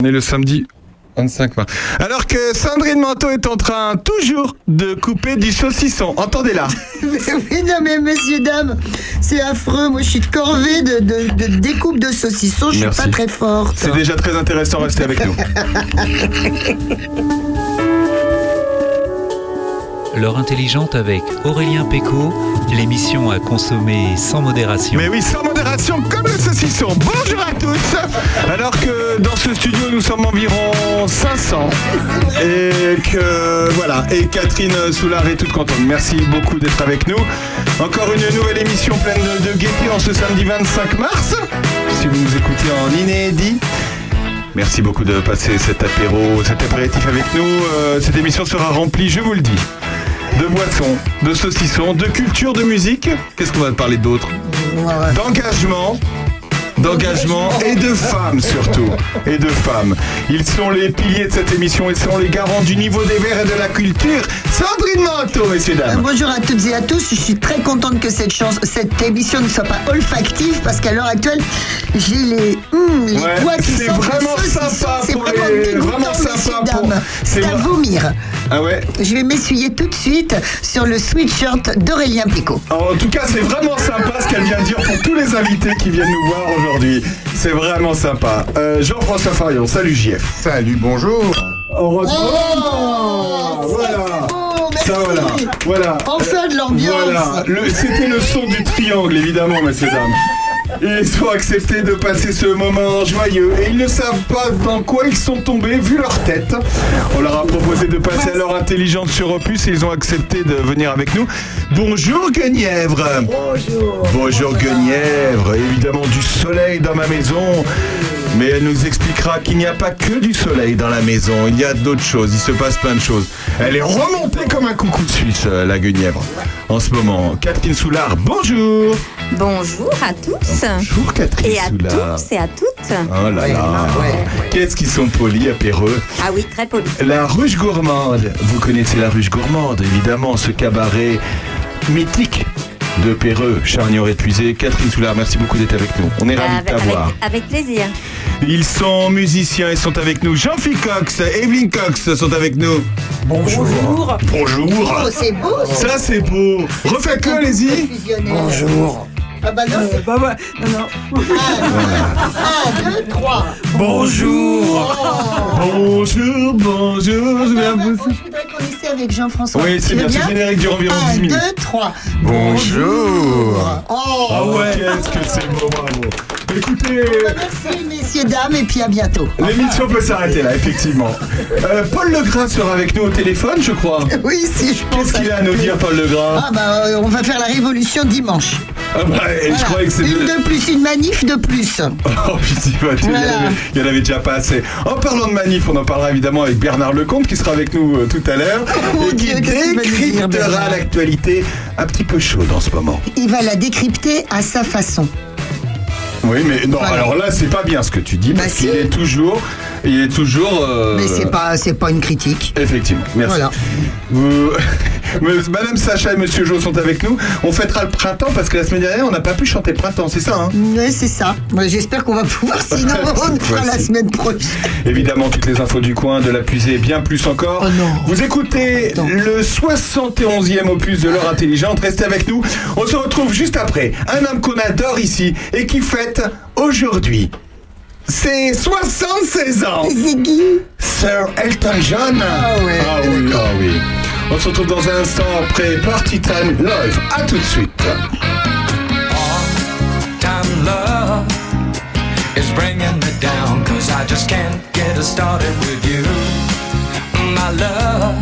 On est le samedi 25 mars. Alors que Sandrine Manteau est en train toujours de couper du saucisson. Entendez-la. Mais oui, non, mais messieurs, dames, c'est affreux. Moi, je suis de corvée de, de- de découpe de saucisson. Je suis Merci. pas très forte. C'est déjà très intéressant, restez avec nous. L'heure intelligente avec Aurélien Péco, l'émission à consommer sans modération. Mais oui, sans modération, comme le saucisson. Bonjour à tous. Alors que dans ce studio, nous sommes environ 500. Et que voilà. Et Catherine Soulard est toute contente. Merci beaucoup d'être avec nous. Encore une nouvelle émission pleine de, de gaieté en ce samedi 25 mars. Si vous nous écoutez en inédit. Merci beaucoup de passer cet apéro, cet apéritif avec nous. Euh, cette émission sera remplie, je vous le dis, de boissons, de saucissons, de culture, de musique. Qu'est-ce qu'on va parler d'autre D'engagement. D'engagement et de femmes surtout. Et de femmes. Ils sont les piliers de cette émission. Ils sont les garants du niveau des verts et de la culture. Sandrine Manteau, messieurs, Euh, dames. Bonjour à toutes et à tous. Je suis très contente que cette, chance, cette émission ne soit pas olfactive parce qu'à l'heure actuelle, j'ai les, hum, les Ouais, doigts qui le vraiment sympa C'est vraiment les- dégoûtant, vraiment sympa pour- c'est à vomir. Ah ouais Je vais m'essuyer tout de suite sur le sweatshirt d'Aurélien Picot. En tout cas, c'est vraiment sympa ce qu'elle vient de dire pour tous les invités qui viennent nous voir aujourd'hui. C'est vraiment sympa. Euh, Jean-François Farion, salut JF. Salut, bonjour. On retrouve. Oh, voilà. Ça voilà, voilà. Enfin de l'ambiance. Voilà, c'était le son du triangle évidemment, messieurs dames. Ils ont accepté de passer ce moment joyeux et ils ne savent pas dans quoi ils sont tombés vu leur tête. On leur a proposé de passer à leur intelligence sur Opus et ils ont accepté de venir avec nous. Bonjour Guenièvre. Bonjour. Bonjour Guenièvre. Évidemment du soleil dans ma maison. Mais elle nous expliquera qu'il n'y a pas que du soleil dans la maison, il y a d'autres choses, il se passe plein de choses. Elle est remontée comme un coucou de Suisse, euh, la Guenièvre, en ce moment. Catherine Soulard, bonjour Bonjour à tous Bonjour Catherine et à Soulard. tous et à toutes. Oh là là Qu'est-ce qu'ils sont polis à Péreux Ah oui, très poli. La Ruche Gourmande, vous connaissez la Ruche Gourmande, évidemment, ce cabaret mythique de Péreux, Charnier épuisé. Catherine Soulard, merci beaucoup d'être avec nous. On est ravis de Avec, t'avoir. avec- avec plaisir. Ils sont musiciens, ils sont avec nous. Jean-Philippe Cox, Evelyne Cox sont avec nous. Bonjour. Bonjour. Oh, c'est beau. ça. Ça c'est beau. Refaites-le, allez-y. Bonjour. Ah bah non, c'est pas vrai. Non, non. Un, deux, trois. Bonjour. Bonjour, bonjour. Je viens vous- Je voudrais qu'on essaie avec Jean-François. Oui, c'est bien, ce générique dure environ 10 Un, minutes. deux, trois. Bonjour. Oh, Ah ouais, qu'est-ce que c'est beau, bravo. Écoutez, merci messieurs, dames, et puis à bientôt. l'émission peut s'arrêter là, effectivement. Euh, Paul Legras sera avec nous au téléphone, je crois. Oui, si je pense. Qu'est-ce qu'il a à nous dire, Paul Legras? Ah bah euh, on va faire la révolution dimanche. Ah bah, et Je Voilà. croyais que c'était... Une de plus, une manif de plus. Oh, tu- il, y en Voilà. avait, il y en avait déjà pas assez. En parlant de manif, on en parlera évidemment avec Bernard Lecomte qui sera avec nous euh, tout à l'heure mon et qui Dieu, décryptera l'actualité un petit peu chaude en ce moment. Il va la décrypter à sa façon. Oui, mais non, Voilà. alors là, c'est pas bien ce que tu dis Bah parce si. qu'il est toujours, il est toujours. euh, Mais c'est pas, c'est pas une critique. Effectivement, merci. Voilà. Vous- Madame Sacha et Monsieur Jo sont avec nous. On fêtera le printemps parce que la semaine dernière, on n'a pas pu chanter le printemps, c'est ça, hein? Ouais, c'est ça. J'espère qu'on va pouvoir, sinon on fera la semaine prochaine. Évidemment, toutes les infos du coin, de la puiser, bien plus encore. Oh non. Vous écoutez Attends. le 71e opus de l'heure intelligente. Restez avec nous. On se retrouve juste après. Un homme qu'on adore ici et qui fête aujourd'hui. C'est 76 ans. C'est qui? Sir Elton John. Ah ouais. Ah oui, ah oui. On se retrouve dans un instant après Party Time Live. À tout de suite. time love is bringing me down cause I just can't get it started with you my love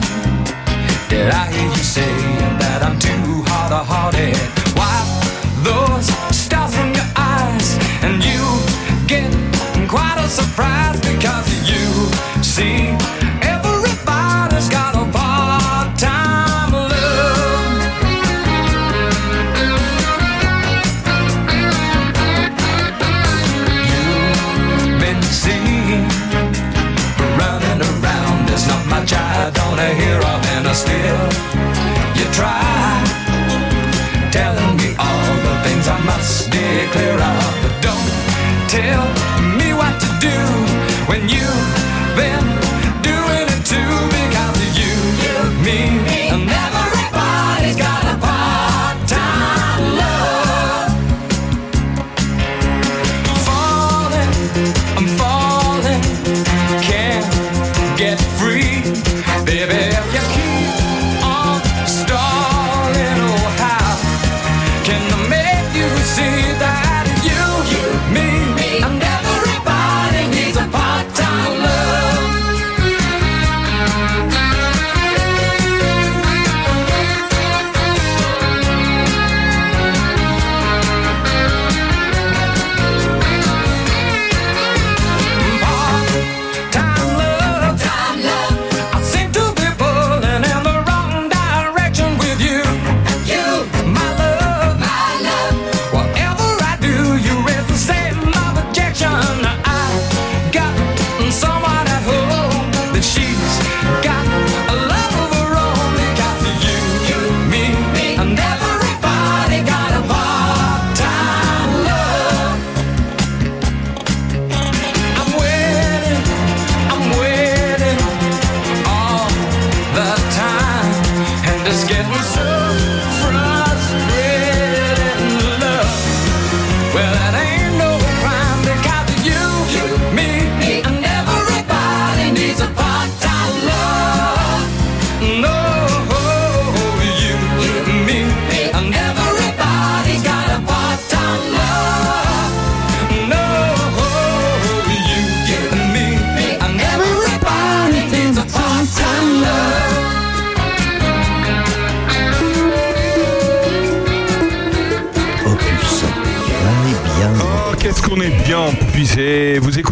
did I hear you say that I'm too hard-hearted? See. Everybody's got a part-time love. You've been seen running around. There's not much I don't hear of, and I still you try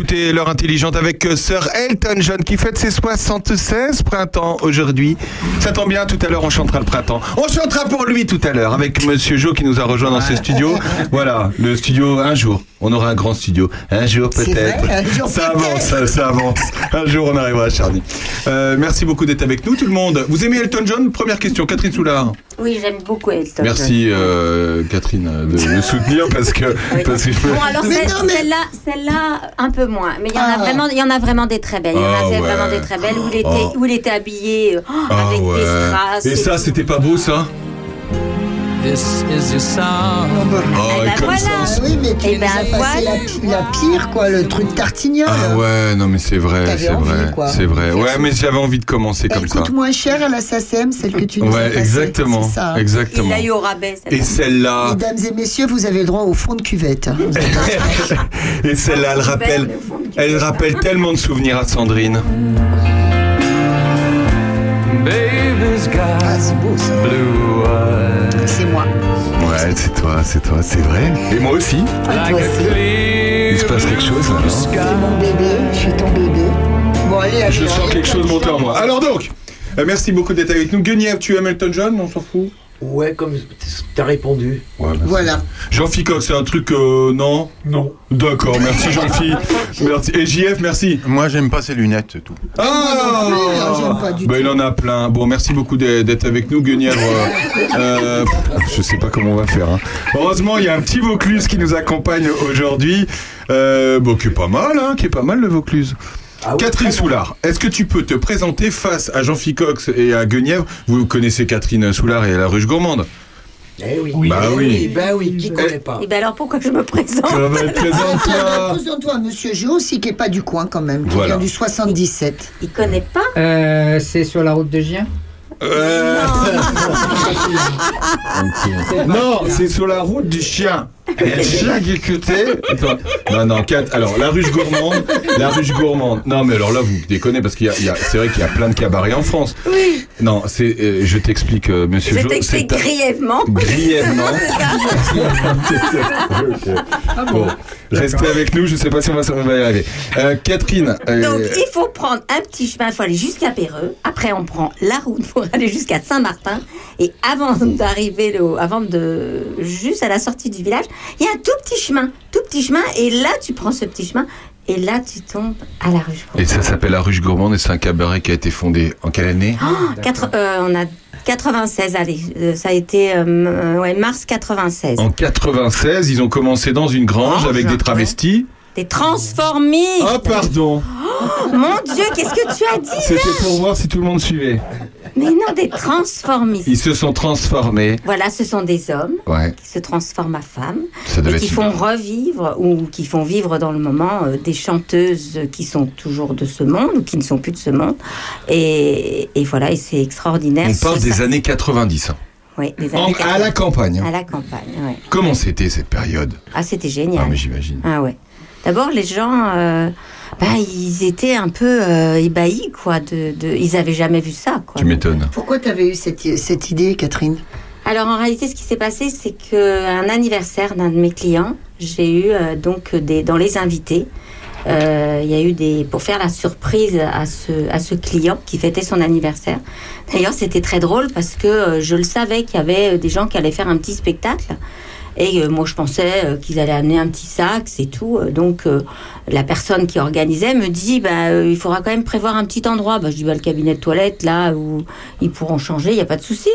écouter l'heure intelligente avec euh, Sir Elton John qui fête ses 76 printemps aujourd'hui. Ça tombe bien, tout à l'heure on chantera le printemps. On chantera pour lui tout à l'heure avec Monsieur Jo qui nous a rejoint dans ce studio. Voilà, le studio un jour. On aura un grand studio. Un jour peut-être. Ça avance, ça, ça avance. Un jour on arrivera à Charny. Euh, merci beaucoup d'être avec nous tout le monde. Vous aimez Elton John? Première question, Catherine Soulard. Oui, j'aime beaucoup Elton. Merci euh, Catherine de me soutenir parce que, Oui. parce que je Bon alors Mais celle- non, mais- celle-là, celle-là un peu moins, mais il y en Ah. a vraiment, il y en a vraiment des très belles. Il y en Ah avait ouais. vraiment des très belles où il était, Oh. où il était habillé oh, Ah avec ouais. des strass. Et ça, tout. c'était pas beau ça? This is your song. Oh, Eh ben comme voilà. ça. Ah oui, mais tu Eh ben as passé voilà. la, la pire, quoi, le truc tartignol. Ah ouais, non mais c'est vrai, c'est vrai, c'est vrai. Ouais, mais j'avais envie de commencer Elle comme ça. coûte moins cher à la SACEM, celle que tu nous as Ouais, passée. exactement, C'est ça. Il exactement. l'a eu au rabais. celle-là. Et celle-là, Mesdames et messieurs, vous avez le droit au fond de cuvette. hein. Et celle-là, elle rappelle, elle rappelle tellement de souvenirs à Sandrine. Baby's got Ah, c'est beau ça. blue eyes. C'est moi. Ouais, c'est toi, c'est toi, c'est vrai. Et moi aussi. Ah, toi aussi. Il se passe quelque chose là. non. T'es mon bébé, je suis ton bébé. Bon, allez, allez. Je sens quelque chose monter en moi. Alors donc, euh, merci beaucoup d'être avec nous. Guenièvre, tu aimes Elton John On s'en fout Ouais, comme t'as répondu. Ouais. Voilà. Jean-Phi Coq, c'est un truc, euh, non? Non. D'accord, merci Jean-Phi. merci. Et JF, merci. Moi, j'aime pas ces lunettes, c'est tout. Ah non hein, j'aime pas du Bah, tout. Il en a plein. Bon, merci beaucoup d'être d'être avec nous, Guenièvre. Euh, euh, je sais pas comment on va faire. hein. Heureusement, il y a un petit Vaucluse qui nous accompagne aujourd'hui. Euh, bon, qui est pas mal, hein, qui est pas mal le Vaucluse. Ah oui, Catherine bon. Soulard, est-ce que tu peux te présenter face à Jean Cox et à Guenièvre? Vous connaissez Catherine Soulard et la ruche gourmande Eh oui. Bah Eh oui. Bah oui, qui connaît pas? Et ben alors pourquoi je me présente? Être Ah, présente-toi Présente-toi, monsieur Géo aussi, qui est pas du coin quand même, qui Voilà. vient du 77. Il connaît pas? Euh, c'est sur la route de Gien Euh, Non, c'est sur la route du chien. Il y a le chien qui est cuté. Attends. Non, non, Kat, alors la ruche gourmande, la ruche gourmande. Non, mais alors là, vous déconnez parce qu'il y a, il y a- c'est vrai qu'il y a plein de cabarets en France. Oui. Non, c'est, euh, je t'explique, euh, monsieur Je Jo, t'explique c'est un- grièvement. Grièvement. bon, restez avec nous, je sais pas si on va, on va y arriver. Euh, Catherine, euh, Donc il faut prendre un petit chemin, il faut aller jusqu'à Péreux. Après on prend la route pour aller jusqu'à Saint-Martin. Et avant d'arriver, le- avant de juste à la sortie du village, il y a un tout petit chemin, tout petit chemin. Et là tu prends ce petit chemin. Et là tu tombes à la ruche. et ça s'appelle la ruche gourmande et c'est un cabaret qui a été fondé en quelle année? Quatre- euh, on a 96, allez, euh, ça a été euh, ouais, mars 96. En 96, ils ont commencé dans une grange avec des travestis. Des transformistes. Oh pardon, Mon Dieu, qu'est-ce que tu as dit c'était pour voir si tout le monde suivait. Mais non, des transformistes. Ils se sont transformés. Voilà, ce sont des hommes Ouais, qui se transforment en femmes et qui font revivre ou qui font vivre dans le moment euh, des chanteuses qui sont toujours de ce monde ou qui ne sont plus de ce monde. Et, et voilà, et c'est extraordinaire. On parle des ça- années 90. hein. Oui, des En- années à la 80. campagne. hein. À la campagne, ouais. Comment c'était cette période? Ah, c'était Ah génial. mais j'imagine. Ah ouais. D'abord, les gens, euh, bah, ils étaient un peu euh, ébahis, quoi. De, de, ils avaient jamais vu ça, quoi. Tu m'étonnes. Pourquoi tu avais eu cette, cette idée, Catherine? Alors en réalité, ce qui s'est passé, c'est qu'un anniversaire d'un de mes clients, j'ai eu euh, donc des, dans les invités, euh, il y a eu des pour faire la surprise à ce à ce client qui fêtait son anniversaire. D'ailleurs, c'était très drôle parce que euh, je le savais qu'il y avait des gens qui allaient faire un petit spectacle. Et euh, moi, je pensais euh, qu'ils allaient amener un petit sac, c'est tout. Euh, Donc, la personne qui organisait me dit, bah, il faudra quand même prévoir un petit endroit. Bah, je dis, bah, le cabinet de toilette, là, où ils pourront changer, il n'y a pas de souci.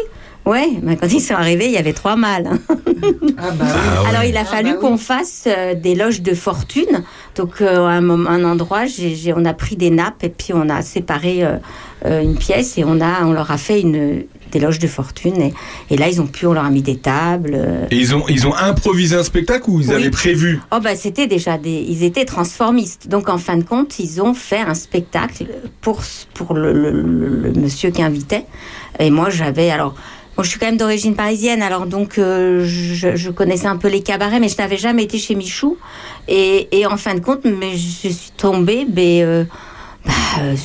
Ouais, mais quand ils sont arrivés, il y avait trois mâles. hein. Ah bah Alors il a Ah fallu bah oui. qu'on fasse euh, des loges de fortune. Donc euh, à un, moment, un endroit, on a pris des nappes et puis on a séparé euh, euh, une pièce et on a, on leur a fait une des loges de fortune et, et là ils ont pu, on leur a mis des tables. euh. Et ils ont, ils ont improvisé un spectacle ou ils Oui. avaient prévu? Oh bah c'était déjà des, ils étaient transformistes. Donc en fin de compte, ils ont fait un spectacle pour pour le, le- le- le monsieur qui invitait. Et moi j'avais alors. Moi, je suis quand même d'origine parisienne, alors donc euh, je, je connaissais un peu les cabarets, mais je n'avais jamais été chez Michou. Et, et en fin de compte, mais je suis tombée mais, euh, bah, euh,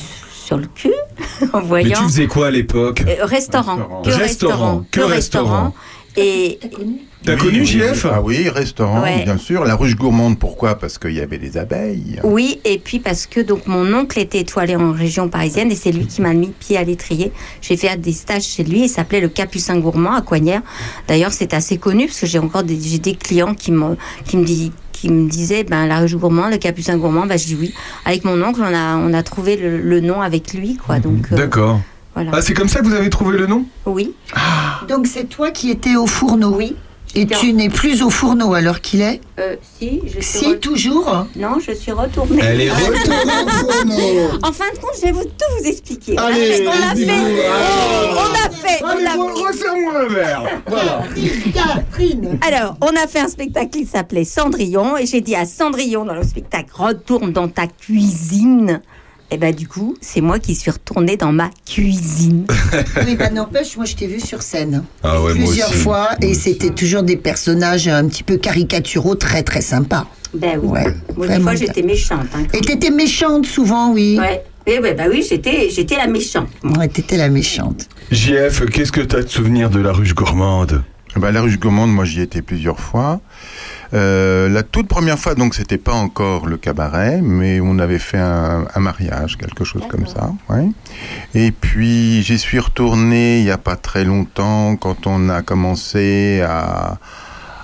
sur le cul en Mais voyant. tu faisais quoi à l'époque? Euh, restaurant, que Restaurant, restaurant, que restaurant. Et T'as Oui, connu oui, JF Ah oui, restaurant, Ouais. bien sûr. La ruche gourmande, pourquoi? Parce qu'il y avait des abeilles. Oui, et puis parce que donc mon oncle était étoilé en région parisienne et c'est lui qui m'a mis pied à l'étrier. J'ai fait des stages chez lui. Il s'appelait le Capucin Gourmand à Coignères. D'ailleurs, c'est assez connu parce que j'ai encore des, j'ai des clients qui me qui me disent qui me disaient ben la ruche gourmand, le capucin gourmand, ben je dis oui. Avec mon oncle, on a on a trouvé le, le nom avec lui quoi. Donc euh, D'accord. voilà. Ah, c'est comme ça que vous avez trouvé le nom? Oui, Donc c'est toi qui étais au fourneau. oui? Et tu n'es plus au fourneau alors qu'il est Euh, si, je suis Si, re- toujours non, je suis retournée. Elle est En fin de compte, je vais vous tout vous expliquer. Allez, on a fait, dis-nous. on a fait, on Allez, a re- resserre-moi un verre. Voilà. Catherine Alors, on a fait un spectacle qui s'appelait Cendrillon, et j'ai dit à Cendrillon dans le spectacle, retourne dans ta cuisine. Et ben du coup, c'est moi qui suis retournée dans ma cuisine. Oui, bah n'empêche, moi je t'ai vu sur scène. Ah ouais, moi Plusieurs aussi. fois, et c'était toujours des personnages un petit peu caricaturaux, très très sympas. Ben oui. Ouais, Moi, des fois, j'étais méchante. Hein, Et t'étais méchante souvent, oui. Ouais. Et ouais, bah oui, j'étais, j'étais la méchante. Ouais, t'étais la méchante. JF, qu'est-ce que t'as de souvenir de la ruche gourmande? Bah, la ruche gourmande, moi j'y étais plusieurs fois. Euh, la toute première fois, donc c'était pas encore le cabaret, mais on avait fait un, un mariage, quelque chose comme ça. Ouais. Et puis j'y suis retourné il y a pas très longtemps quand on a commencé à,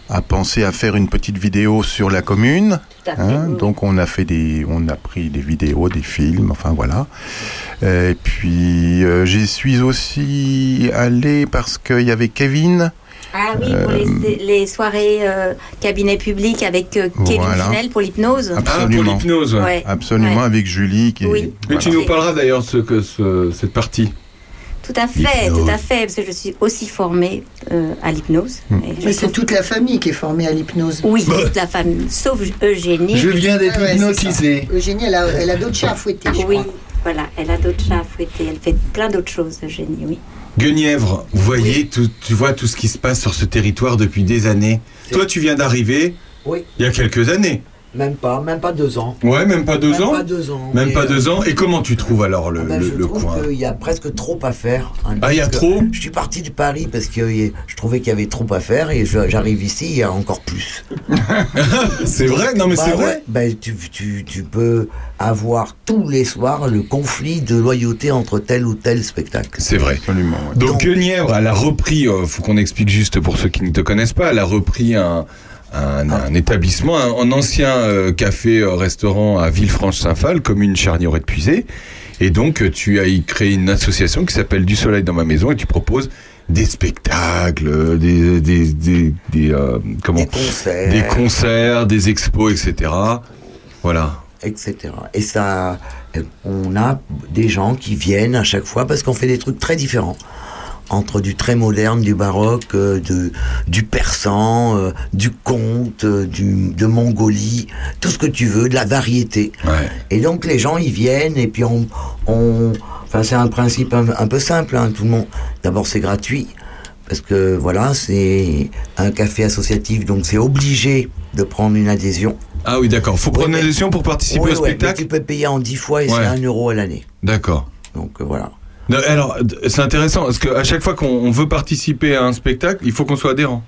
à penser à faire une petite vidéo sur la commune. Hein, donc on a fait des, on a pris des vidéos, des films, enfin voilà. Et puis euh, j'y suis aussi allé parce qu'il y avait Kevin. Ah oui, pour les, les soirées euh, cabinet public avec euh, Kevin Voilà. Finel pour l'hypnose. Ah, pour Absolument. l'hypnose. ouais. Ouais. Absolument, Ouais. avec Julie. Qui, Oui. Tu nous parleras d'ailleurs de ce, que ce- cette partie. Tout à fait, L'hypnose. tout à fait, parce que je suis aussi formée euh, à l'hypnose. Et je Mais c'est toute la famille qui est formée à l'hypnose. Oui, toute la famille, sauf Eugénie. viens Ah ouais, c'est ça. Eugénie, elle a, elle a d'autres chats à fouetter, je Oui, crois. voilà, elle a d'autres chats à fouetter. Elle fait plein d'autres choses, Eugénie, oui. Guenièvre, vous voyez, tout- tu vois tout ce qui se passe sur ce territoire depuis des années. Toi, tu viens d'arriver Oui, il y a quelques années. Même pas, même pas deux ans. Ouais, même pas deux même ans. pas deux ans. Même pas euh, deux ans. Et comment tu trouves alors le, ben, le- je le trouve coin qu'il y a presque trop à faire. hein, Ah, il y a trop Je suis parti de Paris parce que y- je trouvais qu'il y avait trop à faire et j'arrive ici, il y a encore plus. C'est vrai Non, mais Bah c'est ouais, vrai. ben, tu, tu- tu peux avoir tous les soirs le conflit de loyauté entre tel ou tel spectacle. C'est vrai. Absolument. ouais. Donc, Donc- Guenièvre, elle a repris, euh, faut qu'on explique juste pour ceux qui ne te connaissent pas, elle a repris un, un, un établissement, un, un ancien euh, café-restaurant à Villefranche-Saint-Phal, commune charnière de Puisé. Et donc, euh, tu as y créé une association qui s'appelle Du Soleil dans ma maison et tu proposes des spectacles, euh, des, des, des, des, euh, comment, Des concerts, des concerts, des expos, etc. Voilà. etc. Et ça, euh, on a des gens qui viennent à chaque fois parce qu'on fait des trucs très différents. Entre du très moderne, du baroque, euh, de, du persan, euh, du conte, euh, du, de Mongolie, tout ce que tu veux, de la variété. Ouais. Et donc les gens ils viennent et puis on, on enfin c'est un principe un, un peu simple. Hein, tout le monde. D'abord c'est gratuit parce que voilà c'est un café associatif donc c'est obligé de prendre une adhésion. Ah oui, d'accord. Faut Ouais, prendre une adhésion pour participer au spectacle tu peux payer en 10 fois et c'est un euro à l'année. D'accord. Donc voilà. Alors, c'est intéressant parce qu'à chaque fois qu'on on veut participer à un spectacle, il faut qu'on soit adhérent.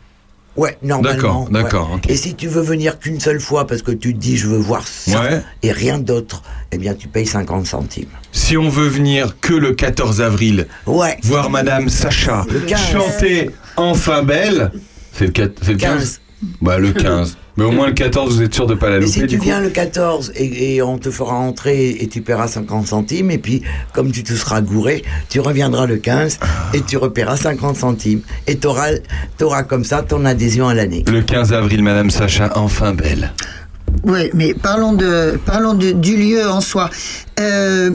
Ouais, normalement. D'accord, ouais. d'accord. Et si tu veux venir qu'une seule fois parce que tu te dis je veux voir ça Ouais. et rien d'autre, eh bien tu payes 50 centimes. Si on veut venir que le 14 avril, Ouais. voir Madame Sacha Le 15. chanter Enfin Belle, c'est le, le 15. 15. Bah le 15. Mais au moins le 14, vous êtes sûr de pas la Mais louper si tu coup. viens le 14 et, et on te fera entrer et tu paieras 50 centimes et puis comme tu te seras gouré, tu reviendras le 15 et tu repaieras 50 centimes et tu auras, comme ça ton adhésion à l'année. Le 15 avril, Madame Sacha Enfin Belle. Oui, mais parlons, de, parlons de- du lieu en soi. Euh,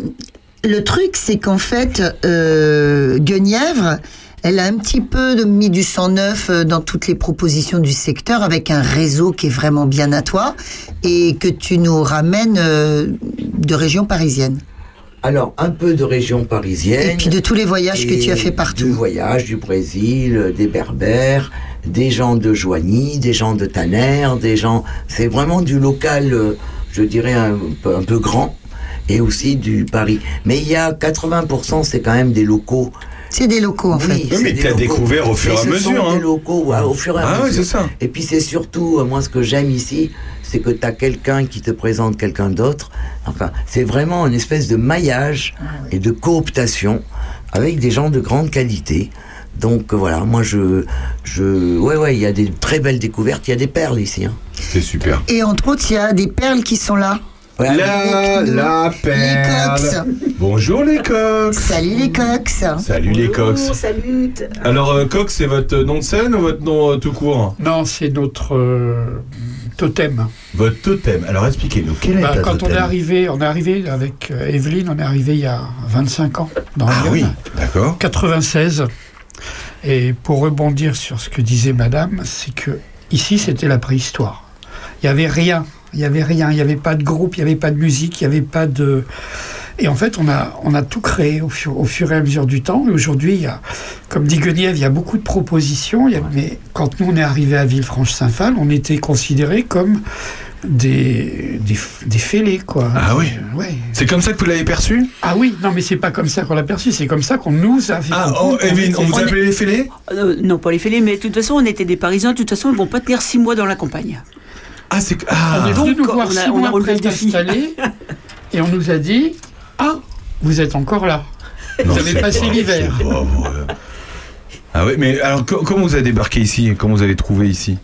le truc, c'est qu'en fait, euh, Guenièvre, elle a un petit peu mis du sang neuf euh, dans toutes les propositions du secteur avec un réseau qui est vraiment bien à toi et que tu nous ramènes euh, de région parisienne. Alors un peu de région parisienne. Et puis de tous les voyages que tu as fait Du partout. voyage du Brésil, euh, des Berbères, des gens de Joigny, des gens de Tanner, des gens. C'est vraiment du local, je dirais un peu, un peu grand, et aussi du Paris. Mais il y a 80%, c'est quand même des locaux C'est des locaux en fait. Oui, mais des t'as locaux. découvert au fur et à ce sont mesure, hein. des locaux, ouais, au fur et à Ah mesure. c'est ça. Et puis c'est surtout, euh, moi ce que j'aime ici, c'est que tu as quelqu'un qui te présente quelqu'un d'autre. Enfin, c'est vraiment une espèce de maillage et de cooptation avec des gens de grande qualité. Donc euh, voilà, moi je, je, ouais ouais, il y a des très belles découvertes, il y a des perles ici. Hein. C'est super. Et entre autres, il y a des perles qui sont là. La, la Les perle. cox. Bonjour les cox. Salut les cox. Salut les cox. Salut. Alors, euh, cox, c'est votre nom de scène ou votre nom euh, tout court? Non, c'est notre euh, totem. Votre totem. Alors, expliquez-nous, quel est Bah, ta quand on est arrivé, on est arrivé avec euh, Evelyne, on est arrivé il y a 25 ans dans Ah Lyon, oui, d'accord. 96. Et pour rebondir sur ce que disait Madame, c'est que ici c'était la préhistoire. Il n'y avait rien, il n'y avait rien, il n'y avait pas de groupe, il n'y avait pas de musique, il n'y avait pas de. Et en fait, on a, on a tout créé au fur, au fur et à mesure du temps. Et aujourd'hui, il y a, comme dit Guenièvre, il y a beaucoup de propositions. il y a- mais quand nous, on est arrivé à Villefranche-Saint-Phal, on était considérés comme des, des, des fêlés, quoi. Ah oui. Euh, ouais. C'est comme ça que vous l'avez perçu? Ah oui, non, mais c'est pas comme ça qu'on l'a perçu, c'est comme ça qu'on nous a fait Ah, oh, Evelyne, on vous appelait les fêlés? Euh, non, pas les fêlés, mais de toute façon, on était des Parisiens. De toute façon, ils vont pas tenir six mois dans la campagne. Ah, c'est. On Ah est venu Donc, nous voir on a- six on a mois après d'installer et on nous a dit Ah, vous êtes encore là. Non, vous avez passé pas- l'hiver. Ah oui, mais alors co- comment vous avez débarqué ici Comment vous avez trouvé ici?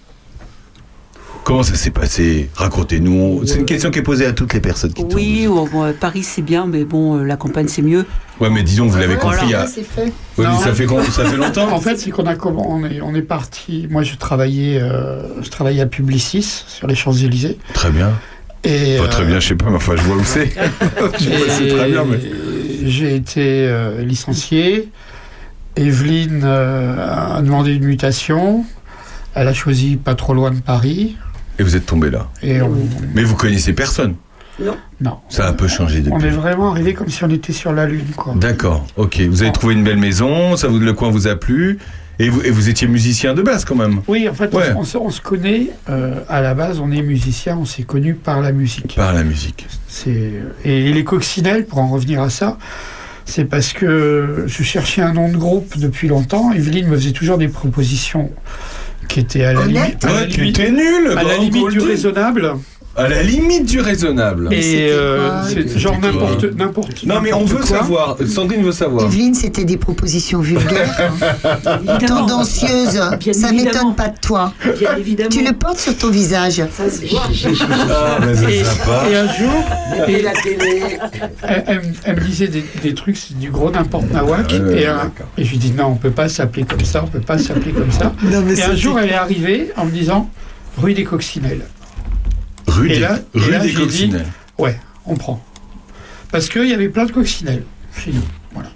Comment ça s'est passé? Racontez-nous. C'est une question qui est posée à toutes les personnes qui Oui, oh, bon, Paris c'est bien, mais bon, euh, la campagne c'est mieux. Ouais, mais disons, vous l'avez compris. y a- ouais, c'est fait. Ouais, mais Non. ça fait, ça fait longtemps En fait, c'est qu'on a on est, on est parti. Moi, je travaillais, euh, je travaillais à Publicis sur les Champs Élysées. Très bien. Et Pas très euh, bien, je sais pas, mais enfin, je vois où c'est. très bien, mais. J'ai été euh, licencié. Evelyne euh, a demandé une mutation. Elle a choisi pas trop loin de Paris. Et vous êtes tombé là. Et on, Mais vous connaissez personne. non. Ça a un peu changé On depuis. est vraiment arrivé comme si on était sur la Lune, quoi. D'accord, ok. Vous avez trouvé une belle maison, ça vous, le coin vous a plu, et vous, et vous étiez musicien de base quand même. Oui, en fait, on- Ouais. on, se- on se connaît. euh, à la base, on est musicien, on s'est connus par la musique. Par la musique. C'est et les coccinelles, pour en revenir à ça, c'est parce que je cherchais un nom de groupe depuis longtemps. Evelyne me faisait toujours des propositions qui étaient à la limite, à la Ouais, tu limite, t'es nul, à la limite du raisonnable. À la limite du raisonnable. Mais Et euh, quoi, genre n'importe n'importe. Non, mais on veut quoi. savoir. Sandrine veut savoir. Evelyne, c'était des propositions vulgaires, tendancieuses. Bien Ça m'étonne pas de toi. Bien évidemment. Tu le portes sur ton visage. Ça se voit. Ah, Et, sympa. et un jour, Et la télé. elle, elle- elle me disait des, des trucs, c'est du gros n'importe nawak. Ouais, ouais, et, un- d'accord. et je lui dis non, on peut pas s'appeler comme ça, on peut pas s'appeler comme ça. Non, mais Et un jour, elle est arrivée en me disant rue des Coccinelles. Rue Et des, là- et rue là, des j'ai dit- coccinelles. Ouais, on prend. Parce qu'il y avait plein de coccinelles chez nous. Voilà.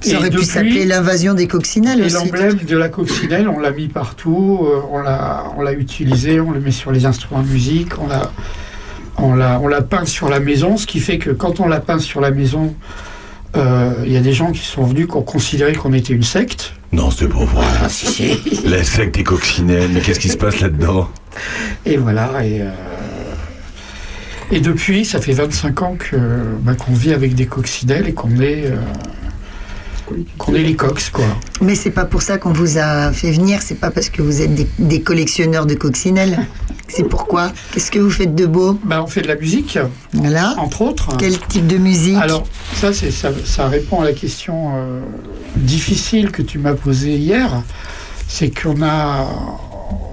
Ça aurait pu s'appeler l'invasion des coccinelles Et aussi. l'emblème de la coccinelle, on l'a mis partout, euh, on l'a, on l'a utilisé, on le met sur les instruments de musique, on l'a, on l'a, on l'a peint sur la maison, ce qui fait que quand on l'a peint sur la maison, euh, il y a des gens qui sont venus qui ont considéré qu'on était une secte. Non, c'est pas vrai. Ah, si, si. La secte des coccinelles, mais qu'est-ce qui se passe là-dedans? Et voilà. Et, euh, et depuis, ça fait 25 ans que, bah, qu'on vit avec des coccinelles et qu'on est, euh, qu'on est les cox, quoi. Mais c'est pas pour ça qu'on vous a fait venir, c'est pas parce que vous êtes des, des collectionneurs de coccinelles. C'est pourquoi? Qu'est-ce que vous faites de beau? Bah, on fait de la musique, Voilà. entre autres. Quel type de musique? Alors, ça, c'est, ça, ça répond à la question euh, difficile que tu m'as posée hier. C'est qu'on a,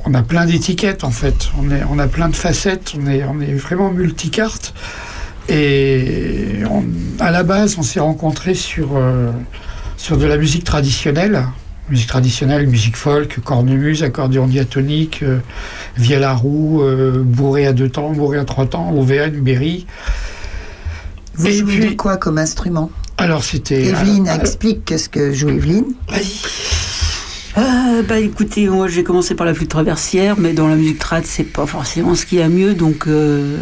on a plein d'étiquettes, en fait. On, est, on a plein de facettes. On est, on est vraiment multicarte. Et on- à la base, on s'est rencontrés sur, euh, sur de la musique traditionnelle. Musique traditionnelle, musique folk, cornemuse, accordéon diatonique, euh, vielle à roue, euh, bourré à deux temps, bourré à trois temps, Auvergne, Berry. Vous Et jouez puis- de quoi comme instrument? Alors c'était. Evelyne, explique ce que joue Evelyne. Vas-y. Euh, bah écoutez, moi j'ai commencé par la flûte traversière, mais dans la musique trad, c'est pas forcément ce qu'il y a mieux. Donc euh,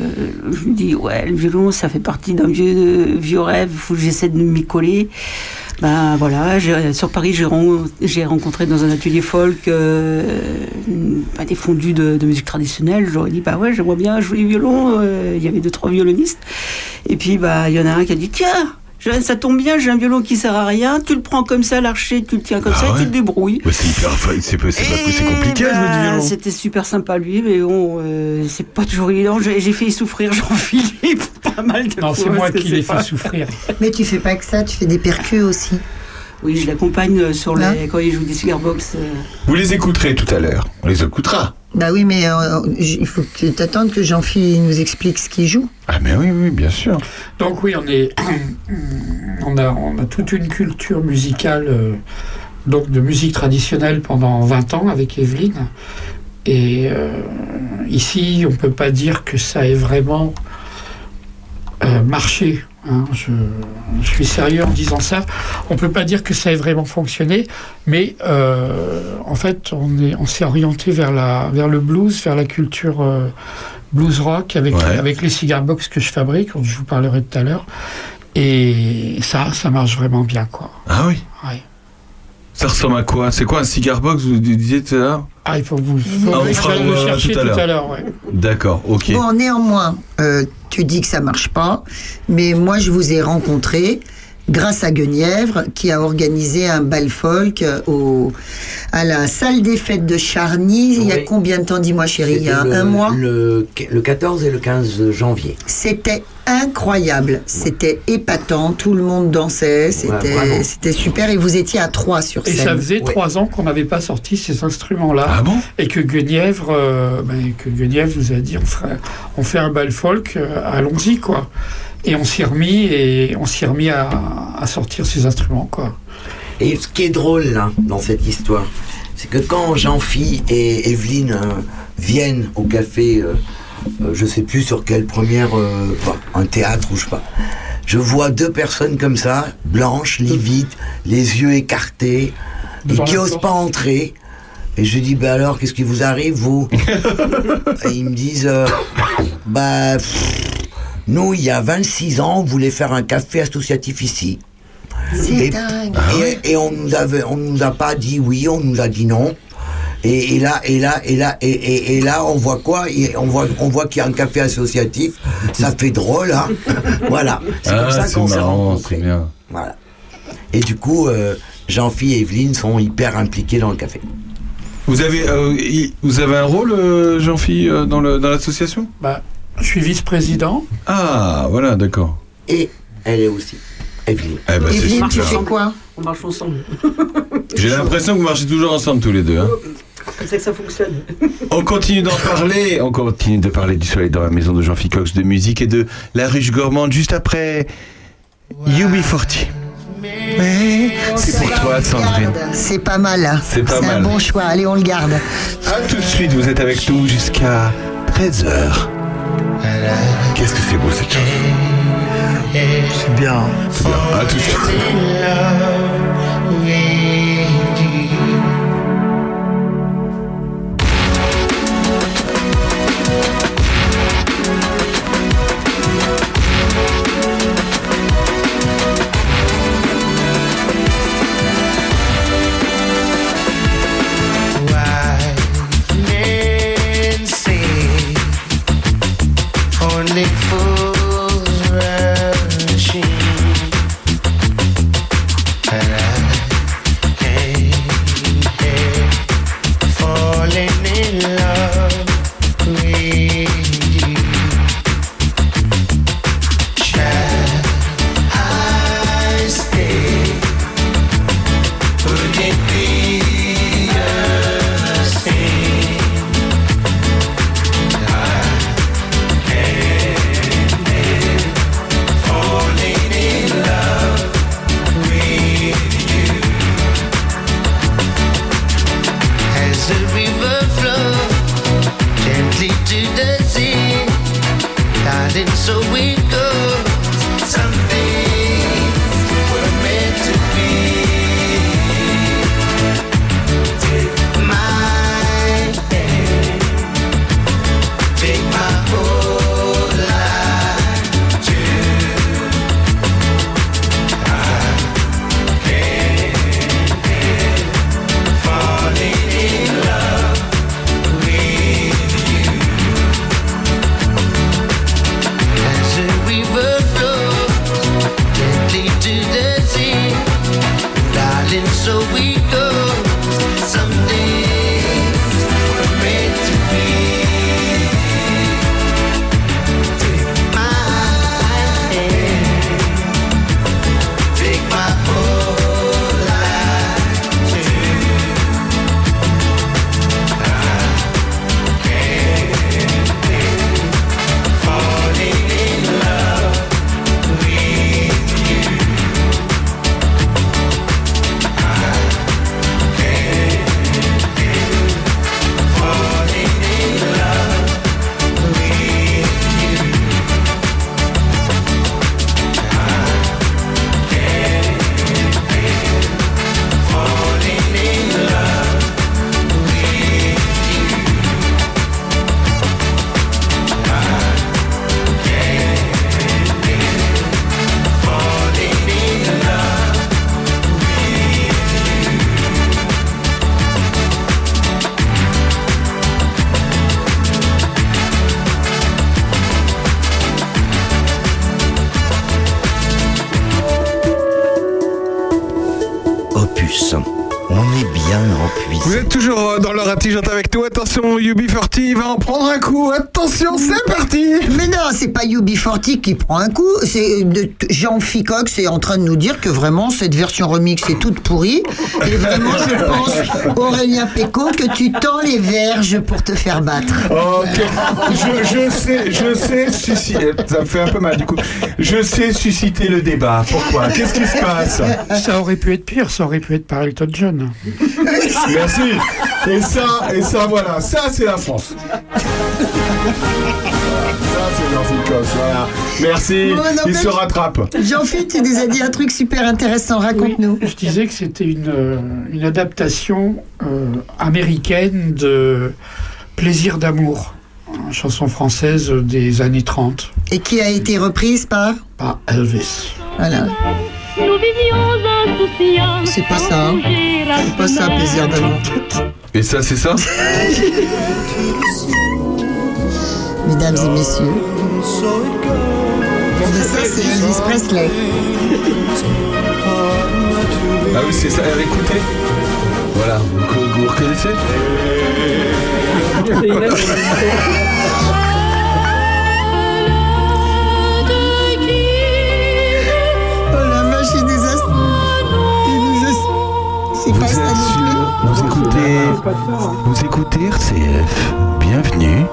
je me dis, ouais, le violon, ça fait partie d'un vieux, vieux rêve, faut j'essaie de m'y coller. Ben voilà, sur Paris, j'ai ren- j'ai rencontré dans un atelier folk euh, des fondus de, musique traditionnelle. J'aurais dit, bah ouais, j'aimerais bien jouer du violon. Euh, Il y avait deux, trois violonistes. Et puis, bah, il y en a un qui a dit, tiens, Ça tombe bien, j'ai un violon qui sert à rien. Tu le prends comme ça, l'archer, tu le tiens comme Ah ça, ouais tu te débrouilles. Ouais, c'est Et c'est compliqué à jouer du bah, violon. C'était super sympa lui, mais bon, euh, c'est pas toujours évident. J'ai fait souffrir Jean-Philippe pas mal de Non, fois. c'est moi qui l'ai fait souffrir. Mais tu fais pas que ça, tu fais des percus aussi. Oui, je l'accompagne euh, sur Hein les quand il joue des cigar box. euh. Vous les écouterez tout à l'heure. On les écoutera. Bah oui, mais euh, il faut que tu t'attendes que Jean-Philippe nous explique ce qu'il joue. Ah, mais oui, oui, bien sûr. Donc oui, on est, on a, on a toute une culture musicale, euh, donc de musique traditionnelle pendant 20 ans avec Evelyne. Et euh, ici, on peut pas dire que ça ait vraiment euh, marché. hein. Je, je suis sérieux en disant ça. On peut pas dire que ça ait vraiment fonctionné, mais euh, en fait, on est, on s'est orienté vers la, vers le blues, vers la culture euh, blues rock avec, Ouais. avec les cigar box que je fabrique, dont je vous parlerai tout à l'heure. Et ça, ça marche vraiment bien, quoi. Ah oui Ouais. Ça ressemble à quoi? C'est quoi un cigar box, vous disiez tout à l'heure? Ah, il faut que vous, faut Ah, que on je fera, vais le euh, chercher tout à tout l'heure. à l'heure. ouais. D'accord, ok. Bon, néanmoins, euh, tu dis que ça marche pas, mais moi je vous ai rencontré grâce à Guenièvre qui a organisé un bal folk euh, au, à la salle des fêtes de Charny. Il y a combien de temps, dis-moi chérie? Il y a le- un mois? le, le 14 et le 15 janvier. C'était incroyable, c'était épatant, tout le monde dansait, c'était super et vous étiez à trois sur Et scène. ça faisait Ouais. trois ans qu'on n'avait pas sorti ces instruments-là. Ah bon? Et que Guenièvre, euh, ben, que Guenièvre nous a dit on, ferait- on fait un bal folk, euh, allons-y quoi. Et on s'y remis et on s'y remis à, à sortir ces instruments quoi. Et ce qui est drôle là, dans cette histoire, c'est que quand Jean-Phi et Evelyne euh, viennent au café, euh, euh, je sais plus sur quelle première, euh, bah, un théâtre ou je sais pas, je vois deux personnes comme ça, blanches, livides, les yeux écartés, et qui la osent porte. pas entrer. Et je dis, bah alors, qu'est-ce qui vous arrive, vous? Et ils me disent, euh, bah, pff, nous, il y a 26 ans, on voulait faire un café associatif ici. C'est Et- dingue. et, et on nous avait, on nous a pas dit oui, on nous a dit non. Et, et là, et là, et là, et, et- et là, on voit quoi? Et On voit, on voit qu'il y a un café associatif. Ça fait drôle, hein Voilà. C'est comme Ah, ça c'est qu'on s'est marrant, rencontrés. c'est bien. Voilà. Et du coup, euh, Jean-Phi et Evelyne sont hyper impliqués dans le café. Vous avez, euh, vous avez un rôle, euh, Jean-Philippe, euh, dans le- dans l'association? Bah, je suis vice-président. Ah, voilà, d'accord. Et elle est aussi. Evelyne. Eh ben, Evelyne, tu fais quoi On marche ensemble. J'ai l'impression que vous marchez toujours ensemble tous les deux. hein. C'est ça que ça fonctionne. On continue d'en parler. On continue de parler du soleil dans la maison de Jean-Philippe Cox, de musique et de la ruche gourmande juste après UB40. Mais c'est pour toi, Sandrine. C'est pas mal. hein. C'est pas un mal. bon choix. Allez, on le garde. A tout de suite, vous êtes avec nous jusqu'à 13h. Qu'est-ce que c'est beau cette chanson C'est bien. C'est bien. A tout de suite. magnetic UB40 qui prend un coup. C'est Jean Ficox est en train de nous dire que vraiment cette version remix est toute pourrie. Et vraiment, je pense, Aurélien Péco, que tu tends les verges pour te faire battre. Ok, je, je sais, je sais susciter. Ça me fait un peu mal du coup. Je sais susciter le débat. Pourquoi? Qu'est-ce qui se passe? Ça aurait pu être pire, ça aurait pu être par Elton John. Merci. Et ça, et ça, voilà, ça c'est la France. Voilà. Merci. Bon, Il se rattrape. Jean-Philippe, tu nous as dit un truc super intéressant. Raconte-nous. Je disais que c'était une, euh, une adaptation euh, américaine de Plaisir d'amour, une chanson française des années 30 Et qui a été reprise par? Par Elvis. Voilà. C'est pas ça. hein. C'est pas ça, plaisir d'amour. Et ça, c'est ça? Mesdames et messieurs. Mais ça, c'est Elvis Presley. Ah oui, c'est ça. Alors, écoutez. Voilà, vous, vous reconnaissez Oh Vous êtes sûr Vous écoutez Vous écoutez RCF. Bienvenue.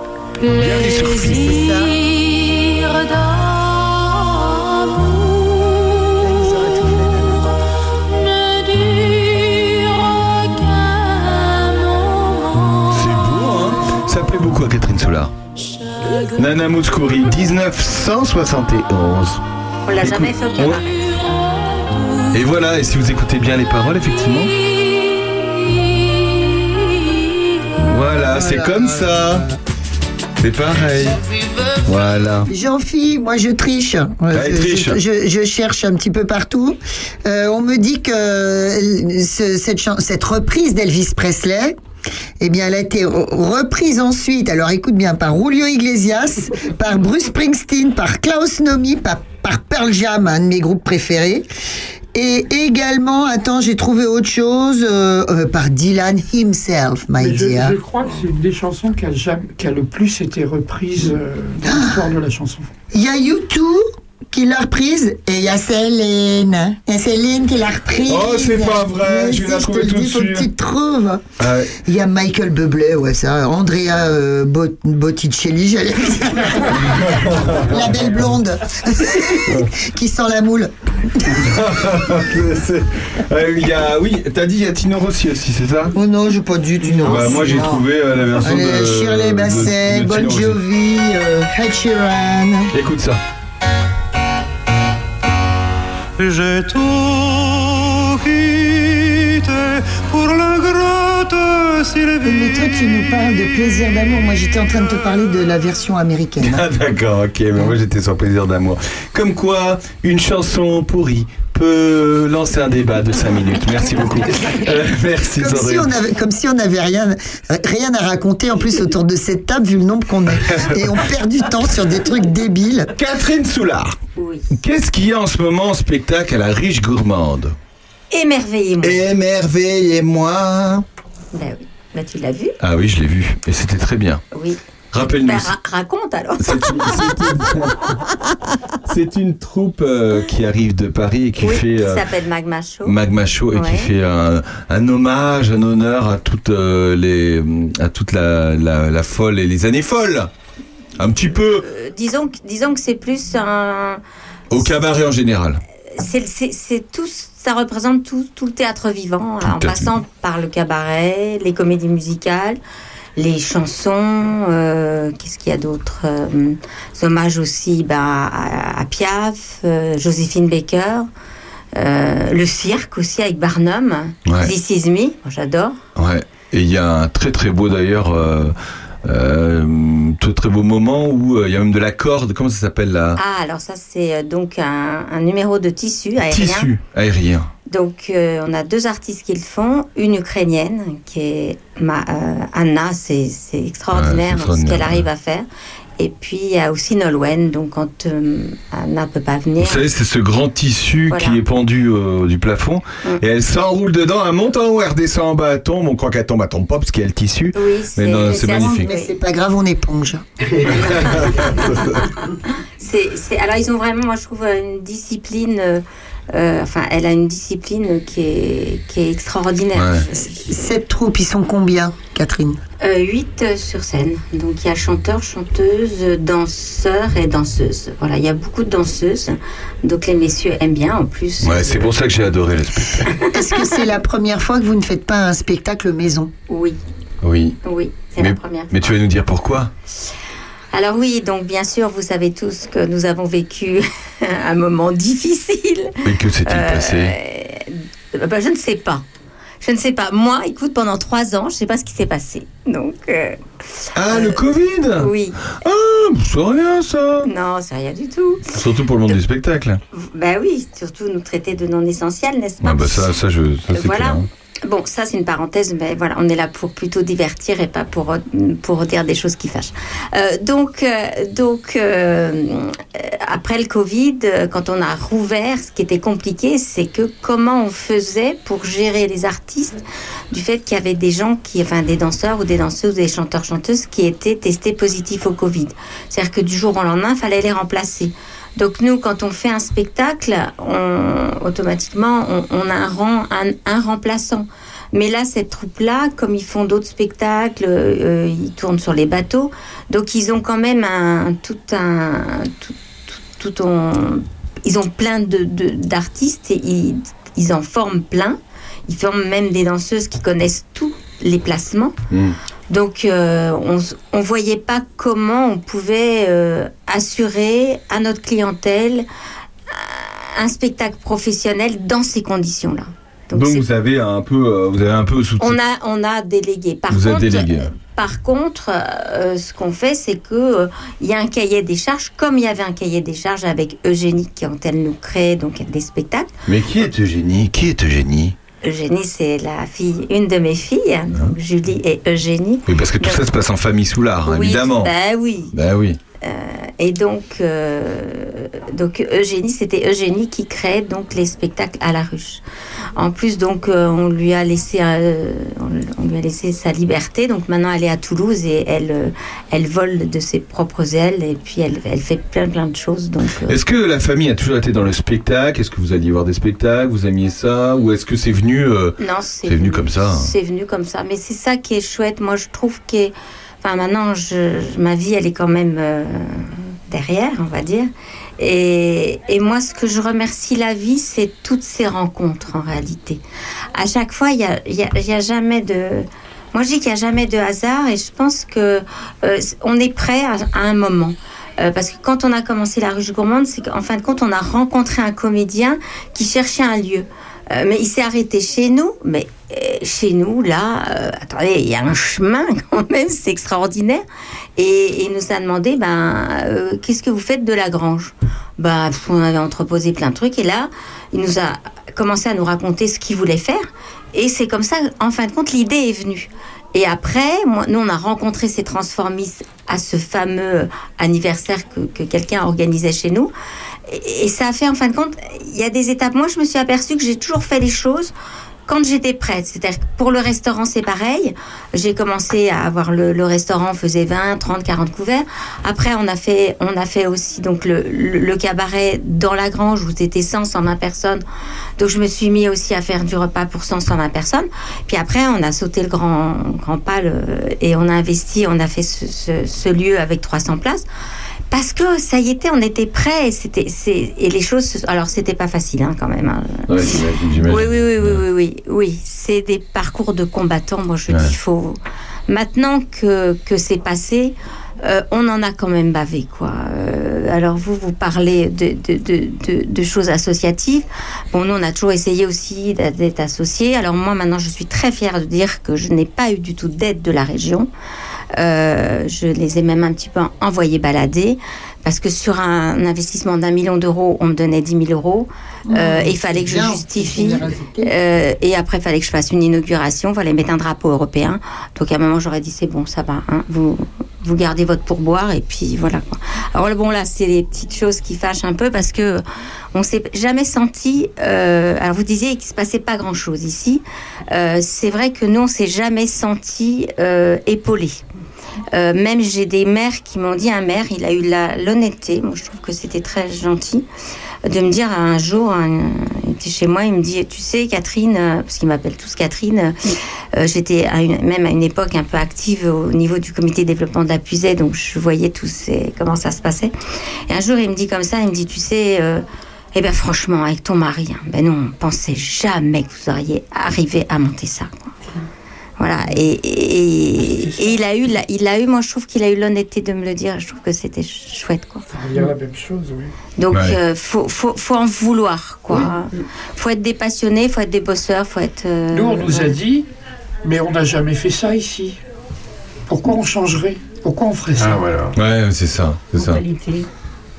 Bienvenue sur Philippe. C'est beau, hein Ça plaît beaucoup à Catherine Solar. Nana Mouskouri, 1971. On l'a jamais fait au cabaret. Et voilà, et si vous écoutez bien les paroles, effectivement. Voilà, c'est comme ça. C'est pareil. Voilà. Jean-Phi, moi je triche. Allez, je, triche. je- je- je cherche un petit peu partout. Euh, on me dit que euh, ce- cette, reprise d'Elvis Presley, eh bien, elle a été re- reprise ensuite, alors écoute bien, par Julio Iglesias, par Bruce Springsteen, par Klaus Nomi, par, par Pearl Jam, un de mes groupes préférés. Et également, attends, j'ai trouvé autre chose, euh, euh, par Dylan himself, my Mais je, dear. je crois que c'est une des chansons qui a, jamais- qui a le plus été reprise euh, dans l'histoire de la chanson. Il y a U2 qui l'a reprise et il y a Céline. Il y a Céline qui l'a reprise. Oh, c'est pas vrai, je vais la trouver tout de dis, faut que suite. tu te trouves. Il y a Michael Bublé, ouais, ça. Andrea euh, Bot- Botticelli, j'allais dire. la belle blonde qui sent la moule. Euh, y a, oui, t'as dit il y a Tino Rossi aussi, c'est ça? Oh non, j'ai pas du Tino Bah, Rossi, moi j'ai trouvé euh, la version Allez, de Shirley de- Basset, de Bon Tino Rossi. Jovi, euh, Ed Sheeran. Écoute ça. J'ai tout quitté pour grotte Sylvie. Mais toi, tu nous parles de plaisir d'amour. Moi, j'étais en train de te parler de la version américaine. Ah d'accord, ok, mais moi j'étais sur plaisir d'amour. Comme quoi, une chanson pourrie peut lancer un débat de 5 minutes. Merci beaucoup. Euh, merci Comme si, Sandrine. on avait, comme si on n'avait rien, rien à raconter en plus autour de cette table vu le nombre qu'on est. Et on perd du temps sur des trucs débiles. Catherine Soulard, Oui. qu'est-ce qu'il y a en ce moment en spectacle à la riche gourmande? Émerveillez-moi. Émerveillez-moi. Ben oui. Ben, tu l'as vu Ah oui, je l'ai vu, et c'était très bien. Oui. Rappelle-nous. Ben, ra- raconte alors. C'est une, troupe euh, qui arrive de Paris et qui Oui, fait qui euh, s'appelle Magma Show. Magma Show et qui fait un, un hommage, un honneur à toutes euh, les, à toute la, la, la folle et les années folles. Un petit peu disons, que- disons que c'est plus un. au cabaret en général. C'est tout. Ça représente tout, tout le théâtre vivant, en théâtre passant par le cabaret, les comédies musicales, les chansons. euh, Qu'est-ce qu'il y a d'autre euh, Hommages aussi ben, à, à Piaf, euh, Joséphine Baker. euh, le cirque aussi avec Barnum, Ouais. This Is Me, j'adore. Ouais. Et il y a un très très beau d'ailleurs, euh, très très beau moment où euh, il y a même de la corde. Comment ça s'appelle là? Ah, alors ça c'est euh, donc un, un numéro de tissu aérien. Tissu aérien. Donc euh, on a deux artistes qui le font, une ukrainienne qui est Ma- Anna, c'est Ouais, extraordinaire c'est extraordinaire, ce qu'elle arrive à faire, Et puis il y a aussi Nolwenn, donc quand euh, Anna peut pas venir. Vous savez, c'est ce grand tissu Voilà. qui est pendu euh, du plafond Mm. et elle s'enroule dedans, elle monte en haut, elle redescend en bas, elle tombe. On croit qu'elle tombe, elle tombe pas parce qu'il y a le tissu. Oui, mais non, c'est magnifique. Mais c'est pas grave, on éponge. C'est- alors ils ont vraiment, moi je trouve, une discipline. euh, euh, enfin, elle a une discipline qui est, qui est extraordinaire. Cette troupe, ils sont combien, Catherine Euh, huit euh, sur scène. Donc il y a chanteurs, chanteuses, danseurs et danseuses. Voilà, il y a beaucoup de danseuses. Donc les messieurs aiment bien en plus. Ouais, c'est pour ça que j'ai adoré le spectacle. Est-ce que c'est la première fois que vous ne faites pas un spectacle maison? Oui, Oui. oui, c'est la première. mais tu vas nous dire pourquoi? Alors oui, donc bien sûr, vous savez tous que nous avons vécu un moment difficile. Mais que s'est-il Euh, passé? euh, bah, Je ne sais pas. Je ne sais pas. Moi, écoute, pendant trois ans, je ne sais pas ce qui s'est passé. Donc. euh, Ah, le Covid? Oui. Ah, c'est rien ça Non, c'est rien du tout. Surtout pour le monde du spectacle. Bah oui, surtout nous traiter de non essentiels, n'est-ce pas? Ah bah ça, ça, je, ça c'est Voilà. clair. hein. Bon, ça c'est une parenthèse, mais voilà, on est là pour plutôt divertir et pas pour, pour dire des choses qui fâchent. Euh, donc, euh, donc euh, après le Covid, quand on a rouvert, ce qui était compliqué, c'est que comment on faisait pour gérer les artistes du fait qu'il y avait des gens qui, enfin des danseurs ou des danseuses ou des chanteurs chanteuses qui étaient testés positifs au Covid. C'est-à-dire que du jour au lendemain, il fallait les remplacer. Donc nous, quand on fait un spectacle, on, automatiquement, on, a un, remplaçant. Mais là, cette troupe-là, comme ils font d'autres spectacles, euh, ils tournent sur les bateaux, donc ils ont quand même un, tout un... Tout, ils ont plein de- de- d'artistes et ils, ils en forment plein. Ils forment même des danseuses qui connaissent tous les placements. Donc, euh, on ne voyait pas comment on pouvait euh, assurer à notre clientèle euh, un spectacle professionnel dans ces conditions-là. Donc, vous avez un peu, euh, vous avez un peu sous. On a, on a délégué. Par Vous êtes contre, délégué. Par contre, euh, ce qu'on fait, c'est que euh, il y a un cahier des charges, comme il y avait un cahier des charges avec Eugénie quand elle nous crée donc des spectacles. Mais qui est Eugénie? Qui est Eugénie? Eugénie, c'est la fille, une de mes filles, donc Julie et Eugénie. Oui, parce que tout Donc- ça se passe en famille Soulard, hein, Oui, évidemment. Bah oui. Bah oui. Euh, et donc, euh, donc Eugénie, c'était Eugénie qui créait donc les spectacles à la ruche. En plus, donc, euh, on lui a laissé, on, lui a laissé sa liberté. Donc maintenant, elle est à Toulouse et elle, elle vole de ses propres ailes et puis elle, elle fait plein plein de choses. Donc, Est-ce que la famille a toujours été dans le spectacle? Est-ce que vous alliez voir des spectacles? Vous aimiez ça? Ou est-ce que c'est venu Non, c'est venu comme ça. hein? C'est venu comme ça. Mais c'est ça qui est chouette. Moi, je trouve que. Enfin, maintenant, je, ma vie, elle est quand même euh, derrière, on va dire. Et, et moi, ce que je remercie la vie, c'est toutes ces rencontres, en réalité. À chaque fois, il n'y a, jamais de. Moi, je dis qu'il n'y a jamais de hasard et je pense que euh, on est prêt à, à un moment. Euh, parce que quand on a commencé la ruche gourmande, c'est qu'en fin de compte, on a rencontré un comédien qui cherchait un lieu. Euh, mais il s'est arrêté chez nous. Mais euh, chez nous, là, euh, attendez, il y a un chemin quand même, c'est extraordinaire. Et, il nous a demandé, ben, qu'est-ce que vous faites de la grange? Ben, on avait entreposé plein de trucs. Et là, il nous a commencé à nous raconter ce qu'il voulait faire. Et c'est comme ça, en fin de compte, l'idée est venue. Et après, moi, nous, on a rencontré ces transformistes à ce fameux anniversaire que, que quelqu'un organisait chez nous. Et, et ça a fait, en fin de compte, il y a des étapes. Moi, je me suis aperçue que j'ai toujours fait les choses quand j'étais prête. C'est-à-dire pour le restaurant, c'est pareil. J'ai commencé à avoir le, le restaurant, faisait 20, 30, 40 couverts. Après, on a fait, on a fait aussi donc le, le, cabaret dans la grange où c'était 100, 120 personnes. Donc, je me suis mis aussi à faire du repas pour 100, 120 personnes. Puis après, on a sauté le grand, grand pas et on a investi, on a fait ce, ce- ce lieu avec 300 places. Parce que ça y était, on était prêts. Et, c'était, et les choses. se- Alors, c'était pas facile hein, quand même. hein. Ouais. Oui, oui, oui, oui, oui, oui, oui. C'est des parcours de combattants. Moi, je Ouais. dis, faut. Maintenant que, que c'est passé, euh, on en a quand même bavé, quoi. Euh, alors, vous, vous parlez de, de, de, de, choses associatives. Bon, nous, on a toujours essayé aussi d'être associés. Alors, moi, maintenant, je suis très fière de dire que je n'ai pas eu du tout d'aide de la région. Euh, je les ai même un petit peu envoyés balader. Parce que sur un investissement d'un million d'euros, on me donnait 10 000 euros. Euh, Mmh, il fallait que je justifie. Euh, et après, il fallait que je fasse une inauguration. Il fallait mettre un drapeau européen. Donc, à un moment, j'aurais dit c'est bon, ça va. hein, vous, vous gardez votre pourboire et puis voilà. Quoi. Alors bon là, c'est les petites choses qui fâchent un peu parce que on s'est jamais senti. euh, alors vous disiez qu'il se passait pas grand chose ici. Euh, c'est vrai que nous on s'est jamais senti euh, épaulés. Euh, même j'ai des mères qui m'ont dit un maire, il a eu l'honnêteté, moi je trouve que c'était très gentil, de me dire un jour, un- il était chez moi, il me dit, tu sais Catherine, euh, parce qu'ils m'appellent tous Catherine, euh, j'étais même à une époque un peu active au niveau du comité développement de la Puisée, donc je voyais tous ces, comment ça se passait. Et un jour il me dit comme ça, il me dit, tu sais, euh, eh ben franchement, avec ton mari, hein, ben non, on pensait jamais que vous auriez arrivé à monter ça. quoi. Voilà, et, et, et il a eu, la- il a eu, moi je trouve qu'il a eu l'honnêteté de me le dire. Je trouve que c'était ch- chouette, quoi. Ça revient à la même chose, oui. Donc, Ouais. euh, faut, faut, faut en vouloir, quoi. Faut être des passionnés, faut être des bosseurs, faut être. euh, Nous, on nous a dit, mais on n'a jamais fait ça ici. Pourquoi on changerait? Pourquoi on ferait ça? Ah voilà. Ouais, c'est ça, c'est ça.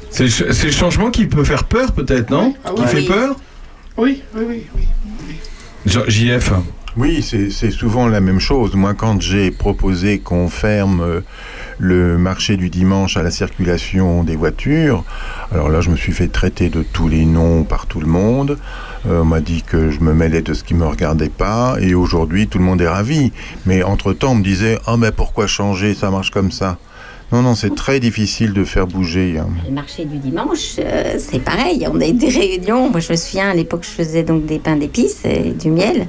C'est le, ch- c'est le changement qui peut faire peur, peut-être, non? Ah Qui oui. fait Oui. peur? Oui, oui, oui. oui. JF Oui, c'est souvent la même chose. Moi, quand j'ai proposé qu'on ferme euh, le marché du dimanche à la circulation des voitures, alors là, je me suis fait traiter de tous les noms par tout le monde. Euh, on m'a dit que je me mêlais de ce qui me regardait pas. Et aujourd'hui, tout le monde est ravi. Mais entre-temps, on me disait « Oh, mais pourquoi changer? Ça marche comme ça. » Non, non, c'est très difficile de faire bouger. hein. Le marché du dimanche, euh, c'est pareil. On a des réunions. Moi, je me souviens, à l'époque, je faisais donc des pains d'épices et du miel.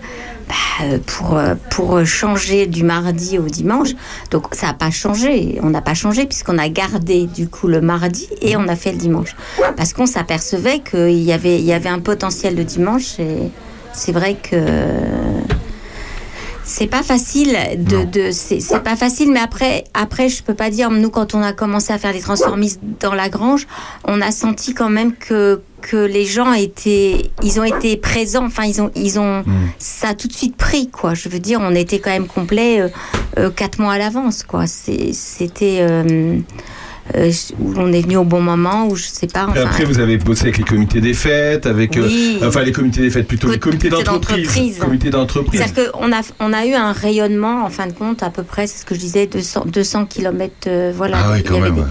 Bah, euh, pour, euh, pour changer du mardi au dimanche. Donc, ça n'a pas changé. On n'a pas changé puisqu'on a gardé, du coup, le mardi et on a fait le dimanche. Parce qu'on s'apercevait qu'il y avait, il y avait un potentiel de dimanche et c'est vrai que c'est pas facile de, de c'est pas facile mais après après je peux pas dire nous quand on a commencé à faire les transformistes dans la grange on a senti quand même que que les gens étaient ils ont été présents. Enfin ils ont ils ont ça a tout de suite pris quoi. Je veux dire on était quand même complet euh, euh, quatre mois à l'avance quoi. C'était euh, euh, où on est venu au bon moment ou je sais pas enfin après, vous avez bossé avec les comités des fêtes, avec. euh, Oui. enfin, les comités des fêtes, plutôt les comités Comité d'entreprise. Comités d'entreprise. C'est-à-dire qu'on a, on a eu un rayonnement, en fin de compte, à peu près, c'est ce que je disais, 200, 200 km. voilà. Ah y quand même. des-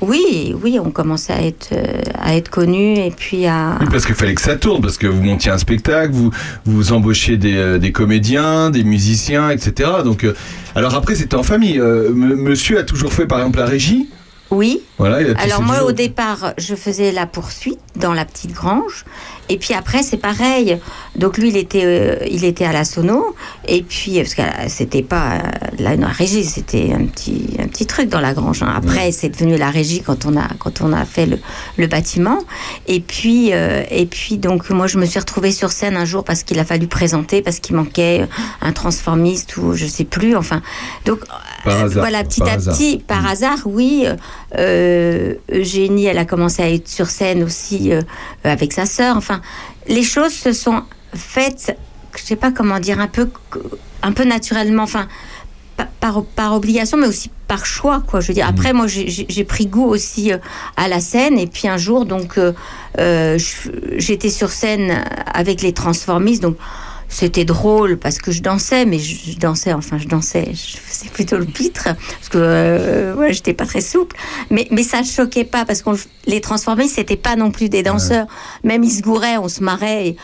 Oui, oui, on commençait à être, euh, à être connus et puis à. Oui, parce qu'il fallait que ça tourne, parce que vous montiez un spectacle, vous vous embauchiez des, euh, des comédiens, des musiciens, etc. Donc, euh, alors après, c'était en famille. Euh, monsieur a toujours fait, par exemple, la régie. Oui. Voilà, Alors moi, au départ, je faisais la poursuite dans la petite grange. Et puis après, c'est pareil. Donc lui, il était, euh, il était à la sono. Et puis, parce que euh, c'était pas euh, la, la régie, c'était un petit, un petit truc dans la grange. hein. Après, c'est devenu la régie quand on a, quand on a fait le, le bâtiment. Et puis, euh, et puis, donc moi, je me suis retrouvée sur scène un jour parce qu'il a fallu présenter, parce qu'il manquait un transformiste ou je sais plus. Enfin, donc Par hasard. voilà, petit Par à hasard. petit, par hasard, oui. Euh, Eugénie, elle a commencé à être sur scène aussi euh, avec sa sœur. Enfin, les choses se sont faites, je sais pas comment dire, un peu, un peu naturellement. Enfin, pa- par, par obligation, mais aussi par choix, quoi. Je veux dire, Mmh. après, moi, j'ai- pris goût aussi euh, à la scène. Et puis un jour, donc, euh, euh, j'étais sur scène avec les transformistes, donc. C'était drôle parce que je dansais, mais je, je dansais, enfin je dansais, je faisais plutôt le pitre parce que euh, ouais, j'étais pas très souple. Mais, mais ça choquait pas parce que les transformistes c'était pas non plus des danseurs. Même ils se gouraient, on se marrait et,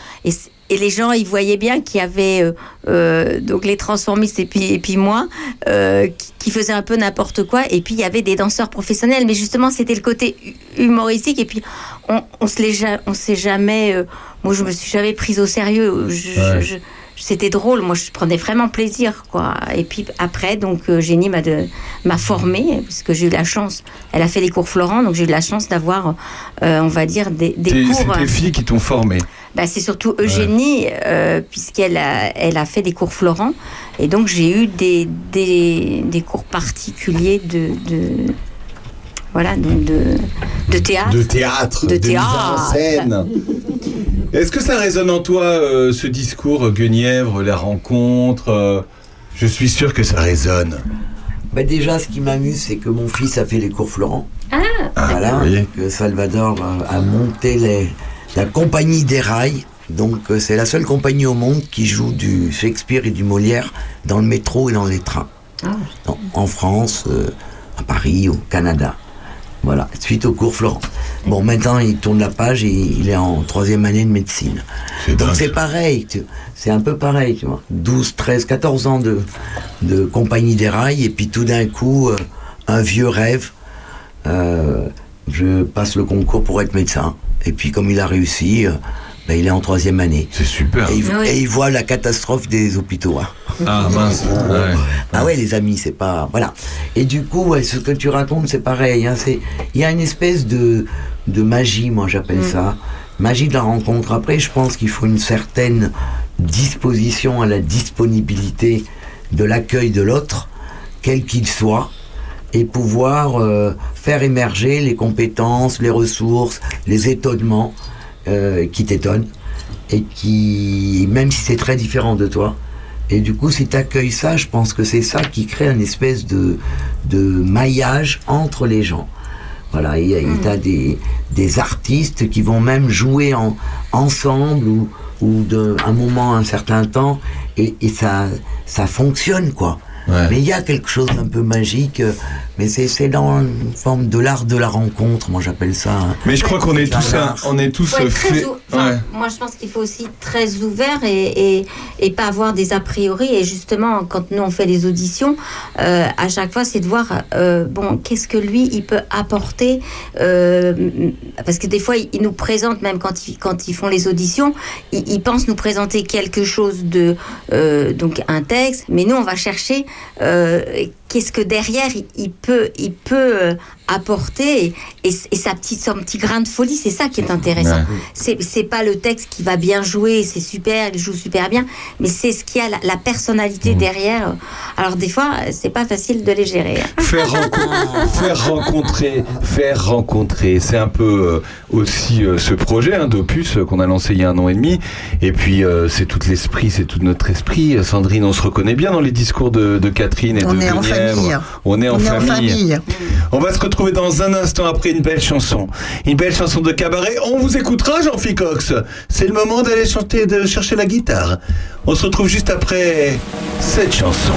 et, les gens ils voyaient bien qu'il y avait euh, euh, donc les transformistes et puis et puis moi euh, qui, qui faisaient un peu n'importe quoi et puis il y avait des danseurs professionnels. Mais justement c'était le côté hu- humoristique et puis on, on se les on s'est jamais, euh, moi je me suis jamais prise au sérieux. Je- Ouais. je- c'était drôle, moi je prenais vraiment plaisir quoi. Et puis après donc euh, Génie m'a de- m'a formée parce que j'ai eu la chance. Elle a fait les cours Florent donc j'ai eu la chance d'avoir euh, on va dire des, cours. C'est tes filles qui t'ont formé. Bah, c'est surtout Eugénie, euh, puisqu'elle a, elle a fait des cours Florent. Et donc, j'ai eu des, des, des cours particuliers de. de voilà, donc de, de théâtre. De théâtre, De de mise en théâtre. scène. Est-ce que ça résonne en toi, euh, ce discours, Guenièvre, la rencontre euh, Je suis sûr que ça résonne. Bah déjà, ce qui m'amuse, c'est que mon fils a fait les cours Florent. Ah, Voilà, oui. que Salvador a, a monté les- la compagnie des rails. Donc euh, c'est la seule compagnie au monde qui joue du Shakespeare et du Molière dans le métro et dans les trains. Ah. En, en France, euh, à Paris, au Canada. Voilà, suite au cours Florent. Bon, maintenant, il tourne la page et il est en troisième année de médecine. Donc c'est pareil, c'est un peu pareil, tu vois. 12, 13, 14 ans de, de compagnie des rails et puis tout d'un coup, euh, un vieux rêve. Euh, je passe le concours pour être médecin. Et puis comme il a réussi, euh, ben, il est en troisième année. C'est super. Et, il- Oui. et il voit la catastrophe des hôpitaux. hein. Ah mince. Ouais. Ah ouais, les amis, c'est pas voilà. Et du coup, ouais, ce que tu racontes, c'est pareil. Hein, c'est il y a une espèce de de magie, moi j'appelle ça, magie de la rencontre. Après, je pense qu'il faut une certaine disposition à la disponibilité de l'accueil de l'autre, quel qu'il soit, et pouvoir euh, faire émerger les compétences, les ressources, les étonnements euh, qui t'étonnent et qui, même si c'est très différent de toi, et du coup, si tu accueilles ça, je pense que c'est ça qui crée une espèce de, de maillage entre les gens. Voilà, il y a, il y a des, des artistes qui vont même jouer en, ensemble ou, ou de, un moment, un certain temps, et, et ça, ça fonctionne, quoi. Ouais. Mais il y a quelque chose d'un peu magique, euh, mais c'est c'est dans une forme de l'art de la rencontre, moi j'appelle ça. hein. Mais je crois qu'on est tous, un on est tous Faut être très faits. ou- enfin, Ouais. Moi, je pense qu'il faut aussi être très ouvert et, et, et pas avoir des a priori. Et justement, quand nous on fait les auditions, euh, à chaque fois, c'est de voir euh, bon, qu'est-ce que lui il peut apporter. euh, parce que des fois, il, il nous présente même quand ils quand ils font les auditions, ils, ils pensent nous présenter quelque chose de euh, donc un texte, mais nous on va chercher euh, qu'est-ce que derrière il, peut il peut euh, apporter et, sa petite son petit grain de folie, c'est ça qui est intéressant. Ouais. C'est c'est pas le texte qui va bien jouer, c'est super, il joue super bien, mais c'est ce qui a la, la personnalité derrière. Alors des fois, c'est pas facile de les gérer. hein. Faire, renco- faire rencontrer, faire rencontrer, c'est un peu euh, aussi euh, ce projet hein, d'Opus euh, qu'on a lancé il y a un an et demi. Et puis euh, c'est tout l'esprit, c'est tout notre esprit. Sandrine, on se reconnaît bien dans les discours de, de Catherine et On de. Famille. On est en On est en famille. On va se retrouver dans un instant après une belle chanson. Une belle chanson de cabaret. On vous écoutera, Jean-Philippe Cox. C'est le moment d'aller chanter, de chercher la guitare. On se retrouve juste après cette chanson.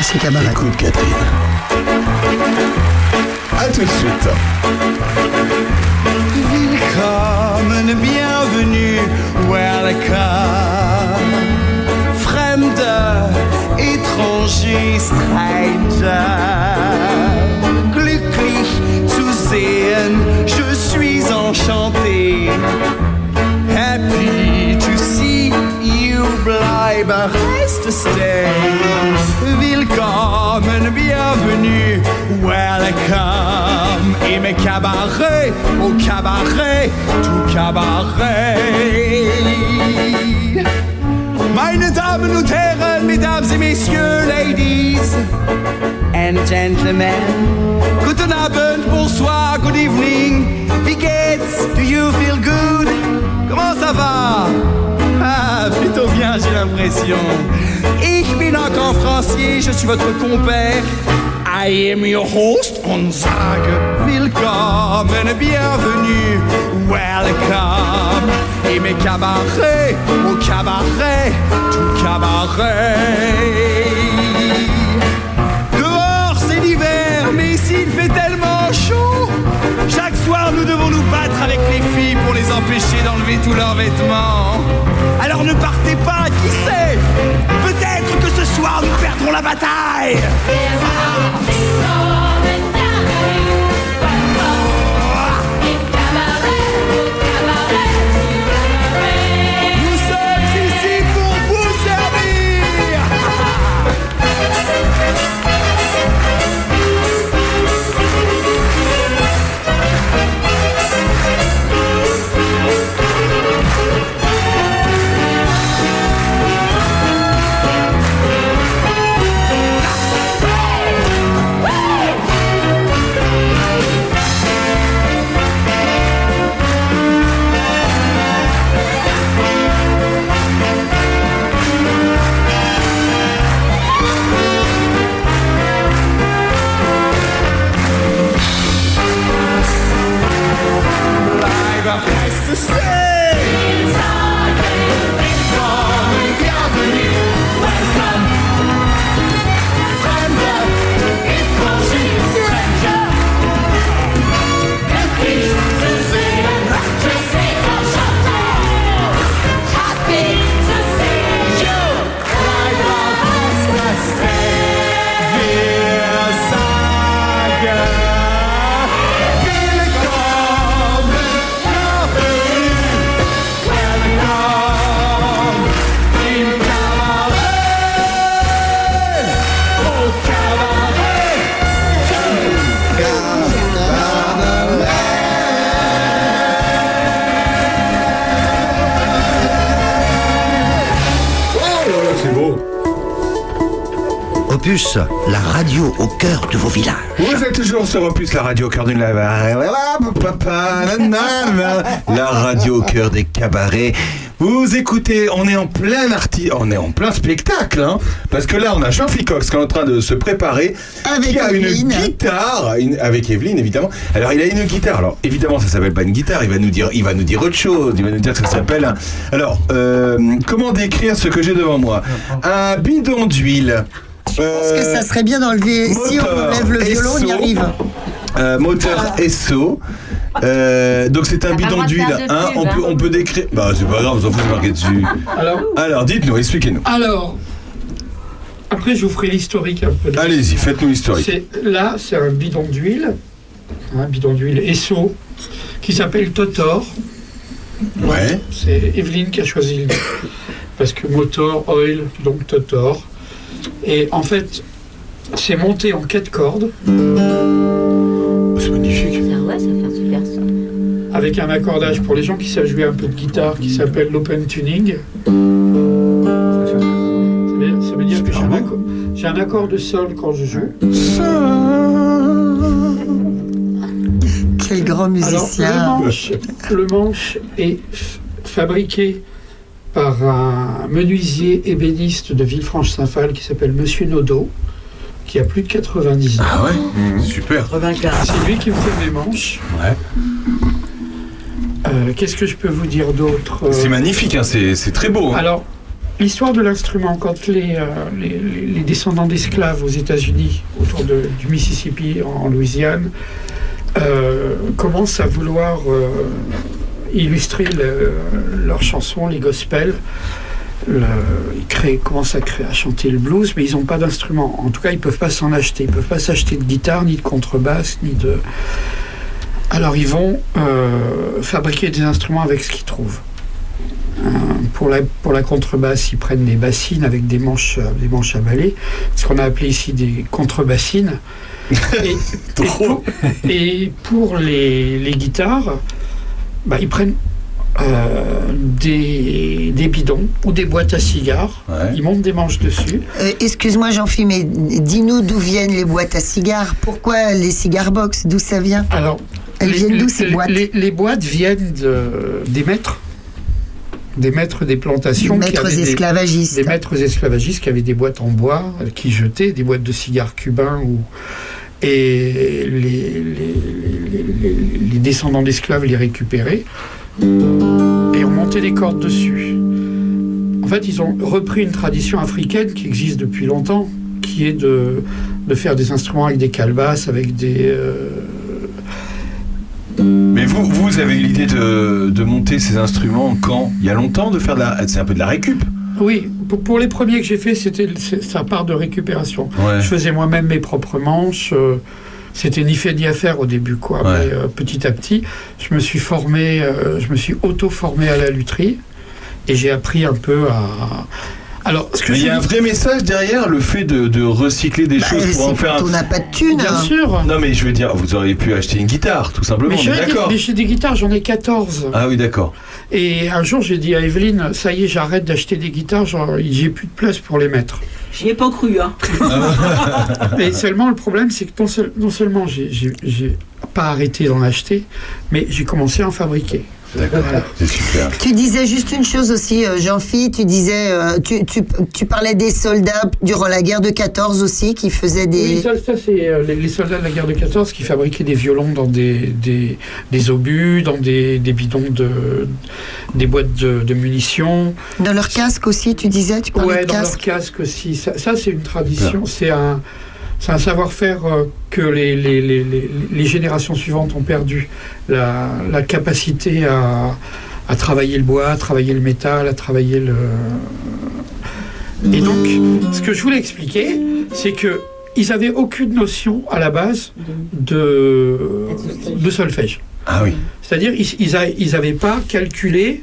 C'est cabaret. Écoute, Catherine. À tout de suite. Bienvenue, welcome. Étranger, stranger. Glücklich zu sehen, je suis enchanté. Happy to see you, bleibe, reste, stay. Willkommen, bienvenue, welcome. Et mes cabarets, au cabaret, tout cabaret. Meine Damen Mesdames et Messieurs, Ladies and Gentlemen, guten Abend, bonsoir, good evening. Wie? Do you feel good? Comment ça va? Ah, plutôt bien, j'ai l'impression. Ich bin encore Francier, je suis votre compère. I am your host und sage Willkommen, bienvenue, welcome. Et mes cabarets, au cabaret, tout cabaret. Dehors c'est l'hiver, mais ici il fait tellement chaud. Chaque soir nous devons nous battre avec les filles pour les empêcher d'enlever tous leurs vêtements. Alors ne partez pas, qui sait? Peut-être que ce soir nous perdrons la bataille. Stay. Opus, la radio au cœur de vos villages. Vous êtes toujours sur Opus, la radio au cœur d'une La radio au cœur des cabarets. Vous écoutez, on est en plein arti, on est en plein spectacle, hein, parce que là on a Jean Ficox qui est en train de se préparer, Avec qui a une Evelyne. guitare, une- avec Evelyne évidemment. Alors il a une guitare, alors évidemment ça s'appelle pas une guitare, il va nous dire, il va nous dire autre chose, il va nous dire que ça s'appelle. un- Alors euh, comment décrire ce que j'ai devant moi? Un bidon d'huile. Parce que ça serait bien d'enlever. Si on enlève le violon, on y SO. arrive. Euh, moteur SO. Euh, donc c'est un bidon d'huile. hein, pub, on, peut, hein. on peut décrire. Bah c'est pas grave, on s'en fout, c'est marqué dessus. Alors, Alors dites-nous, expliquez-nous. alors, après, je vous ferai l'historique un peu. de- Allez-y, faites-nous l'historique. Là, c'est un bidon d'huile, un bidon d'huile Esso, qui s'appelle Totor. Ouais. C'est Evelyne qui a choisi le nom. Parce que motor, oil, donc Totor. Et en fait, c'est monté en quatre cordes, C'est magnifique. Ça, ouais, ça fait un super son. avec un accordage pour les gens qui savent jouer un peu de guitare qui s'appelle l'open tuning. Ça veut dire, ça veut dire que j'ai un, accord, j'ai un accord de sol quand je joue. Quel grand Alors, le musicien. manche, le manche est fabriqué par un menuisier ébéniste de Villefranche-Saint-Phal qui s'appelle Monsieur Nodo, qui a plus de 90 ans. Ah ouais Super. C'est lui qui me fait mes manches. Ouais. Euh, Qu'est-ce que je peux vous dire d'autre Euh, C'est magnifique, hein, c'est très beau. hein. Alors, l'histoire de l'instrument, quand les, euh, les, les- les descendants d'esclaves aux États-Unis, autour de- du Mississippi, en, en Louisiane, euh, commencent à vouloir euh, illustrer le- leurs chansons, les gospels, le- ils créent, commencent à, créer, à chanter le blues, mais ils n'ont pas d'instrument. En tout cas, ils ne peuvent pas s'en acheter. Ils ne peuvent pas s'acheter de guitare, ni de contrebasse, ni de... Alors, ils vont euh, fabriquer des instruments avec ce qu'ils trouvent. Euh, pour, la, pour la contrebasse, ils prennent des bassines avec des manches, des manches à balai, ce qu'on a appelé ici des contrebassines. et, et pour, et pour les, les guitares, bah, ils prennent euh, des, des bidons ou des boîtes à cigares, Ouais. ils montent des manches dessus. Euh, Excuse-moi, Jean-Philippe, mais dis-nous d'où viennent les boîtes à cigares. Pourquoi les cigar box? D'où ça vient? Alors, Elles les, viennent d'où ces boîtes? les, les boîtes viennent de- des maîtres, des maîtres des plantations, qui Maîtres des- esclavagistes. des maîtres esclavagistes qui avaient des boîtes en bois, euh, qui jetaient des boîtes de cigares cubains ou et les, descendants d'esclaves les récupéraient et on montait des cordes dessus. En fait, ils ont repris une tradition africaine qui existe depuis longtemps, qui est de, faire des instruments avec des calebasses, avec des, euh, Mais vous, avez eu l'idée de, monter ces instruments quand? Il y a longtemps de faire de. C'est un peu de la récup. Oui, pour, pour les premiers que j'ai fait, c'était ça part de récupération. Ouais. Je faisais moi-même mes propres manches. euh, c'était ni fait ni à faire au début, quoi. Ouais. Mais euh, petit à petit, je me suis formé, euh, je me suis auto-formé à la lutherie et j'ai appris un peu à. Alors, ce que Mais il y a un vrai message derrière le fait de, de recycler des Bah, choses pour en faire un. on n'a pas de thunes. Bien hein. sûr. Non, mais je veux dire, vous auriez pu acheter une guitare, tout simplement. Mais on j'ai est des, d'accord. mais j'ai des guitares, j'en ai 14. Ah oui, d'accord. Et un jour, j'ai dit à Evelyne, ça y est, j'arrête d'acheter des guitares, genre, j'ai plus de place pour les mettre. J'y ai pas cru, hein. Mais seulement, le problème, c'est que non, seul- non seulement j'ai pas arrêté d'en acheter, mais j'ai commencé à en fabriquer. D'accord. Voilà. C'est super. Tu disais juste une chose aussi, euh, Jean-Philippe, tu disais, euh, tu, tu, tu parlais des soldats durant la guerre de 14 aussi qui faisaient des... Oui, ça, ça, c'est euh, les, les soldats de la guerre de 14 qui fabriquaient des violons dans des, des, des obus, dans des, des bidons de. des boîtes de, de munitions. Dans leur casque aussi, tu disais, tu parlais Ouais, de dans leur casque. casque aussi. Ça, ça, c'est une tradition, c'est un, c'est un savoir-faire euh, que les, les, les, les, les générations suivantes ont perdu. La, la capacité à, à travailler le bois, à travailler le métal, à travailler le. Et donc, ce que je voulais expliquer, c'est que ils avaient aucune notion à la base de, de solfège. Ah oui. C'est-à-dire, ils n'avaient pas calculé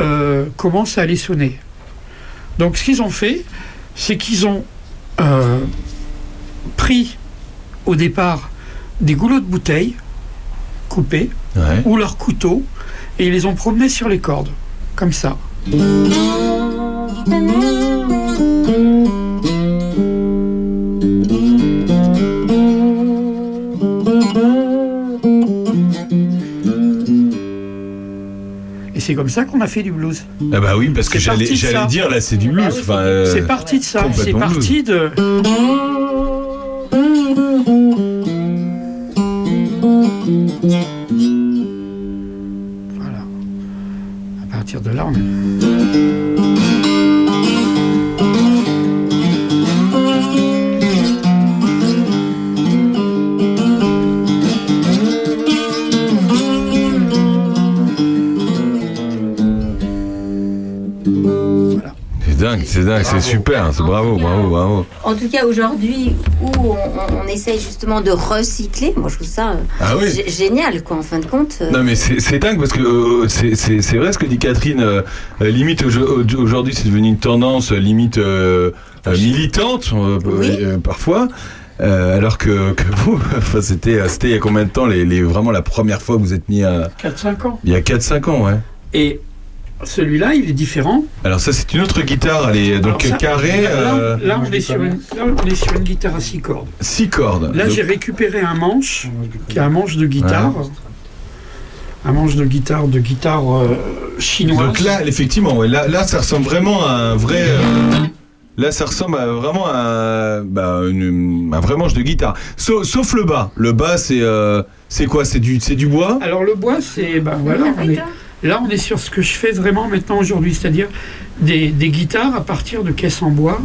euh, comment ça allait sonner. Donc, ce qu'ils ont fait, c'est qu'ils ont euh, pris au départ des goulots de bouteilles coupés ou leurs couteaux et ils les ont promenés sur les cordes, comme ça. Et c'est comme ça qu'on a fait du blues. Ah bah oui, parce que j'allais dire là, c'est du ah bah blues. C'est euh, parti de ça. C'est parti de. Voilà. À partir de là. C'est dingue, c'est super, c'est bravo, bravo, bravo. En tout cas, aujourd'hui, où on, on- on essaye justement de recycler, moi je trouve ça euh, Ah oui. génial, quoi, en fin de compte. euh, Non mais c'est dingue parce que euh, c'est- vrai ce que dit Catherine. euh, limite aujo- aujourd'hui c'est devenu une tendance limite euh, euh, militante euh, euh, parfois. euh, alors que, que vous, enfin, c'était c'était il y a combien de temps les, les- vraiment la première fois que vous êtes mis à 4-5 ans. il y a 4-5 ans ouais. Et celui-là, il est différent. Alors ça c'est une autre guitare, elle est donc ça, carrée. Là, euh, là, on est sur une, là, on est sur une guitare à 6 cordes. Six cordes. Là, Donc- j'ai récupéré un manche, qui est un manche de guitare. Un manche de guitare, de guitare euh, chinoise. Donc là, effectivement, ouais, là, là, ça ressemble vraiment à un vrai. euh, là, ça ressemble à vraiment à, bah, une- un vrai manche de guitare. Sauf, sauf le bas. Le bas, c'est euh, c'est quoi? C'est du, c'est du bois? Alors le bois, c'est ben voilà, on est, là on est sur ce que je fais vraiment maintenant aujourd'hui, c'est-à-dire des, des guitares à partir de caisses en bois,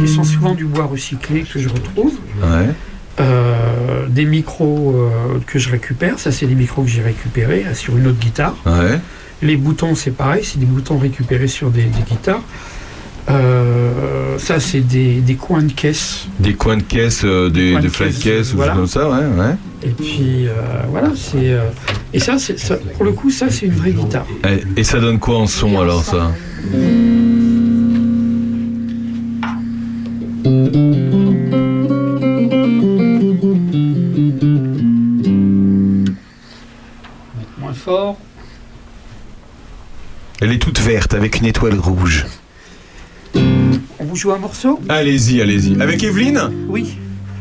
qui sont souvent du bois recyclé que je retrouve, Ouais. Euh, des micros euh, que je récupère, ça c'est des micros que j'ai récupérés euh, sur une autre guitare. Ouais. Les boutons c'est pareil, c'est des boutons récupérés sur des, des guitares. Euh, ça c'est des, des coins de caisse. Des coins de caisse, euh, des, des de flat caisse, caisse ou voilà. des choses comme ça, ouais, ouais. Et puis euh, voilà, c'est euh, et ça, c'est ça, pour le coup ça c'est une vraie guitare. Et, et ça donne quoi en son alors ça? Moins fort. Elle est toute verte avec une étoile rouge. Vous joue un morceau Allez-y, allez-y. Avec Evelyne Oui.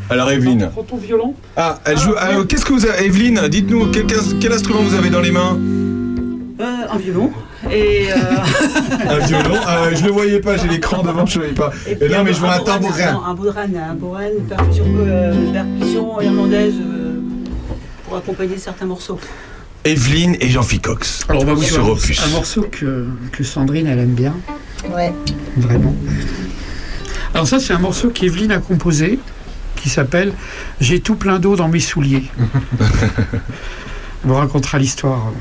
Alors Evelyne. Prends ton violon. Ah, elle joue. alors, Qu'est-ce que vous avez, Evelyne Dites-nous quel, quel instrument vous avez dans les mains Euh, un violon. Et euh, Un violon. Ah, je le voyais pas. J'ai l'écran devant. Je le voyais pas. Et puis non, mais je vois un tambourin. Un bourrin, un bourrin, une percussion, euh, percussion irlandaise euh, pour accompagner certains morceaux. Evelyne et Jean-Philippe Cox. Alors on va vous sur Opus. un morceau que, que Sandrine elle aime bien. Ouais. Vraiment. Alors ça c'est un morceau qu'Evelyne a composé qui s'appelle J'ai tout plein d'eau dans mes souliers. On vous racontera l'histoire.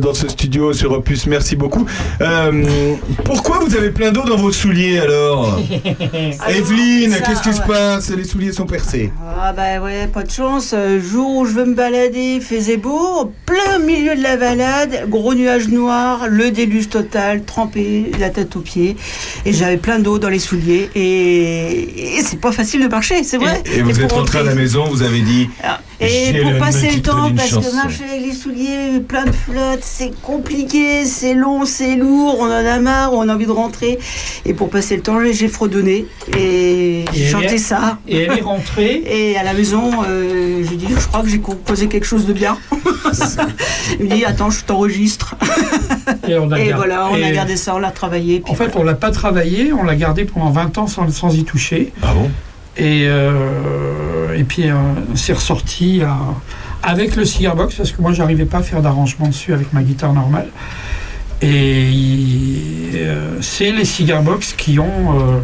Dans ce studio sur Opus, merci beaucoup. Euh, pourquoi vous avez plein d'eau dans vos souliers alors Evelyne, ça, qu'est-ce qui se passe Les souliers sont percés. Ah bah ouais, pas de chance. Euh, jour où je veux me balader, il faisait beau, en plein milieu de la balade, gros nuage noir, le déluge total, trempé, la tête aux pieds, et j'avais plein d'eau dans les souliers, et, et c'est pas facile de marcher, c'est vrai. Et vous êtes rentré à la maison, vous avez dit. Et J'ai pour passer le temps, parce chance. que marcher avec les souliers plein de flotte, c'est compliqué, c'est long, c'est lourd, on en a marre, on a envie de rentrer. Et pour passer le temps, j'ai fredonné et j'ai Et chanté ça. et elle est rentrée Et à la maison, euh, je lui dis, je crois que j'ai composé quelque chose de bien. Il me dit, attends, je t'enregistre. Et, on a Et voilà, on a gardé ça, on l'a travaillé. En fait, on l'a pas travaillé, on l'a gardé pendant 20 ans sans, sans y toucher. Ah bon? Et, euh, et puis, euh, c'est ressorti euh, avec le cigar box, parce que moi, j'arrivais pas à faire d'arrangement dessus avec ma guitare normale. Et c'est les cigar box qui ont.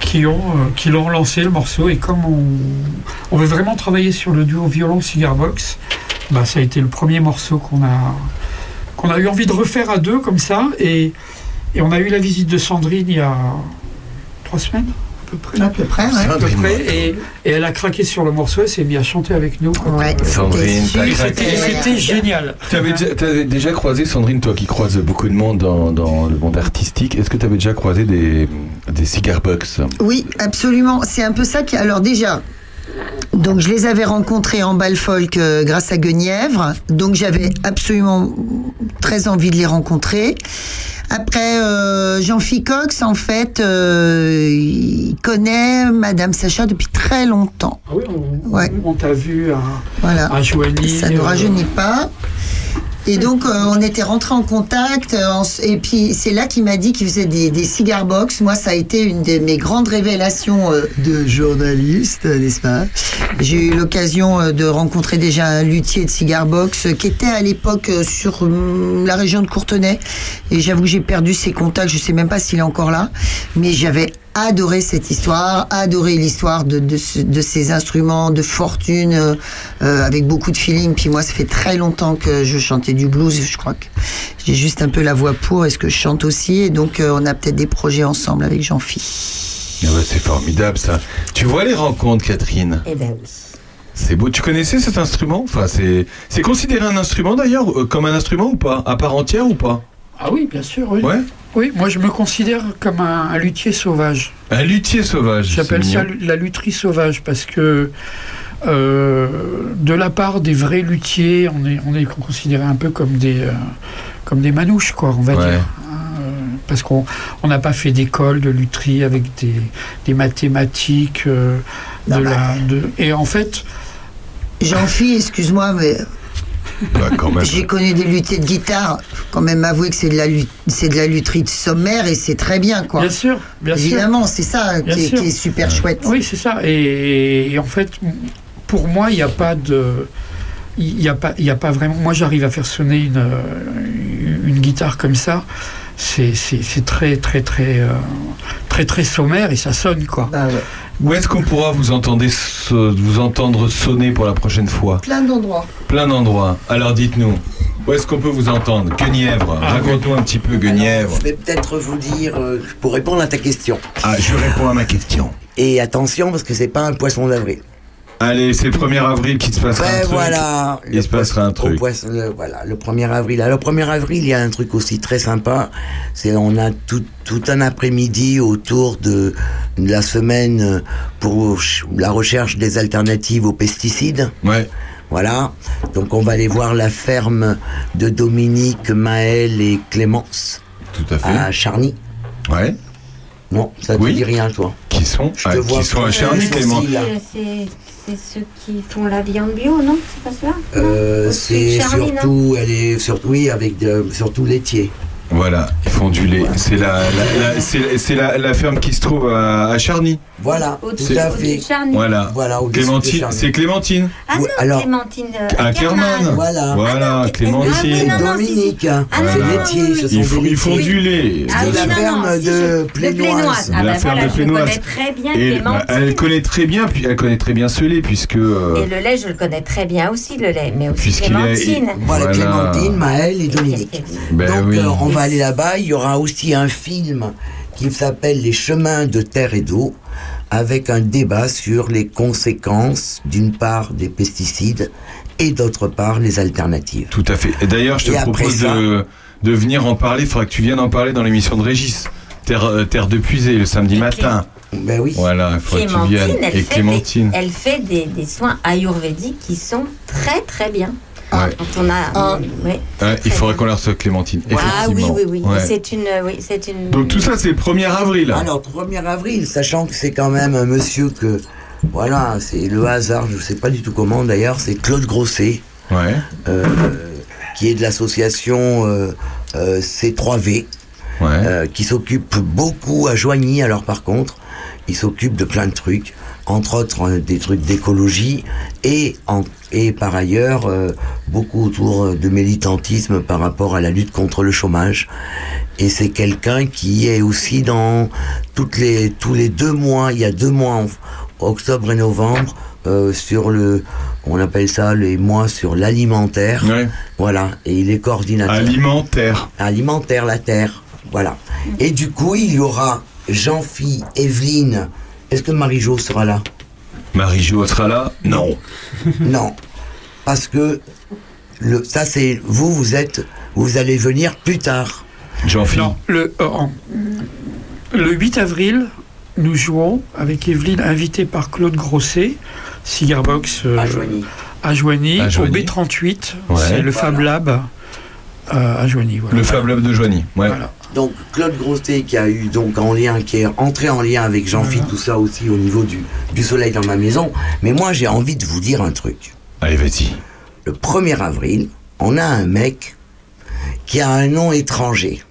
qui ont qui l'ont lancé le morceau et comme on, on veut vraiment travailler sur le duo violon cigar box bah ça a été le premier morceau qu'on a qu'on a eu envie de refaire à deux comme ça et, et on a eu la visite de Sandrine il y a trois semaines peu près À peu près, ouais. À peu près, et, et elle a craqué sur le morceau elle s'est à chanter avec nous Et craqué. c'était génial Tu avais, déjà- croisé, Sandrine, toi qui croises beaucoup de monde dans, dans le monde artistique, est-ce que tu avais déjà croisé des, des cigar box? Oui, absolument. C'est un peu ça qui. Alors déjà. Donc je les avais rencontrés en bal folk euh, grâce à Guenièvre. Donc j'avais absolument très envie de les rencontrer. Après, euh, Jean Ficox, en fait, euh, il connaît Madame Sacha depuis très longtemps. Ah oui, on, Ouais. on t'a vu à, Voilà. à Joigny, Ça ne rajeunit pas. Et donc, euh, on était rentrés en contact. euh, en et puis, c'est là qu'il m'a dit qu'il faisait des, des cigar box. Moi, ça a été une de mes grandes révélations euh, de journaliste, n'est-ce pas? J'ai eu l'occasion euh, de rencontrer déjà un luthier de cigar box euh, qui était à l'époque euh, sur hum, la région de Courtenay. Et j'avoue que j'ai perdu ses contacts. Je sais même pas s'il est encore là. Mais j'avais adoré cette histoire, adoré l'histoire de, de, ce- de ces instruments de fortune euh, euh, avec beaucoup de feeling. Puis moi, ça fait très longtemps que je chantais du blues. Je crois que j'ai juste un peu la voix pour. Est-ce que je chante aussi Et donc, euh, on a peut-être des projets ensemble avec Jean-Phi. Ah ouais, C'est formidable ça. Tu vois les rencontres, Catherine? Eh ben oui. C'est beau. Tu connaissais cet instrument? Enfin, c'est c'est considéré un instrument d'ailleurs, euh, comme un instrument ou pas? À part entière ou pas? Ah oui, bien sûr, oui. Ouais. Oui, moi je me considère comme un, un luthier sauvage. Un luthier sauvage. J'appelle ça la lutherie sauvage parce que euh, de la part des vrais luthiers, on est, on est considéré un peu comme des, euh, comme des manouches, quoi, on va Ouais. dire. hein, euh, parce qu'on on n'a pas fait d'école de lutherie avec des, des mathématiques. euh, de la, de, et en fait. Jean-Phi, excuse-moi, mais Bah, j'ai connu des luthiers de guitare. Faut quand même avouer que c'est de la c'est de la lutherie de sommaire et c'est très bien, quoi. Bien sûr, bien sûr. Évidemment, c'est ça Bien qui est, sûr. qui est super chouette. Oui, c'est ça. Et, et en fait, pour moi, il n'y a pas de. Il n'y a, pas- il y a pas vraiment. Moi, j'arrive à faire sonner une, euh, une guitare comme ça. C'est c'est- c'est très, très, très, euh, très, très sommaire et ça sonne, quoi. Bah Où est-ce qu'on pourra vous entendre, vous entendre sonner pour la prochaine fois Plein d'endroits. Plein d'endroits. Alors dites-nous, où est-ce qu'on peut vous entendre Guenièvre. Raconte-nous un petit peu Guenièvre. Je vais peut-être vous dire, euh, pour répondre à ta question. Ah, je réponds à ma question. Et attention, parce que c'est pas un poisson d'avril. Allez, c'est le 1er avril qu'il se passera un truc. voilà. Il se passera un Au truc. poisson- le- voilà, le 1er avril. Alors, le 1er avril, il y a un truc aussi très sympa. C'est on a tout, tout un après-midi autour de, de la semaine pour ch- la recherche des alternatives aux pesticides. Ouais. Voilà. Donc, on va aller voir la ferme de Dominique, Maël et Clémence. Tout à fait. À Charny. Ouais. Non, ça te Oui. dit rien, toi. Qui sont, Je te ah, vois qui sont à Charny. Euh, C'est ceux qui font la viande bio, non? C'est pas cela? Euh, c'est surtout, elle est surtout, oui, avec de, surtout laitier. Voilà, ils font du lait. C'est la, la- la- c'est- c'est la, la ferme qui se trouve à, à Charny. Voilà, Au-dessus- tout à fait. de Charny. Voilà. Voilà, au-dessus de Clémentine, Charny. c'est Clémentine. Ah non, alors- Clémentine. euh, À Kerman. Voilà. Voilà, Clémentine. Ah non. Dominique. Ah c'est laitier, ce sont Ils font, ils du lait. Ah de la ferme de Plénoise. Ah la ferme voilà, de Plénoise. elle connaît très bien, puis elle connaît très bien ce lait puisque. euh, Et le lait, je le connais très bien aussi, le lait, mais aussi Clémentine. Voilà. Clémentine, Maëlle et Dominique. Ben Donc oui. euh, on va aller là-bas. Il y aura aussi un film qui s'appelle Les chemins de terre et d'eau, avec un débat sur les conséquences, d'une part, des pesticides et d'autre part, les alternatives. Tout à fait. Et d'ailleurs, je te Et propose ça- de, de venir en parler. Il faudra que tu viennes en parler dans l'émission de Régis. Terre, euh, Terre de Puisée, le samedi matin. Ben oui. Voilà, il faudra que tu Clémentine, viennes. elle Et fait, Clémentine. Des, elle fait des, des soins ayurvédiques qui sont très très bien. Ouais. Quand on a, oui, Ouais, très il faudrait qu'on la reçoive Clémentine. Ah oui, effectivement. oui, oui. Ouais. C'est une, oui, c'est une. Donc tout ça, c'est le 1er avril. Alors, 1er avril, sachant que c'est quand même un monsieur que, voilà, c'est le hasard, je sais pas du tout comment d'ailleurs, c'est Claude Grosset, Ouais. euh, qui est de l'association euh, euh, C3V, Ouais. euh, qui s'occupe beaucoup à Joigny. Alors par contre, il s'occupe de plein de trucs, entre autres euh, des trucs d'écologie et, en, et par ailleurs euh, beaucoup autour euh, de militantisme par rapport à la lutte contre le chômage. Et c'est quelqu'un qui est aussi dans toutes les tous les deux mois, il y a deux mois, octobre et novembre, euh, sur le, on appelle ça les mois sur l'alimentaire. Ouais. Voilà, et il est coordinateur. Alimentaire. Alimentaire, la terre. Voilà. Et du coup, il y aura Jean-Phi, Evelyne. Est-ce que Marie-Jo sera là? Marie-Jo sera là? Non. Non. Parce que le, ça, c'est. Vous, vous êtes. Vous allez venir plus tard. Jean-Philippe. Non, le, euh, en- le 8 avril, nous jouons avec Evelyne, invitée par Claude Grosset, Cigarbox euh, À Joigny. à Joigny, À au Joigny. B38. Ouais. C'est le Voilà. Fab Lab euh, à Joigny. Voilà. Le Fab Lab de Joigny. Ouais. Voilà. Donc, Claude Grosset, qui a eu donc en lien, qui est entré en lien avec Jean-Phi, tout ça aussi au niveau du, du soleil dans ma maison. Mais moi, j'ai envie de vous dire un truc. Allez, vas-y. Le 1er avril, on a un mec qui a un nom étranger.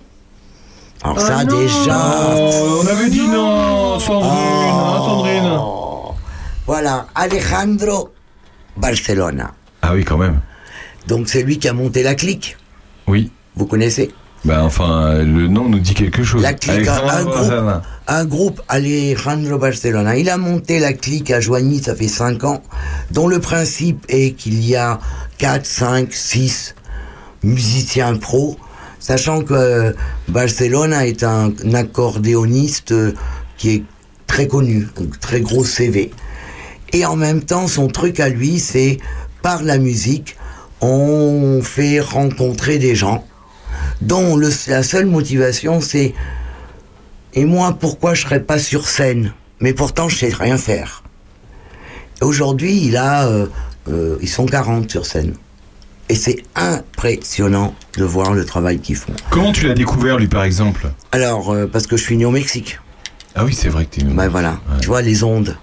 Alors Oh ça, non. déjà... Oh, on avait dit non, Sandrine, hein, Sandrine. Oh. Voilà, Alejandro Barcelona. Ah oui, quand même. Donc c'est lui qui a monté la clique. Oui. Vous connaissez? Bah enfin, le nom nous dit quelque chose. La clique, un groupe, un groupe Alejandro Barcelona. Il a monté la clique à Joigny, ça fait 5 ans, dont le principe est qu'il y a 4, 5, 6 musiciens pros, sachant que Barcelona est un, accordéoniste euh, qui est très connu, donc très gros CV. Et en même temps, son truc à lui, c'est par la musique, on fait rencontrer des gens dont le- la seule motivation, c'est et moi, pourquoi je serais pas sur scène? Mais pourtant, je sais rien faire. Aujourd'hui, il a, euh, euh, ils sont 40 sur scène. Et c'est impressionnant de voir le travail qu'ils font. Comment tu l'as découvert, lui, par exemple? Alors, euh, parce que je suis né au Mexique. Ah oui, c'est vrai que t'es... Ben voilà, tu vois les ondes.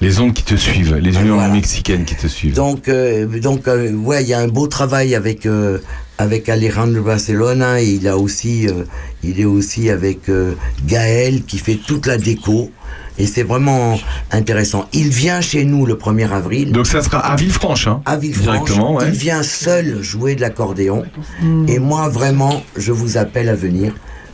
Les ondes qui te suivent, les ondes Voilà. mexicaines qui te suivent. Donc, euh, donc, euh, ouais, il y a un beau travail avec euh, avec Alejandro Barcelona. Et il a aussi, euh, il est aussi avec euh, Gaël qui fait toute la déco. Et c'est vraiment intéressant. Il vient chez nous le 1er avril. Donc ça sera à Villefranche, hein À Villefranche. Directement, ouais. Il vient seul jouer de l'accordéon. Et moi, vraiment, je vous appelle à venir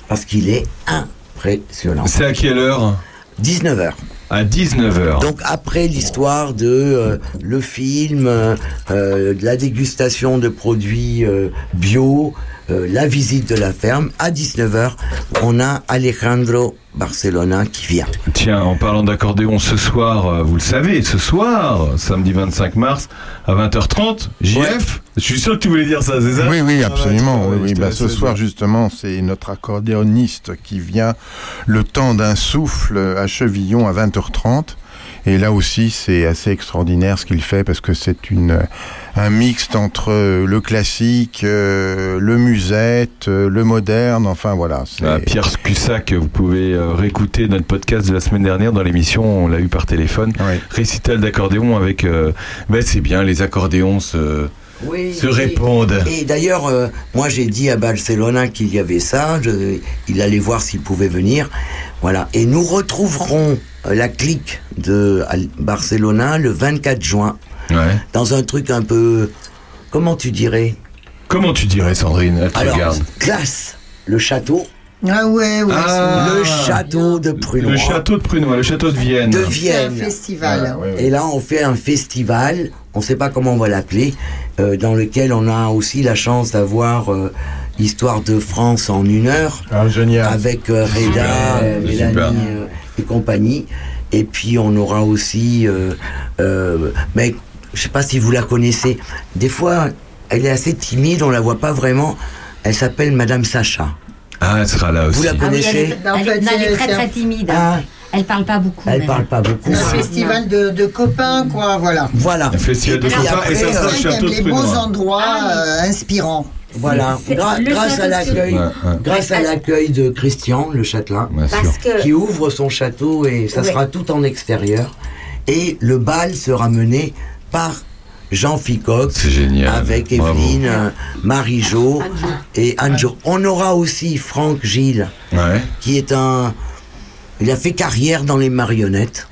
parce qu'il est impressionnant. C'est à quelle heure? 19h. À 19h. Donc après l'histoire de euh, le film, euh, euh, de la dégustation de produits bio, euh, la visite de la ferme, à 19h, on a Alejandro Barcelona qui vient. Tiens, en parlant d'accordéon, ce soir, euh, vous le savez, ce soir, samedi 25 mars, à 20h30, JF Je suis sûr que tu voulais dire ça, c'est ça Oui, oui, Ah, absolument. oui, oui. Bah, ce soir, justement, c'est notre accordéoniste qui vient le temps d'un souffle à Chevillon à 20h30. Et là aussi, c'est assez extraordinaire ce qu'il fait parce que c'est une un mixte entre euh, le classique, euh, le musette, euh, le moderne. Enfin voilà. Ah, Pierre Cussac, vous pouvez euh, réécouter notre podcast de la semaine dernière dans l'émission, on l'a eu par téléphone. Ouais. Récital d'accordéon avec. euh, ben, c'est bien, les accordéons se, Oui, se répondent. Et d'ailleurs, euh, moi j'ai dit à Barcelona qu'il y avait ça, je- il allait voir s'il pouvait venir. Voilà. Et nous retrouverons euh, la clique de Barcelona le 24 juin. Dans un truc un peu. Comment tu dirais? Comment tu dirais, Sandrine? Elle te Alors, regarde. classe, le château. Ah ouais, ouais. Ah. le château de Prunois. Le château de Prunois, le château de Vienne. de C'est un Vienne. festival. Et là, on fait un festival, on ne sait pas comment on va l'appeler, euh, dans lequel on a aussi la chance d'avoir euh, l'histoire de France en une heure, Ah, génial. avec euh, Reda, euh. Mélanie euh, et compagnie. Et puis, on aura aussi, euh, euh, mais je sais pas si vous la connaissez, des fois, elle est assez timide, on la voit pas vraiment. Elle s'appelle Madame Sacha. Ah, elle sera là aussi. Vous la Ah oui, elle, connaissez est, En elle- fait, non, elle est très très timide. Ah. Elle parle pas beaucoup. Elle même. parle pas beaucoup. Un festival de, de copains, quoi, voilà. Voilà. Un festival de copains, et ça après, sera euh, château de les Prunois. endroits euh, inspirants. Voilà, C'est- Gra- grâce à l'accueil, Ouais, ouais. grâce à l'accueil de Christian, le châtelain. Parce que qui ouvre son château et ça Ouais. sera tout en extérieur. Et le bal sera mené par Jean Ficoc C'est génial. avec. Evelyne, euh, Marie-Jo et Anjo. On aura aussi Franck Gilles, Ouais. qui est un. Il a fait carrière dans les marionnettes.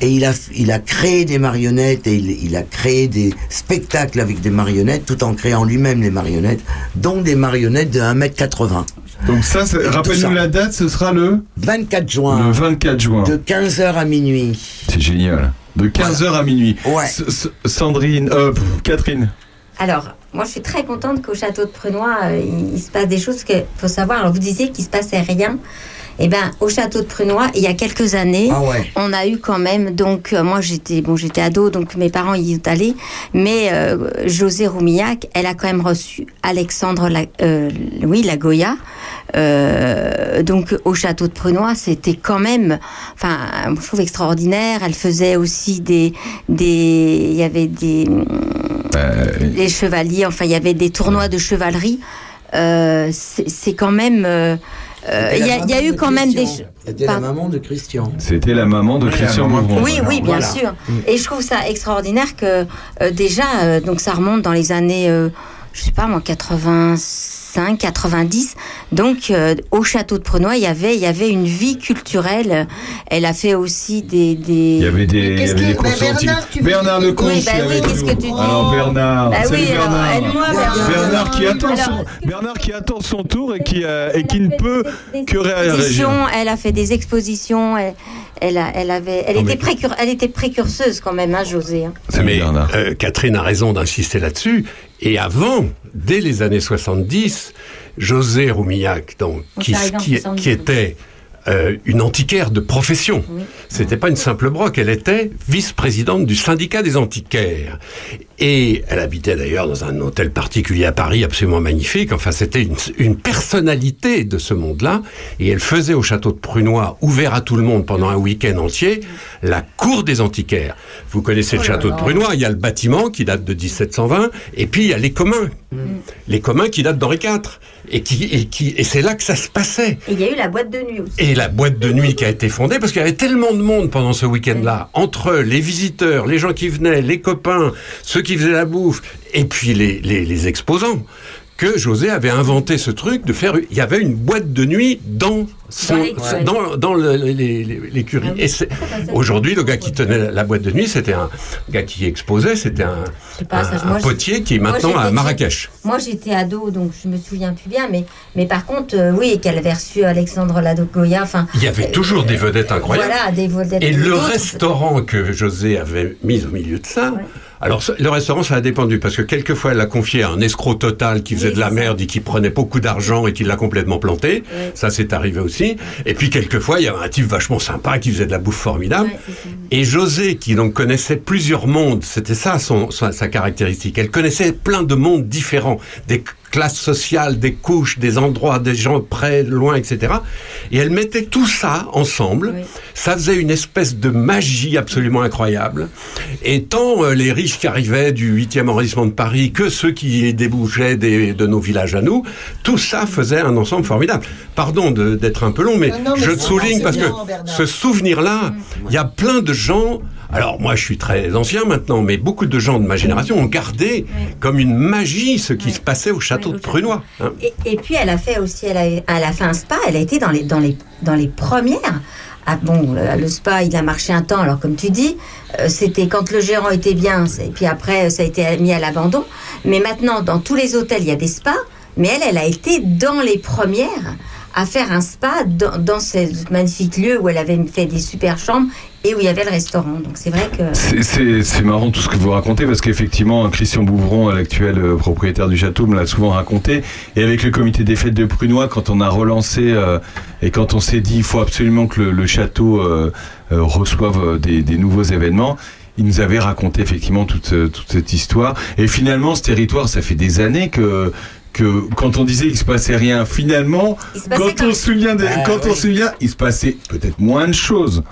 Et il a, il a créé des marionnettes et il, il a créé des spectacles avec des marionnettes tout en créant lui-même les marionnettes, dont des marionnettes de 1m80. Donc ça, rappelle-nous la date, ce sera le, 24 juin, le 24 juin. de 15h à minuit. C'est génial. De 15h à minuit. Ouais. S- S- Sandrine, euh, pff, Catherine. Alors, moi, je suis très contente qu'au château de Prunois, euh, il, il se passe des choses que faut savoir. Alors, vous disiez qu'il se passait rien. Eh ben, au château de Prunois, il y a quelques années, Ah ouais. on a eu quand même. Donc, euh, moi, j'étais bon, j'étais ado, donc mes parents y sont allés. Mais euh, José Roumillac, elle a quand même reçu Alexandre, La, euh, oui, la Goya. Euh, donc, au château de Prunois, c'était quand même, enfin, je trouve extraordinaire. Elle faisait aussi des, des, il y avait des les chevaliers, enfin il y avait des tournois de chevalerie. C'est quand même. Euh, euh, Il y, a- y eu quand même des. C'était la maman de Christian. C'était la maman de Oui, Christian. Mouvron. Oui, oui, bien Voilà. sûr. Et je trouve ça extraordinaire que euh, déjà, euh, donc ça remonte dans les années, euh, je sais pas moi, 85, 90. Donc euh, au château de Prenois, il y avait, il y avait une vie culturelle. Elle a fait aussi des. des... Il y avait des, il y avait que- des bah. Bernard, tu veux Bernard Lecomte Oui, qui bah oui, qu'est-ce que tu dis Alors Bernard, Bah oui, alors, Bernard. aide-moi, Bernard. Bernard qui attend Alors, son, Bernard qui attend son tour et qui, euh, et qui ne peut des- que réagir. Elle a fait des expositions. Elle, elle, a- elle avait, elle Non, était, précur- elle était précurseuse quand même, hein, José. hein. Mais euh, Catherine a raison d'insister là-dessus. Et avant, dès les années 70, José Roumillac, donc, On qui, s'arrive en qui, 70, qui était euh, une antiquaire de profession. Oui. C'était pas une simple broque, elle était vice-présidente du syndicat des antiquaires. Et elle habitait d'ailleurs dans un hôtel particulier à Paris, absolument magnifique. Enfin, c'était une, une personnalité de ce monde-là. Et elle faisait au château de Prunois, ouvert à tout le monde pendant un week-end entier, la cour des antiquaires. Vous connaissez le Oh là château de. Prunois, il y a le bâtiment qui date de 1720, et puis il y a les communs. Les communs qui datent d'Henri IV. Et, qui, et, qui, et c'est là que ça se passait. Et il y a eu la boîte de nuit aussi. Et la boîte de nuit qui a été fondée, parce qu'il y avait tellement de monde pendant ce week-end-là, entre les visiteurs, les gens qui venaient, les copains, ceux qui faisaient la bouffe, et puis les, les, les exposants, que José avait inventé ce truc de faire. Il y avait une boîte de nuit dans son, Dans l'écurie. dans, l'écurie. Ah. Et aujourd'hui, le gars qui tenait la- boîte de nuit, c'était un gars qui exposait, c'était un, potier qui est moi, maintenant à Marrakech. Moi, j'étais ado, donc je me souviens plus bien, mais, mais par contre, euh, oui, qu'elle avait reçu Alexandre Ladogoya. Enfin, Il y avait toujours des vedettes incroyables. voilà, des vedettes. Et le restaurant que José avait mis au milieu de ça, alors le restaurant ça a dépendu parce que quelquefois elle l'a confié à un escroc total qui faisait Oui, de la merde et qui prenait beaucoup d'argent et qui l'a complètement planté. Ça c'est arrivé aussi. Et puis quelquefois il y avait un type vachement sympa qui faisait de la bouffe formidable. Et José, qui donc connaissait plusieurs mondes, c'était ça son, sa, sa caractéristique. Elle connaissait plein de mondes différents, des classes sociales, des couches, des endroits, des gens près, loin, etc. Et elle mettait tout ça ensemble. Oui. Ça faisait une espèce de magie absolument incroyable. Et tant euh, les riches qui arrivaient du 8e arrondissement de Paris que ceux qui débouchaient des- de nos villages à nous, tout ça faisait un ensemble formidable. Pardon d'être un peu long, mais, Non, non, mais je souligne parce bien, que Bernard. ce souvenir-là, il y a plein de gens Alors moi, je suis très ancien maintenant, mais beaucoup de gens de ma génération ont gardé comme une magie ce qui se passait au château de Prunois. hein. Et, et puis elle a fait aussi, elle a, elle a fait un spa, elle a été dans les, dans les, dans les premières. Ah bon, le, le spa, il a marché un temps, alors comme tu dis, euh, c'était quand le gérant était bien, et puis après, ça a été mis à l'abandon. Mais maintenant, dans tous les hôtels, il y a des spas, mais elle, elle a été dans les premières à faire un spa dans, dans ce magnifique lieu où elle avait fait des super chambres et où il y avait le restaurant. Donc c'est vrai que... C'est- marrant tout ce que vous racontez parce qu'effectivement, Christian Bouvron, l'actuel euh, propriétaire du château, me l'a souvent raconté. Et avec le comité des fêtes de Prunois, quand on a relancé euh, et quand on s'est dit il faut absolument que le, château euh, reçoive des, nouveaux événements, il nous avait raconté effectivement toute cette histoire. Et finalement, ce territoire, ça fait des années que que quand on disait qu'il se passait rien, finalement, passait quand quand on souvient, de- Ah, quand on se souvient, il se passait peut-être moins de choses,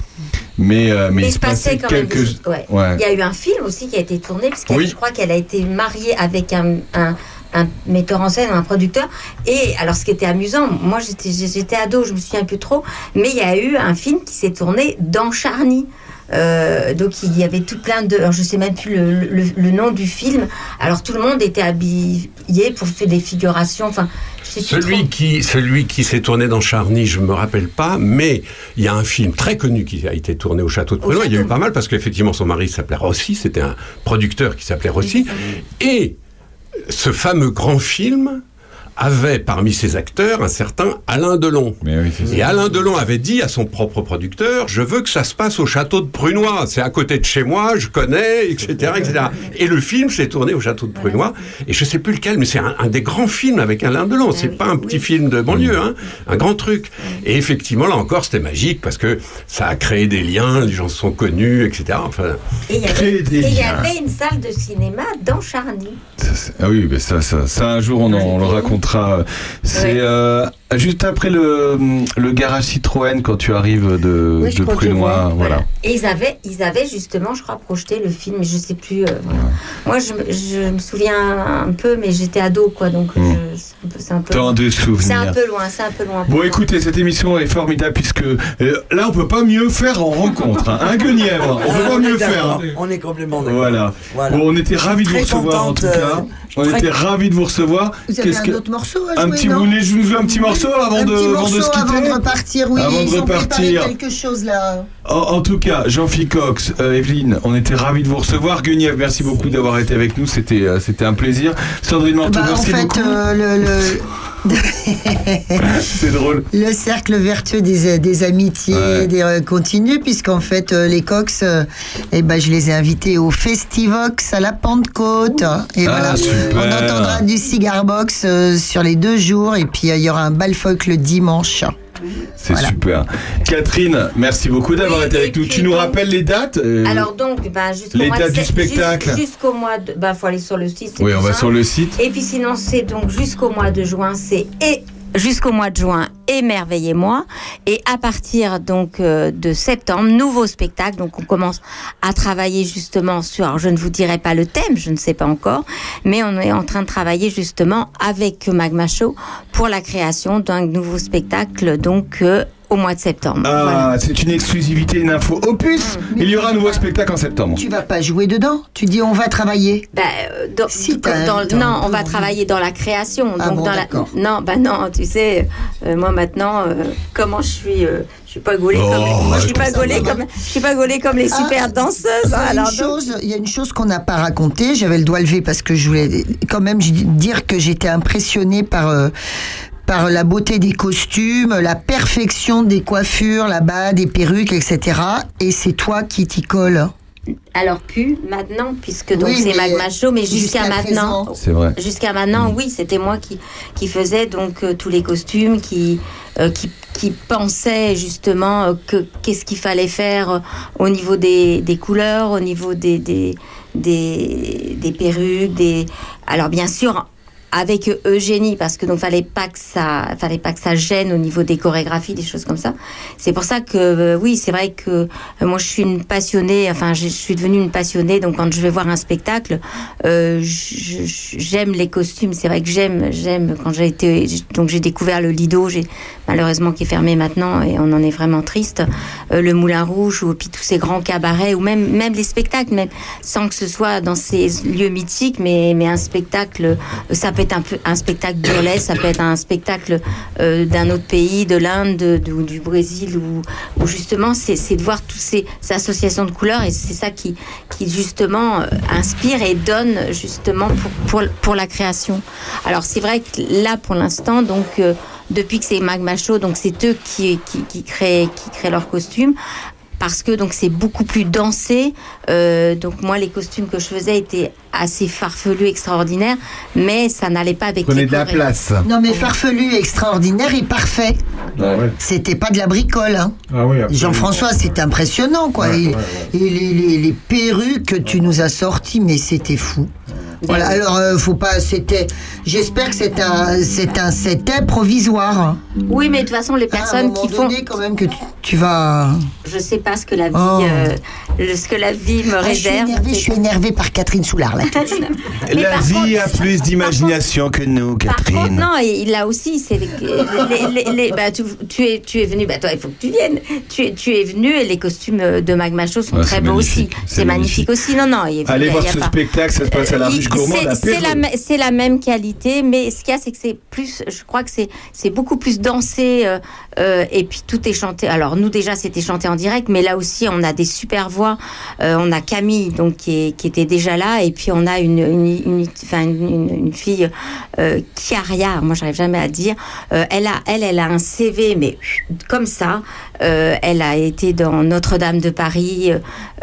mais euh, mais, Mais il se passait quand quelque même des choses. Ouais. Ouais. Il y a eu un film aussi qui a été tourné, parce que Oui. je crois qu'elle a été mariée avec un, un, un metteur en scène, un producteur. Et alors, ce qui était amusant, moi j'étais j'étais ado, je me souviens plus trop, mais il y a eu un film qui s'est tourné dans Charny. Euh, donc il y avait tout plein de, alors je sais même plus le, le- le nom du film. Alors tout le monde était habillé pour faire des figurations. Enfin, trop. Celui qui, celui qui s'est tourné dans Charny, je me rappelle pas, mais il y a un film très connu qui a été tourné au château de Prunois. Il y a eu pas mal parce qu'effectivement son mari s'appelait Rossi, c'était un producteur qui s'appelait Rossi. Et ce fameux grand film avait parmi ses acteurs un certain Alain Delon. Et Alain Delon avait dit à son propre producteur, je veux que ça se passe au château de Prunois, c'est à côté de chez moi, je connais, etc. etc. Et le film s'est tourné au château de Prunois, et je sais plus lequel, mais c'est un, un des grands films avec Alain Delon, c'est pas un petit film de banlieue, hein, un grand truc. Et effectivement, là encore, c'était magique, parce que ça a créé des liens, les gens se sont connus, etc. Enfin, Et il y avait, Créer des et il y liens. avait une salle de cinéma dans Charny. Ah oui, mais ça, ça, ça, un jour on, en- on le C'est euh, juste après le, le garage Citroën quand tu arrives de, Oui, je de je Prunois, vois. voilà. Et ils avaient, ils avaient justement, je crois, projeté le film, mais je sais plus. euh, voilà. Moi, je, me- je me souviens un peu, mais j'étais ado, quoi, donc je- c'est un peu- un. Tant de souvenirs. C'est un peu loin, c'est un peu loin. Bon, écoutez, cette émission est formidable puisque euh, là, on peut pas mieux faire en rencontre. Hein, un Guenièvre, on peut Ah, pas on mieux faire. hein. On est complètement d'accord. Voilà. Voilà. Bon, on était ravis de vous recevoir en tout cas. euh, On était ravis de vous recevoir. Vous avez un que- autre morceau à un jouer, petit, non? vous voulez jouer un petit morceau avant de, avant morceau de se quitter avant de repartir, oui. Avant de ils préparé repartir. quelque chose là. En, en tout cas, Jean-Philippe Cox, euh, Evelyne, on était ravis de vous recevoir. Guenièvre, merci beaucoup d'avoir été avec nous. C'était euh, c'était un plaisir. Sandrine Bah, en merci fait, beaucoup. euh, le, le- C'est drôle. le cercle vertueux des, des amitiés Ouais. des, euh, continue, puisqu'en fait, euh, les Cox, euh, eh ben, je les ai invités au Festivox à la Pentecôte. Et Ah, voilà, on entendra du cigar box euh, sur les deux jours, et puis euh, il y aura un bal folk le dimanche. C'est Voilà. super. Catherine, merci beaucoup d'avoir été avec nous. Tu nous rappelles les dates euh, Alors donc, bah, jusqu'au les mois dates de du spectacle. Jusqu'au mois de, bah, faut aller sur le site. Oui, on va sur le site. Et puis sinon, c'est donc jusqu'au mois de juin, c'est et jusqu'au mois de juin, émerveillez-moi. Et à partir donc euh, de septembre, nouveau spectacle. Donc on commence à travailler justement sur. Alors je ne vous dirai pas le thème, je ne sais pas encore, mais on est en train de travailler justement avec Magma Show pour la création d'un nouveau spectacle. Donc euh, au mois de septembre. Ah, Voilà. c'est une exclusivité, une info. Opus, il y aura un nouveau spectacle en septembre. Tu vas pas jouer dedans Tu dis on va travailler Bah, euh, dans- t'as- dans- t'as un non, on va travailler dans la création. Ah donc bon, dans la, d'accord. non, bah non, tu sais, euh, moi maintenant, euh, comment je suis, euh, je suis pas gaulée Oh, comme, moi je suis pas gaulée comme, je suis pas gaulée comme les Ah, super danseuses. Il y hein, a alors une donc- chose, il y a une chose qu'on n'a pas racontée. J'avais le doigt levé parce que je voulais quand même dire que j'étais impressionnée par euh, par la beauté des costumes, la perfection des coiffures là-bas, des perruques, etc. Et c'est toi qui t'y colle. Alors plus maintenant, puisque donc Oui, c'est Magma Show, mais jusqu'à maintenant, présent. C'est vrai. Jusqu'à maintenant, oui, c'était moi qui qui faisais donc euh, tous les costumes, qui euh, qui qui pensait justement euh, que qu'est-ce qu'il fallait faire euh, au niveau des, des couleurs, au niveau des des, des des perruques, des alors bien sûr avec Eugénie parce que donc fallait pas que ça fallait pas que ça gêne au niveau des chorégraphies des choses comme ça. C'est pour ça que euh, oui c'est vrai que euh, moi je suis une passionnée enfin je suis devenue une passionnée donc quand je vais voir un spectacle euh, j'aime les costumes. C'est vrai que j'aime j'aime quand j'ai été donc j'ai découvert le Lido j'ai malheureusement qui est fermé maintenant et on en est vraiment triste. Le Moulin Rouge ou puis tous ces grands cabarets ou même même les spectacles même sans que ce soit dans ces lieux mythiques mais mais un spectacle ça peut être un peu un spectacle burlesque ça peut être un spectacle euh, d'un autre pays de l'Inde du Brésil où justement c'est de voir toutes ces, associations de couleurs et c'est ça qui qui justement euh, inspire et donne justement pour la création alors c'est vrai que là pour l'instant donc euh, depuis que c'est Magma Show, donc c'est eux qui, créent, qui créent leurs costumes. Parce que donc c'est beaucoup plus dansé. Euh, donc moi les costumes que je faisais étaient assez farfelus, extraordinaires, mais ça n'allait pas avec les chorégraphies. Non mais farfelu, extraordinaire et parfait. C'était pas de la bricole. Hein. Ah oui, Jean-François, c'est impressionnant quoi. Ouais, et ouais, et les, les- les perruques que tu nous as sorties, mais c'était fou. Voilà, alors euh, faut pas. C'était. J'espère que c'est un, c'est un, c'était provisoire. hein. Oui, mais de toute façon les À un personnes qui font, quand même que tu, tu vas. je sais pas ce que la vie, Oh. euh, ce que la vie me Ah, je suis énervée, je suis énervée par Catherine Soulard là. La par vie a plus d'imagination que nous, Par contre, Catherine. non, et là aussi, c'est les, les- les- les- bah, tu, tu es, tu es venu, bah, toi, il faut que tu viennes. Tu es, tu es venu et les costumes de Magma Show sont Ouais, très beaux aussi. c'est magnifique aussi. Non, non, il Allez il voir il ce pas- spectacle, ça se passe à la ruche gourmande c'est- la, même qualité, mais ce qu'il y a, c'est que c'est plus, je crois que c'est c'est beaucoup plus dansé euh, euh, et puis tout est chanté. Alors nous déjà c'était chanté en direct, mais là aussi on a des super voix. Euh, on a Camille donc qui, était déjà là et puis on a une une, une- une fille euh, Chiaria. Moi j'arrive jamais à dire. Euh, elle a elle elle a un CV mais comme ça. Euh, elle a été dans Notre-Dame de Paris.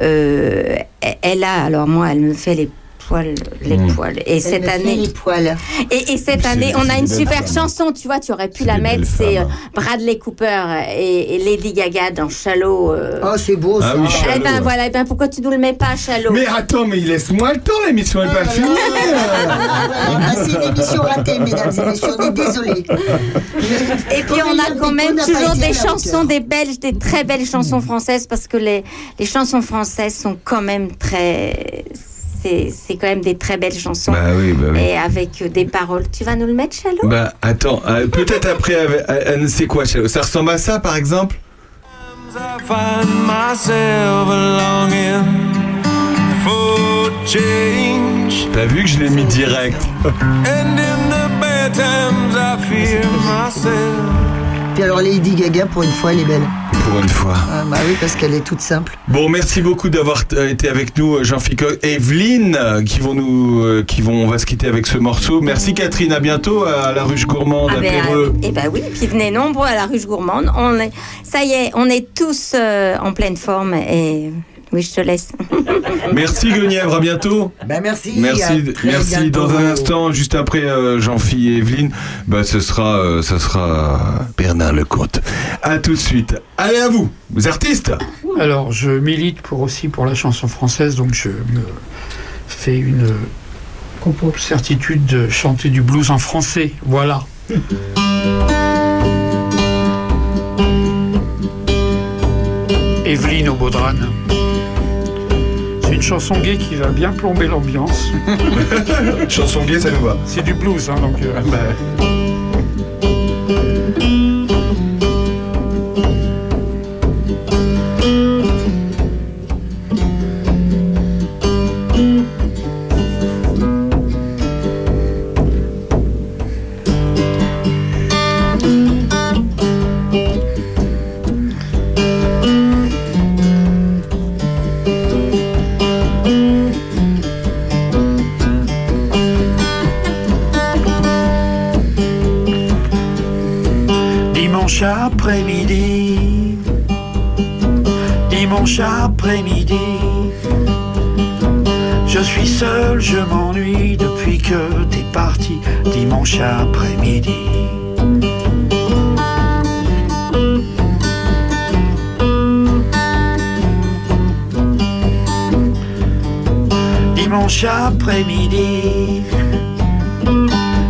Euh, elle a alors moi elle me fait les poils, les Mm. poils. Et cette année, les poils. et, et cette année, on a une super chanson. Tu vois, tu aurais pu la mettre. C'est euh. Bradley Cooper et, et Lady Gaga dans Shallow. Oh, c'est beau Ah ça. oui, Shallow, Eh ben ouais. voilà. Eh ben pourquoi tu nous le mets pas, Shallow? Mais attends, mais laisse-moi le temps, l'émission n'est pas finie. Ah, c'est une émission ratée, mesdames et messieurs, on est désolés. Et puis on a quand même toujours des chansons, des belges, des très belles chansons françaises parce que les, les chansons françaises sont quand même très. C'est c'est quand même des très belles chansons. Bah oui, bah oui. Et avec euh, des paroles. Tu vas nous le mettre, Shallow Bah attends, euh, peut-être après, euh, c'est quoi Ça ressemble à ça par exemple? T'as vu que je l'ai mis direct? And in the bad times, I fear myself. Puis alors Lady Gaga, pour une fois, elle est belle. Pour une fois. Ah, bah oui, parce qu'elle est toute simple. Bon, merci beaucoup d'avoir euh, été avec nous, Jean-Philippe et Evelyne, euh, qui vont nous, euh, qui vont, on va se quitter avec ce morceau. Merci Catherine, à bientôt à la ruche gourmande Ah à ben, Péreux. eh ben oui, puis venez nombreux à la ruche gourmande. On est, ça y est, on est tous euh, en pleine forme et oui, je te laisse. Merci Guenièvre, à bientôt. Ben merci. Merci, merci. bientôt. Dans un instant, juste après euh, Jean-Philippe et Evelyne, bah, ce sera, euh, ce sera Bernard Lecomte. À tout de suite. Allez à vous, vous artistes. Alors, je milite pour aussi pour la chanson française, donc je me fais une certitude de chanter du blues en français. Voilà. Evelyne Aubaudrane. Une chanson gay qui va bien plomber l'ambiance. chanson gay, ça nous va. C'est du blues, hein, donc. euh, bah, dimanche après-midi. Dimanche après-midi,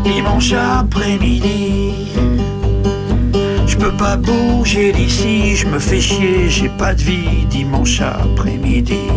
Dimanche après-midi, je peux pas bouger d'ici, je me fais chier, j'ai pas de vie. Dimanche après-midi.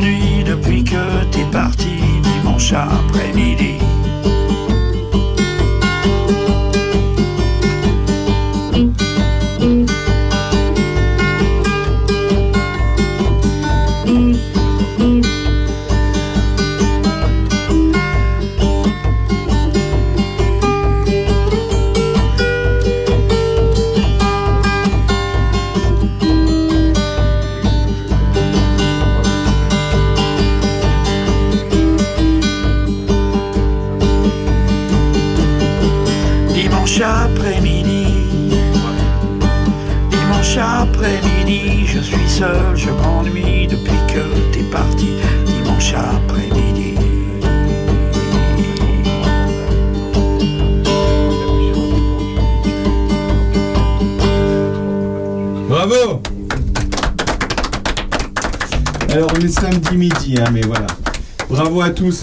Depuis que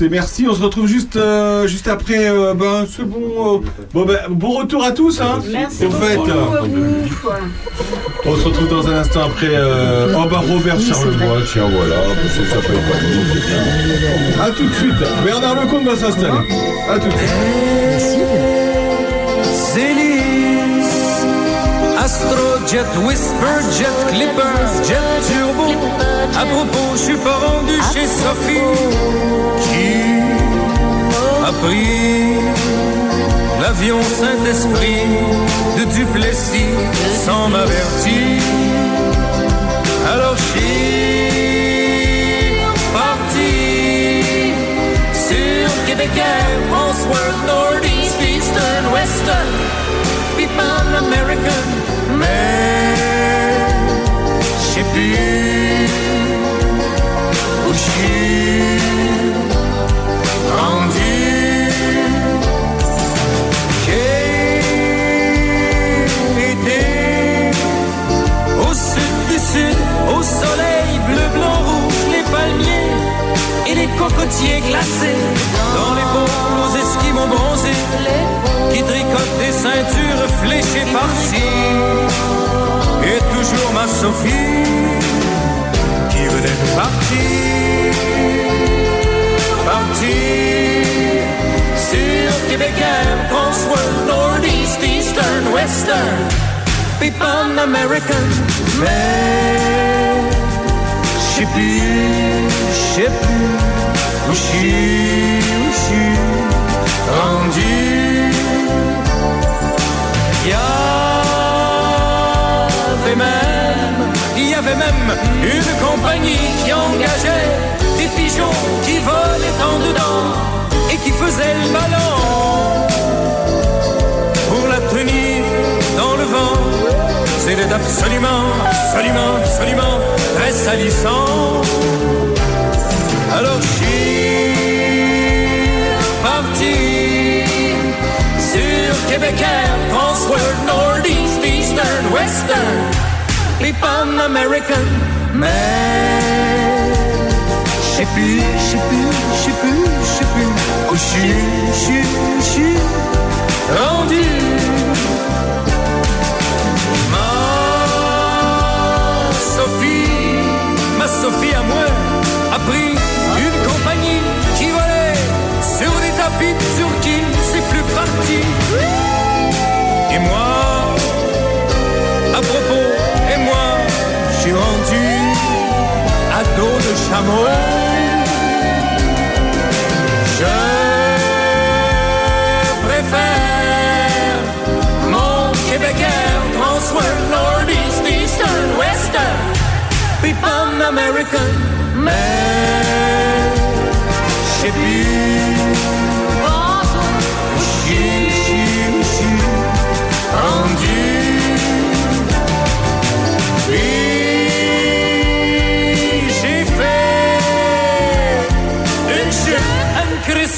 Merci. On se retrouve juste, euh, juste après. euh, ben, c'est bon. euh, bon, ben, bon retour à tous. Hein, Merci Au fait, euh, on se retrouve dans un instant après. Euh, oh bah Robert Charlebois, tiens voilà, ça peut bien. A tout de suite. Bernard Lecomte va s'installer. A tout de suite. Zélis, Astrojet, Whisper, Jet Clipper, Jet Turbo. À propos, je suis pas rendu chez Sophie qui a pris l'avion Saint-Esprit de Duplessis sans m'avertir. Alors je suis parti sur Québec François, Northeast, Eastern, Western, People American, mais je sais plus où je suis rendu. J'ai été au sud du sud, au soleil bleu, blanc, rouge, les palmiers et les cocotiers glacés dans les beaux aux esquimaux bronzés qui tricotent des ceintures fléchées par-ci. Et toujours ma Sophie qui venait partir, partir sur Québec Air, Transworld, Northeast, Eastern, Western, People American, mais je sais plus, je sais plus où suis, où suis rendu. Il y avait même, il y avait même une compagnie qui engageait des pigeons qui volaient en dedans et qui faisaient le ballon pour la tenir dans le vent. C'était absolument, absolument, absolument très salissant. Alors je suis Québec Air, Transworld, Northeast, Eastern, Western, People American, mais je sais plus, je sais plus, je sais plus, je sais plus. Où je suis, je suis, rendu. Ma Sophie, ma Sophie à moi a pris une compagnie qui volait sur des tapis Turquie, Et moi, à propos, et moi, je suis rendu à dos de chameau. Je préfère mon Québécois, François, Nord, East, Eastern, Western, people American, mais je sais plus.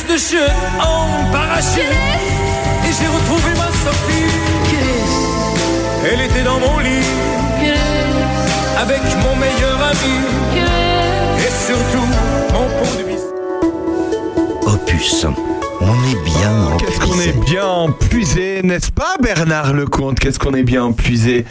De chute en parachute. Et j'ai retrouvé ma Sophie. Elle était dans mon lit. Avec mon meilleur ami. Et surtout, mon biscuit. Opus. On est bien Qu'est-ce qu'on est bien empuisé, n'est-ce pas Bernard Lecomte? Qu'est-ce qu'on est bien empuisé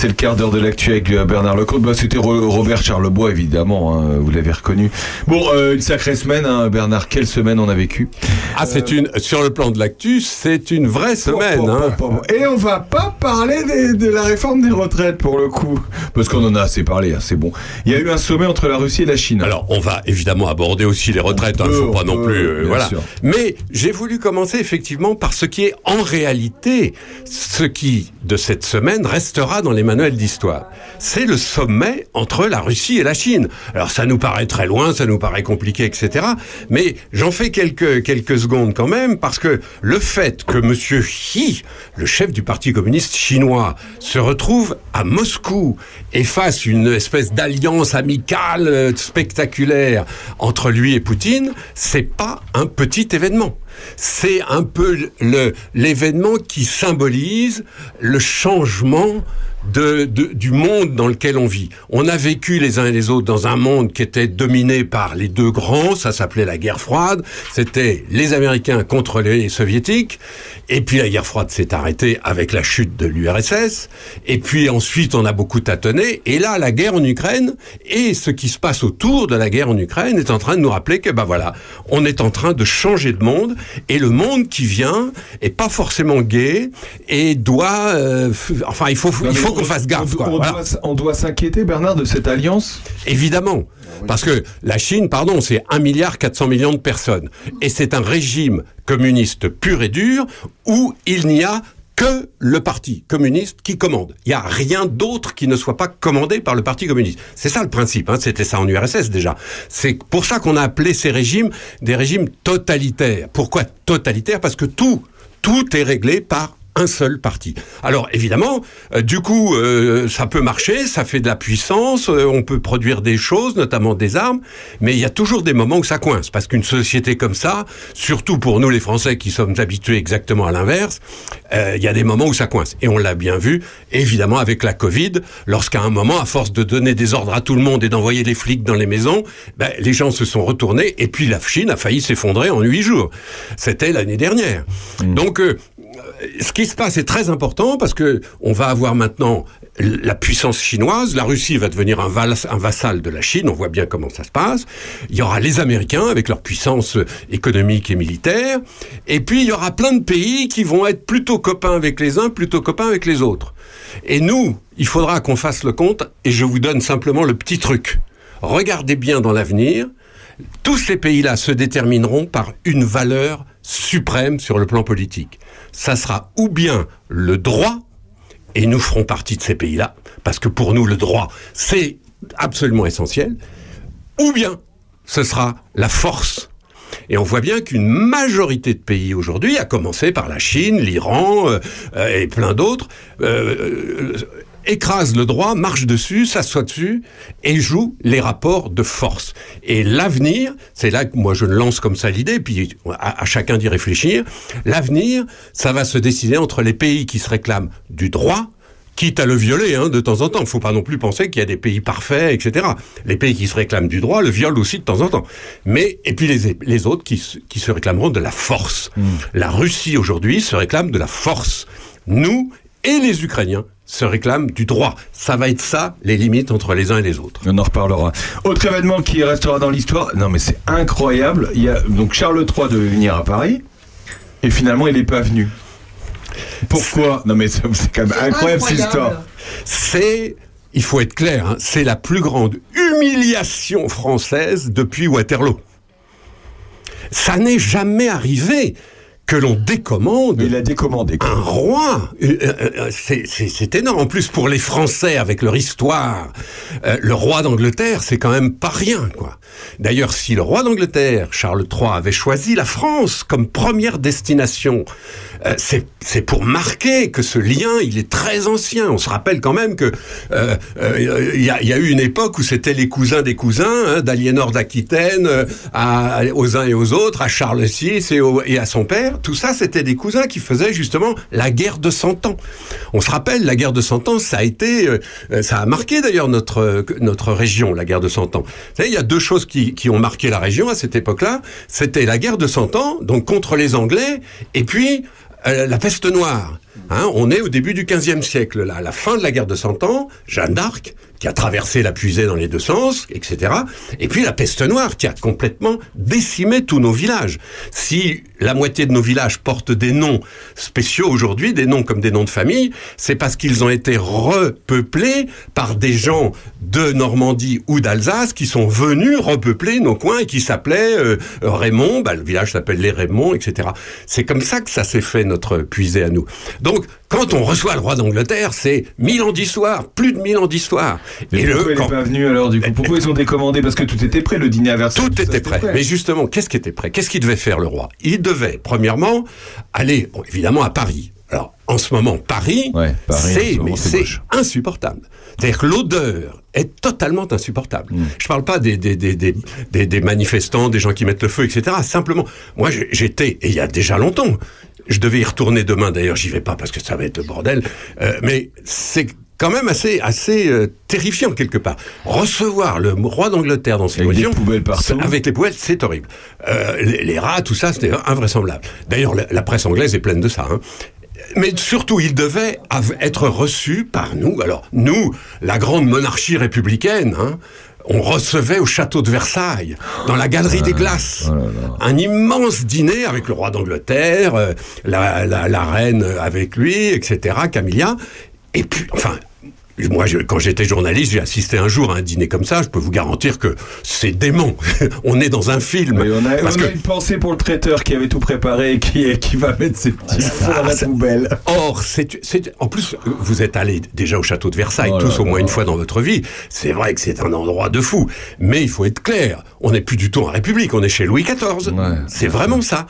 C'est le quart d'heure de l'actu avec euh, Bernard Lecomte. Bah, C'était Ro- Robert Charlebois, évidemment, hein, vous l'avez reconnu. Bon, euh, une sacrée semaine, hein, Bernard. Quelle semaine on a vécu Ah, c'est une sur le plan de l'actu, c'est une vraie semaine. Bon, hein. bon, bon, bon. Et on va pas parler des- de la réforme des retraites pour le coup, parce qu'on en a assez parlé. c'est bon. Il y a eu un sommet entre la Russie et la Chine. Alors, on va évidemment aborder aussi les retraites. Il ne faut pas non plus. euh, bien voilà. sûr. Mais j'ai voulu commencer effectivement par ce qui est en réalité ce qui de cette semaine restera dans les manuels d'histoire. C'est le sommet entre la Russie et la Chine. Alors ça nous paraît très loin, ça nous paraît compliqué, etc. Mais j'en fais quelques quelques secondes quand même parce que le fait que Monsieur Xi, le chef du Parti communiste chinois, se retrouve à Moscou et fasse une espèce d'alliance amicale euh, spectaculaire entre lui et Poutine, c'est pas un petit événement. C'est un peu l'événement qui symbolise le changement de, de- du monde dans lequel on vit. On a vécu les uns et les autres dans un monde qui était dominé par les deux grands, ça s'appelait la guerre froide, c'était les Américains contre les Soviétiques, et puis la guerre froide s'est arrêtée avec la chute de l'URSS, et puis ensuite on a beaucoup tâtonné, et là la guerre en Ukraine, et ce qui se passe autour de la guerre en Ukraine est en train de nous rappeler que ben voilà, on est en train de changer de monde, et le monde qui vient est pas forcément gai, et doit, euh, enfin il faut, il mais faut on- qu'on fasse gaffe. On, quoi, on voilà. doit, s- on doit s'inquiéter, Bernard, de cette alliance? Évidemment. Parce que la Chine, pardon, c'est 1 milliard 400 millions de personnes. Et c'est un régime communiste pur et dur où il n'y a que le parti communiste qui commande. Il n'y a rien d'autre qui ne soit pas commandé par le parti communiste. C'est ça le principe, hein. c'était ça en URSS déjà. C'est pour ça qu'on a appelé ces régimes des régimes totalitaires. Pourquoi totalitaires? Parce que tout, tout est réglé par un seul parti. Alors évidemment, euh, du coup, euh, ça peut marcher, ça fait de la puissance, euh, on peut produire des choses, notamment des armes, mais il y a toujours des moments où ça coince, parce qu'une société comme ça, surtout pour nous les Français qui sommes habitués exactement à l'inverse, il y a des moments où ça coince. Et on l'a bien vu, évidemment, avec la Covid, lorsqu'à un moment, à force de donner des ordres à tout le monde et d'envoyer les flics dans les maisons, ben, les gens se sont retournés, et puis la Chine a failli s'effondrer en huit jours. C'était l'année dernière. Donc, euh, ce qui se passe est très important parce que on va avoir maintenant la puissance chinoise, la Russie va devenir un, un vassal de la Chine, on voit bien comment ça se passe. Il y aura les Américains avec leur puissance économique et militaire, et puis il y aura plein de pays qui vont être plutôt copains avec les uns, plutôt copains avec les autres. Et nous, il faudra qu'on fasse le compte, et je vous donne simplement le petit truc. Regardez bien dans l'avenir, tous ces pays-là se détermineront par une valeur suprême sur le plan politique. Ça sera ou bien le droit, et nous ferons partie de ces pays-là, parce que pour nous, le droit, c'est absolument essentiel, ou bien ce sera la force. Et on voit bien qu'une majorité de pays aujourd'hui, à commencer par la Chine, l'Iran euh, euh, et plein d'autres, euh, écrase le droit, marche dessus, s'assoit dessus et joue les rapports de force. Et l'avenir, c'est là que moi je lance comme ça l'idée, puis à, à chacun d'y réfléchir, l'avenir, ça va se décider entre les pays qui se réclament du droit, quitte à le violer hein, de temps en temps. Il faut pas non plus penser qu'il y a des pays parfaits, etc. Les pays qui se réclament du droit le violent aussi de temps en temps. Mais et puis les, les autres qui, se- qui se réclameront de la force. La Russie aujourd'hui se réclame de la force. Nous et les Ukrainiens se réclament du droit. Ça va être ça les limites entre les uns et les autres. On en reparlera. Autre événement qui restera dans l'histoire. Non, mais c'est incroyable. Il y a donc Charles III devait venir à Paris et finalement il n'est pas venu. Pourquoi? Non mais c'est quand même incroyable cette histoire. C'est, il faut être clair, hein, c'est la plus grande humiliation française depuis Waterloo. Ça n'est jamais arrivé que l'on décommande. Il a décommandé. Un roi. Euh, euh, euh, c'est- énorme. En plus, pour les Français, avec leur histoire, le roi d'Angleterre, c'est quand même pas rien, quoi. D'ailleurs, si le roi d'Angleterre, Charles III, avait choisi la France comme première destination, euh, c'est pour marquer que ce lien, il est très ancien. On se rappelle quand même que euh, euh, il y, a, y a eu une époque où c'était les cousins des cousins, hein, d'Aliénor d'Aquitaine euh, à- aux uns et aux autres, à Charles VI et, au- et à son père. Tout ça, c'était des cousins qui faisaient justement la guerre de Cent Ans. On se rappelle, la guerre de Cent Ans, ça a été, euh, euh, ça a marqué d'ailleurs notre euh, notre région, la guerre de Cent Ans. Il y a deux choses qui, qui ont marqué la région à cette époque-là. C'était la guerre de Cent Ans, donc contre les Anglais, et puis euh, la peste noire. Hein, on est au début du XVe siècle, à la fin de la guerre de Cent Ans, Jeanne d'Arc, qui a traversé la puisée dans les deux sens, etc. Et puis la peste noire, qui a complètement décimé tous nos villages. Si la moitié de nos villages portent des noms spéciaux aujourd'hui, des noms comme des noms de famille, c'est parce qu'ils ont été repeuplés par des gens de Normandie ou d'Alsace qui sont venus repeupler nos coins et qui s'appelaient euh, Raymond, bah, le village s'appelle les Raymonds, etc. C'est comme ça que ça s'est fait notre puisée à nous. Donc, quand on reçoit le roi d'Angleterre, c'est mille ans d'histoire, plus de mille ans d'histoire. Mais pourquoi il n'est pas venu alors du coup? Pourquoi ils ont décommandé? Parce que tout était prêt, le dîner à Versailles. Tout était prêt. Mais justement, qu'est-ce qui était prêt? Qu'est-ce qu'il devait faire le roi? Il devait, premièrement, aller bon, évidemment à Paris. Alors, en ce moment, Paris, Paris, en ce c'est insupportable. C'est-à-dire que l'odeur est totalement insupportable. Mm. Je parle pas des, des, des, des, des- des manifestants, des gens qui mettent le feu, etc. Simplement, moi, j'étais, et il y a déjà longtemps, je devais y retourner demain. D'ailleurs, j'y vais pas parce que ça va être le bordel. Euh, mais c'est quand même assez, assez euh, terrifiant quelque part. Recevoir le roi d'Angleterre dans ses c'est- Avec les poubelles, c'est horrible. Euh, les, les rats, tout ça, c'était invraisemblable. D'ailleurs, la, la presse anglaise est pleine de ça. hein. Mais surtout, il devait être reçu par nous. Alors, nous, la grande monarchie républicaine, hein, on recevait au château de Versailles, dans la galerie des glaces, un immense dîner avec le roi d'Angleterre, euh, la, la- la reine avec lui, etc., Camilla. Et puis, enfin, moi, je- quand j'étais journaliste, j'ai assisté un jour à un dîner comme ça. Je peux vous garantir que c'est dément. on est dans un film. Oui, on a, Parce on a que- une pensée pour le traiteur qui avait tout préparé et qui, qui va mettre ses petits fonds dans la ça- poubelle. Or, c'est, en plus, vous êtes allés déjà au château de Versailles, Oh là tous au là. moins une fois dans votre vie. C'est vrai que c'est un endroit de fou. Mais il faut être clair, on n'est plus du tout en République, on est chez Louis XIV. c'est vraiment ça.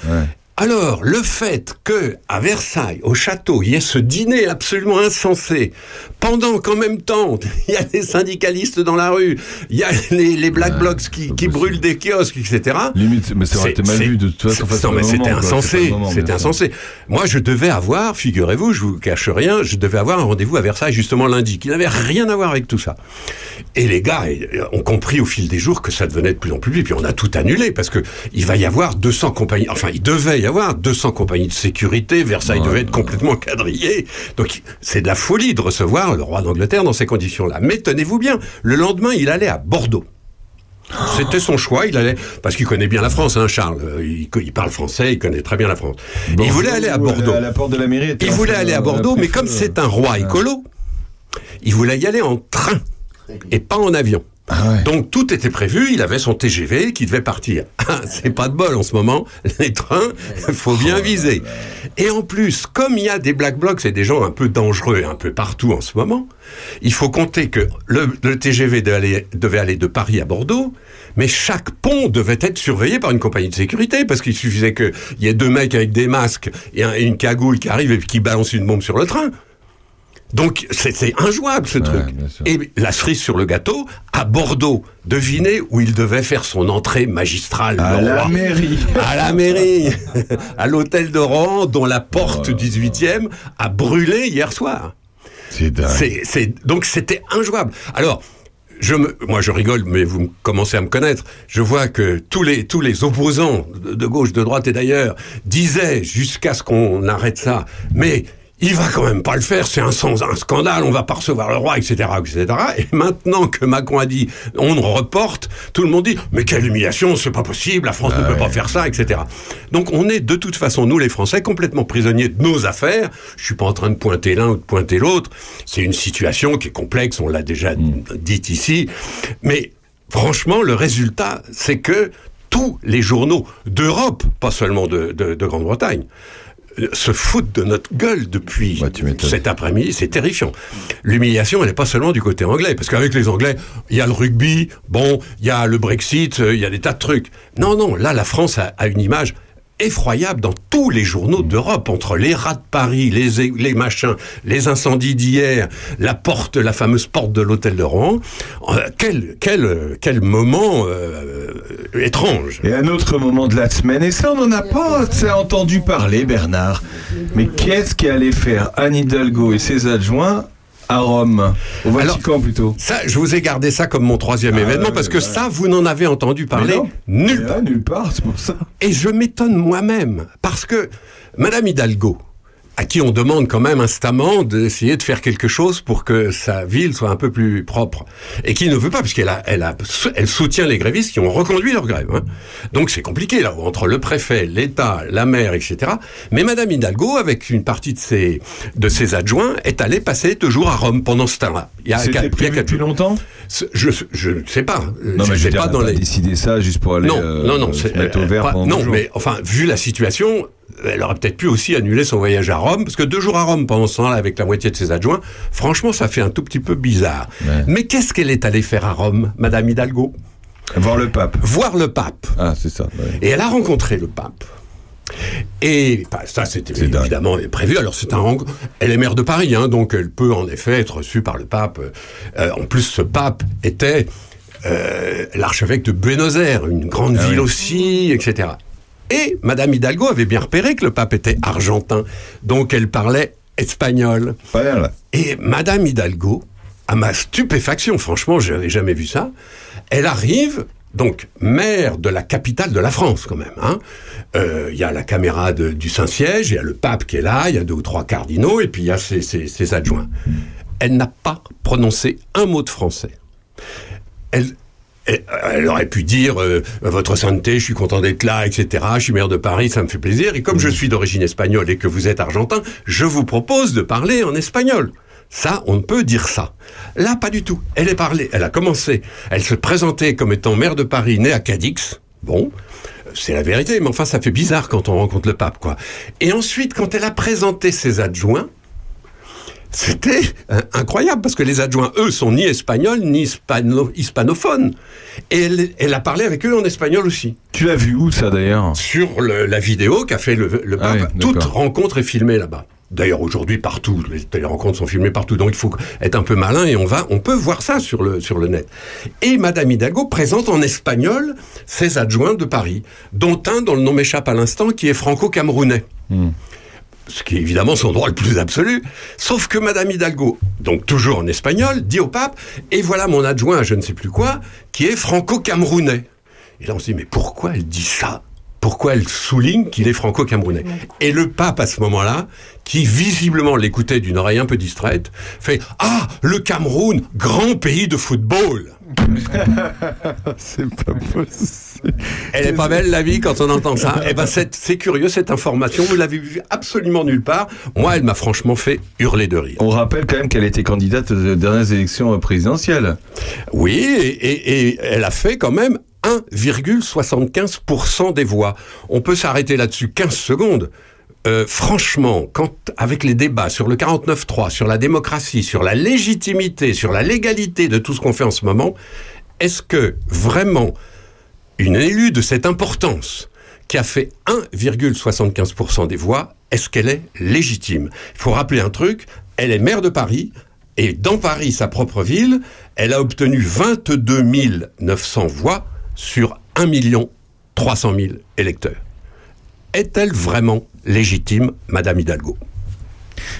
Alors, le fait que à Versailles, au château, il y ait ce dîner absolument insensé, pendant qu'en même temps, il y a des syndicalistes dans la rue, il y a les, les Black Blocs qui, qui brûlent des kiosques, etc. Limite, mais ça aurait été mal vu de toute façon. non, mais c'était insensé. C'était insensé. Moi, je devais avoir, figurez-vous, je vous cache rien, je devais avoir un rendez-vous à Versailles justement lundi, qui n'avait rien à voir avec tout ça. Et les gars ont compris au fil des jours que ça devenait de plus en plus vite. Puis on a tout annulé parce que il va y avoir 200 compagnies. Enfin, il devait y avoir 200 compagnies de sécurité. Versailles devait être complètement quadrillé. Donc c'est de la folie de recevoir le roi d'Angleterre dans ces conditions-là. Mais tenez-vous bien, le lendemain, il allait à Bordeaux. C'était son choix, il allait parce qu'il connaît bien la France, hein, Charles. Il, il parle français, il connaît très bien la France. Il voulait aller à Bordeaux. À la porte de la mairie. était Il voulait aller à Bordeaux, mais comme c'est un roi écolo, il voulait y aller en train et pas en avion. Donc tout était prévu, il avait son TGV qui devait partir. Ah, c'est pas de bol en ce moment, les trains, faut bien viser. Et en plus, comme il y a des black blocs et des gens un peu dangereux un peu partout en ce moment, il faut compter que le, le TGV devait aller, devait aller de Paris à Bordeaux, mais chaque pont devait être surveillé par une compagnie de sécurité, parce qu'il suffisait qu'il y ait deux mecs avec des masques et, un- et une cagoule qui arrivent et qui balancent une bombe sur le train. Donc c'est injouable ce truc. Et la cerise sur le gâteau, à Bordeaux, devinez où il devait faire son entrée magistrale. À la roi. mairie. À la mairie. à l'hôtel de Rohan, dont la porte 18e a brûlé hier soir. C'est dingue. Donc c'était injouable. Alors, je me, moi je rigole, mais vous me- commencez à me connaître. Je vois que tous les tous les opposants de, de gauche, de droite et d'ailleurs disaient jusqu'à ce qu'on arrête ça, mais il va quand même pas le faire, c'est un, sans- un scandale, on va pas recevoir le roi, etc., etc. Et maintenant que Macron a dit, on reporte, tout le monde dit, mais quelle humiliation, c'est pas possible, la France ne peut pas faire ça, etc. Donc on est de toute façon, nous les Français, complètement prisonniers de nos affaires. Je suis pas en train de pointer l'un ou de pointer l'autre. C'est une situation qui est complexe, on l'a déjà dit ici. Mais franchement, le résultat, c'est que tous les journaux d'Europe, pas seulement de, de- de Grande-Bretagne, se foutent de notre gueule depuis cet après-midi, c'est terrifiant. L'humiliation, elle n'est pas seulement du côté anglais, parce qu'avec les Anglais, il y a le rugby, bon, il y a le Brexit, euh, il y a des tas de trucs. Non, non, là, la France a, a une image effroyable dans tous les journaux d'Europe, entre les rats de Paris, les, machins, les incendies d'hier, la porte, la fameuse porte de l'hôtel de Rouen. Euh, quel, quel, quel moment euh, étrange. Et un autre moment de la semaine, et ça on n'en a pas entendu parler, Bernard. Mais qu'est-ce qui allait faire Anne Hidalgo et ses adjoints à Rome Au Vatican plutôt Ça, je vous ai gardé ça comme mon troisième événement parce que ça, vous n'en avez entendu parler non. nulle part. nulle part, c'est pour ça. Et je m'étonne moi-même parce que Madame Hidalgo, à qui on demande quand même instamment d'essayer de faire quelque chose pour que sa ville soit un peu plus propre, et qui ne veut pas, puisqu'elle a, elle a, elle soutient les grévistes qui ont reconduit leur grève. hein. Donc c'est compliqué là, entre le préfet, l'État, la maire, etc. Mais Madame Hidalgo, avec une partie de ses, de ses adjoints, est allée passer deux jours à Rome pendant ce temps-là. Il y a C'était quatre- il y a prévu quatre depuis longtemps je, je ne sais pas. Non, je mais je sais dire, pas on dans pas les. décidé ça juste pour aller Non, euh, non, non, se c'est- mettre au vert pas- pendant non, jours. mais enfin, vu la situation, elle aurait peut-être pu aussi annuler son voyage à Rome, parce que deux jours à Rome pendant ce temps-là avec la moitié de ses adjoints, franchement, ça fait un tout petit peu bizarre. Mais qu'est-ce qu'elle est allée faire à Rome, Madame Hidalgo? Voir le pape. Voir le pape. Ah, c'est ça. Et elle a rencontré le pape. Et bah, ça, c'était évidemment prévu. Alors, c'est un Elle est maire de Paris, hein, donc elle peut en effet être reçue par le pape. Euh, en plus, ce pape était euh, l'archevêque de Buenos Aires, une grande Ah ville oui. aussi, etc. Et Madame Hidalgo avait bien repéré que le pape était argentin, donc elle parlait espagnol. Et Madame Hidalgo, à ma stupéfaction, franchement, je n'avais jamais vu ça, elle arrive, donc maire de la capitale de la France quand même. hein. Euh, Il y a la caméra de- du Saint-Siège, il y a le pape qui est là, il y a deux ou trois cardinaux, et puis il y a ses, ses- ses adjoints. Elle n'a pas prononcé un mot de français. Elle, elle, elle aurait pu dire euh, Votre sainteté, je suis content d'être là, etc. Je suis maire de Paris, ça me fait plaisir. Et comme je suis d'origine espagnole et que vous êtes argentin, je vous propose de parler en espagnol. Ça, on ne peut dire ça. Là, pas du tout. Elle est parlée, elle a commencé. Elle se présentait comme étant maire de Paris, née à Cadix. Bon, c'est la vérité, mais enfin, ça fait bizarre quand on rencontre le pape, quoi. Et ensuite, quand elle a présenté ses adjoints, c'était euh, incroyable parce que les adjoints, eux, sont ni espagnols ni hispano- hispanophones. Et elle, elle a parlé avec eux en espagnol aussi. Tu l'as vu où ça d'ailleurs? Sur le- la vidéo qu'a fait le, le Ah pape. oui, Toute rencontre est filmée là-bas. D'ailleurs, aujourd'hui, partout, les, rencontres sont filmées partout. Donc, il faut être un peu malin et on va, on peut voir ça sur le, sur le net. Et Madame Hidalgo présente en espagnol ses adjoints de Paris, dont un dont le nom m'échappe à l'instant, qui est franco-camerounais ce qui est évidemment son droit le plus absolu. Sauf que Madame Hidalgo, donc toujours en espagnol, dit au pape, et voilà mon adjoint, je ne sais plus quoi, qui est franco-camerounais. Et là on se dit, mais pourquoi elle dit ça? Pourquoi elle souligne qu'il est franco-camerounais? Et le pape, à ce moment-là, qui visiblement l'écoutait d'une oreille un peu distraite, fait « Ah, le Cameroun, grand pays de football !» C'est pas possible. Elle est pas belle la vie quand on entend ça. Eh ben c'est c'est curieux cette information. Vous l'avez vue absolument nulle part. Moi, elle m'a franchement fait hurler de rire. On rappelle quand même qu'elle était candidate aux dernières élections présidentielles. Oui, et, et- et elle a fait quand même 1,75% des voix. On peut s'arrêter là-dessus 15 secondes. Euh, franchement, quand avec les débats sur le 49.3, sur la démocratie, sur la légitimité, sur la légalité de tout ce qu'on fait en ce moment, est-ce que vraiment une élue de cette importance qui a fait 1,75% des voix, est-ce qu'elle est légitime? Il faut rappeler un truc, elle est maire de Paris, et dans Paris, sa propre ville, elle a obtenu 22 900 voix sur 1 300 000 électeurs. Est-elle vraiment légitime, Madame Hidalgo?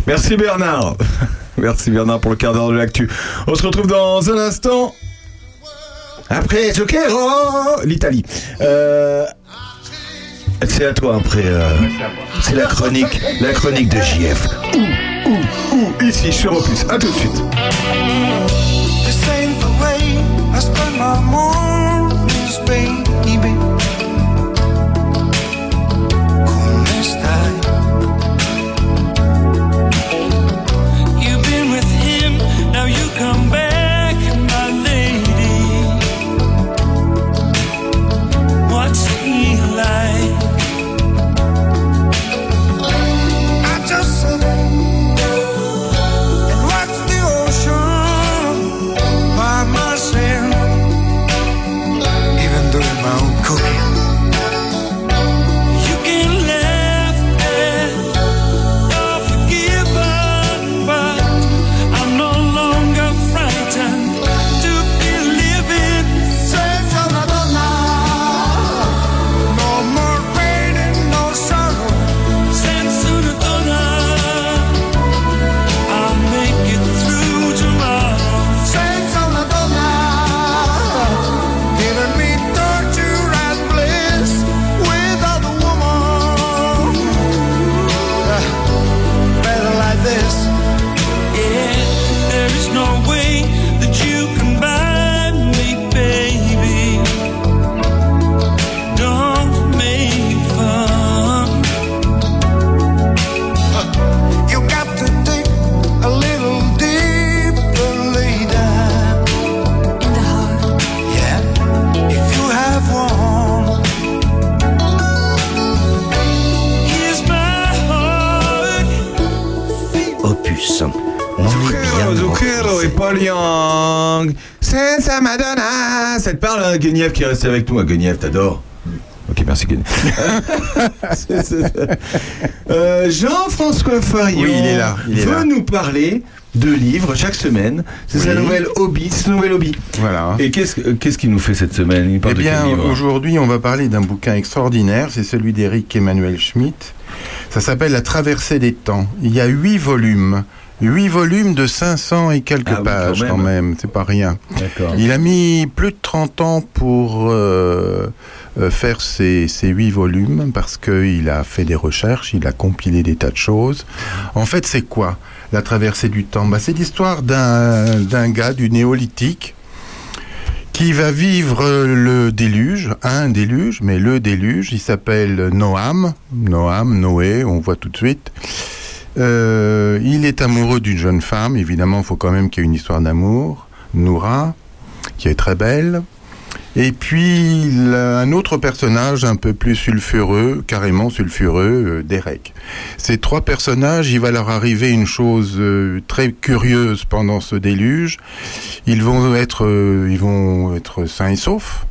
Merci Bernard. Merci Bernard pour le quart d'heure de l'actu. On se retrouve dans un instant. Après Zucchero, l'Italie. Euh, C'est à toi après. euh, C'est la chronique, la chronique de JF. Ouh. où, où, ici sur Opus. À tout de suite. Madonna. Ça te parle, hein, Guenièvre qui reste avec nous. Ah, Guenièvre, t'adores. Ok, merci Euh, Jean-François Farion Oui, il est là, il est veut là. nous parler de livres chaque semaine. C'est sa nouvelle hobby. Son nouvel hobby. Voilà. Et qu'est-ce que- qu'est-ce qu'il nous fait cette semaine? Il Eh parle bien, aujourd'hui, on va parler d'un bouquin extraordinaire. C'est celui d'Éric Emmanuel Schmitt. Ça s'appelle La traversée des temps. Il y a huit volumes. Huit volumes de 500 et quelques Ah pages quand quand même. même. C'est pas rien. Il a mis plus de 30 ans pour euh, euh, faire ces, ces huit volumes parce qu'il a fait des recherches, il a compilé des tas de choses. En fait, c'est quoi la traversée du temps? Bah, C'est l'histoire d'un d'un gars du néolithique qui va vivre le déluge, un déluge, mais le déluge, il s'appelle Noam, Noam, Noé, on voit tout de suite. Euh, il est amoureux d'une jeune femme, évidemment, il faut quand même qu'il y ait une histoire d'amour, Noura, qui est très belle. Et puis un autre personnage un peu plus sulfureux, carrément sulfureux, euh, Derek. Ces trois personnages, il va leur arriver une chose euh, très curieuse pendant ce déluge. Ils vont être, ils vont être sains et saufs.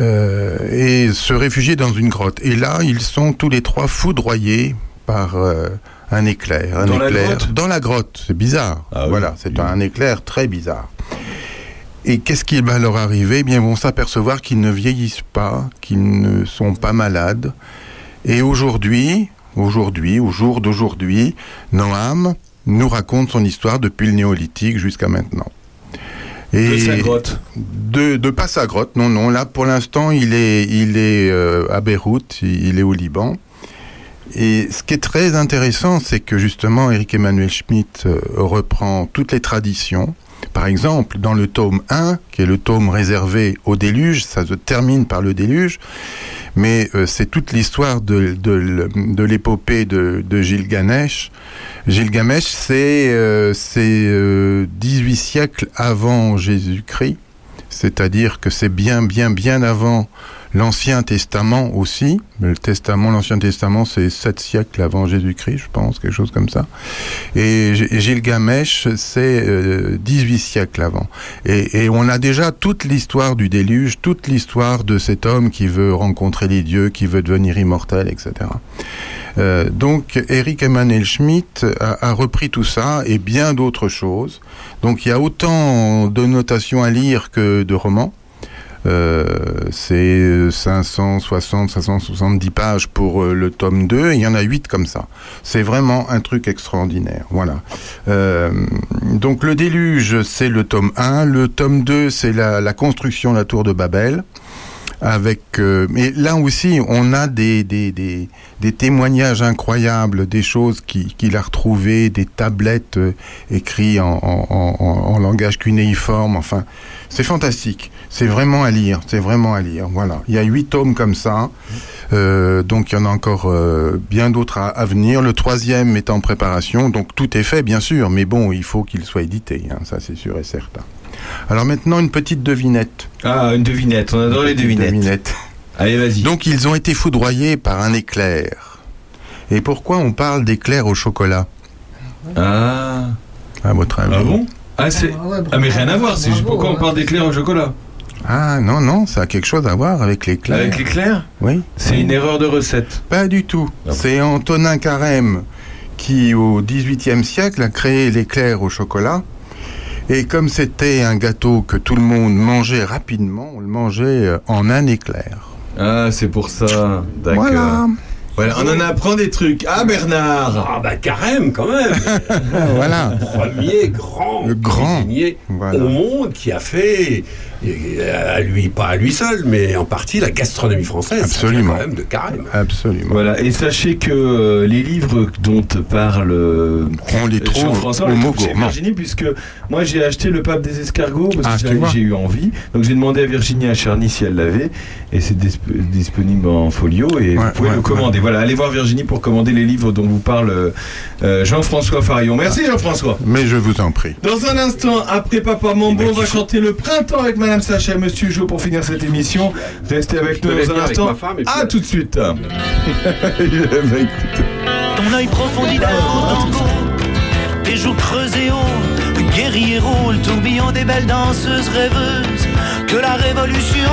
et se réfugier dans une grotte. Et là, ils sont tous les trois foudroyés par un éclair. Un Dans la éclair grotte dans la grotte. C'est bizarre. Ah oui. voilà, c'est un éclair très bizarre. Et qu'est-ce qui va leur arriver Eh bien, ils vont s'apercevoir qu'ils ne vieillissent pas, qu'ils ne sont pas malades. Et aujourd'hui, aujourd'hui, au jour d'aujourd'hui, Noam nous raconte son histoire depuis le néolithique jusqu'à maintenant. De sa grotte. De, de pas sa grotte, non, non. Là, pour l'instant, il est, il est euh, à Beyrouth, il est au Liban. Et ce qui est très intéressant, c'est que justement, Eric Emmanuel Schmitt euh, reprend toutes les traditions. Par exemple, dans le tome 1, qui est le tome réservé au déluge, ça se termine par le déluge, mais euh, c'est toute l'histoire de, de, de l'épopée de, de Gilgamesh. Gilgamesh, c'est euh, c'est, euh, 18 siècles avant Jésus-Christ, c'est-à-dire que c'est bien, bien, bien avant l'Ancien Testament aussi. Le Testament, l'Ancien Testament, c'est 7 siècles avant Jésus-Christ, je pense, quelque chose comme ça. Et Gilgamesh, c'est euh, 18 siècles avant. Et, on a déjà toute l'histoire du déluge, toute l'histoire de cet homme qui veut rencontrer les dieux, qui veut devenir immortel, etc. Euh, donc Eric Emmanuel Schmitt a repris tout ça et bien d'autres choses. Donc il y a autant de notations à lire que de romans. Euh, c'est 560, 570 pages pour euh, le tome 2, et il y en a 8 comme ça. C'est vraiment un truc extraordinaire. Voilà. Euh, donc le déluge, c'est le tome 1. Le tome 2, c'est la, la construction de la tour de Babel. Avec euh, mais là aussi on a des, des, des, témoignages incroyables des choses qui- qu'il a retrouvées des tablettes euh, écrites en, en, langage cunéiforme. Enfin c'est fantastique. C'est vraiment à lire. C'est vraiment à lire. Voilà. Il y a huit tomes comme ça. Euh, donc il y en a encore bien d'autres à, à venir. Le troisième est en préparation. Donc tout est fait bien sûr. Mais bon il faut qu'il soit édité hein, ça c'est sûr et certain alors maintenant une petite devinette Ah, une devinette, on adore les devinettes. Allez, vas-y. donc ils ont été foudroyés par un éclair. Et pourquoi on parle d'éclair au chocolat? Ah. À votre avis Ah bon? Ah, c'est... ah, mais rien à voir, c'est juste pourquoi on parle d'éclair au chocolat? Ah non, non, ça a quelque chose à voir avec l'éclair. Avec l'éclair? Oui. C'est une erreur de recette. Pas du tout. C'est Antonin Carême qui, au XVIIIe siècle, a créé l'éclair au chocolat. Et comme c'était un gâteau que tout le monde mangeait rapidement, on le mangeait euh, en un éclair. Ah, c'est pour ça. D'accord. Voilà. Voilà, on en apprend des trucs. Ah, Bernard Ah bah carême quand même voilà. Premier grand, cuisinier au monde qui a fait, et à lui, pas à lui seul, mais en partie la gastronomie française. Absolument. Ça vient quand même de carême. Absolument. Voilà, et sachez que euh, les livres dont parle euh, on les trouve Jean-François, au on les mot trouve chez gourmand. Virginie, puisque moi j'ai acheté Le Pape des Escargots parce Ah, que j'ai- eu envie. Donc j'ai demandé à Virginie à Charny si elle l'avait, et c'est disp- disponible en folio, et vous pouvez ouais, le commander. Voilà, allez voir Virginie pour commander les livres dont vous parle euh, euh, Jean-François Farillon. Merci Jean-François. Mais je vous en prie. Dans un instant, après Papa Mambo, on va chanter le printemps avec Madame Sacha et Monsieur Jo pour finir cette émission. Restez avec nous devais dans un instant. ma femme et puis- À tout de suite. Bah, écoute. Ton œil profondit tes joues creusées haut, le guerriero, le tourbillon des belles danseuses rêveuses, que la révolution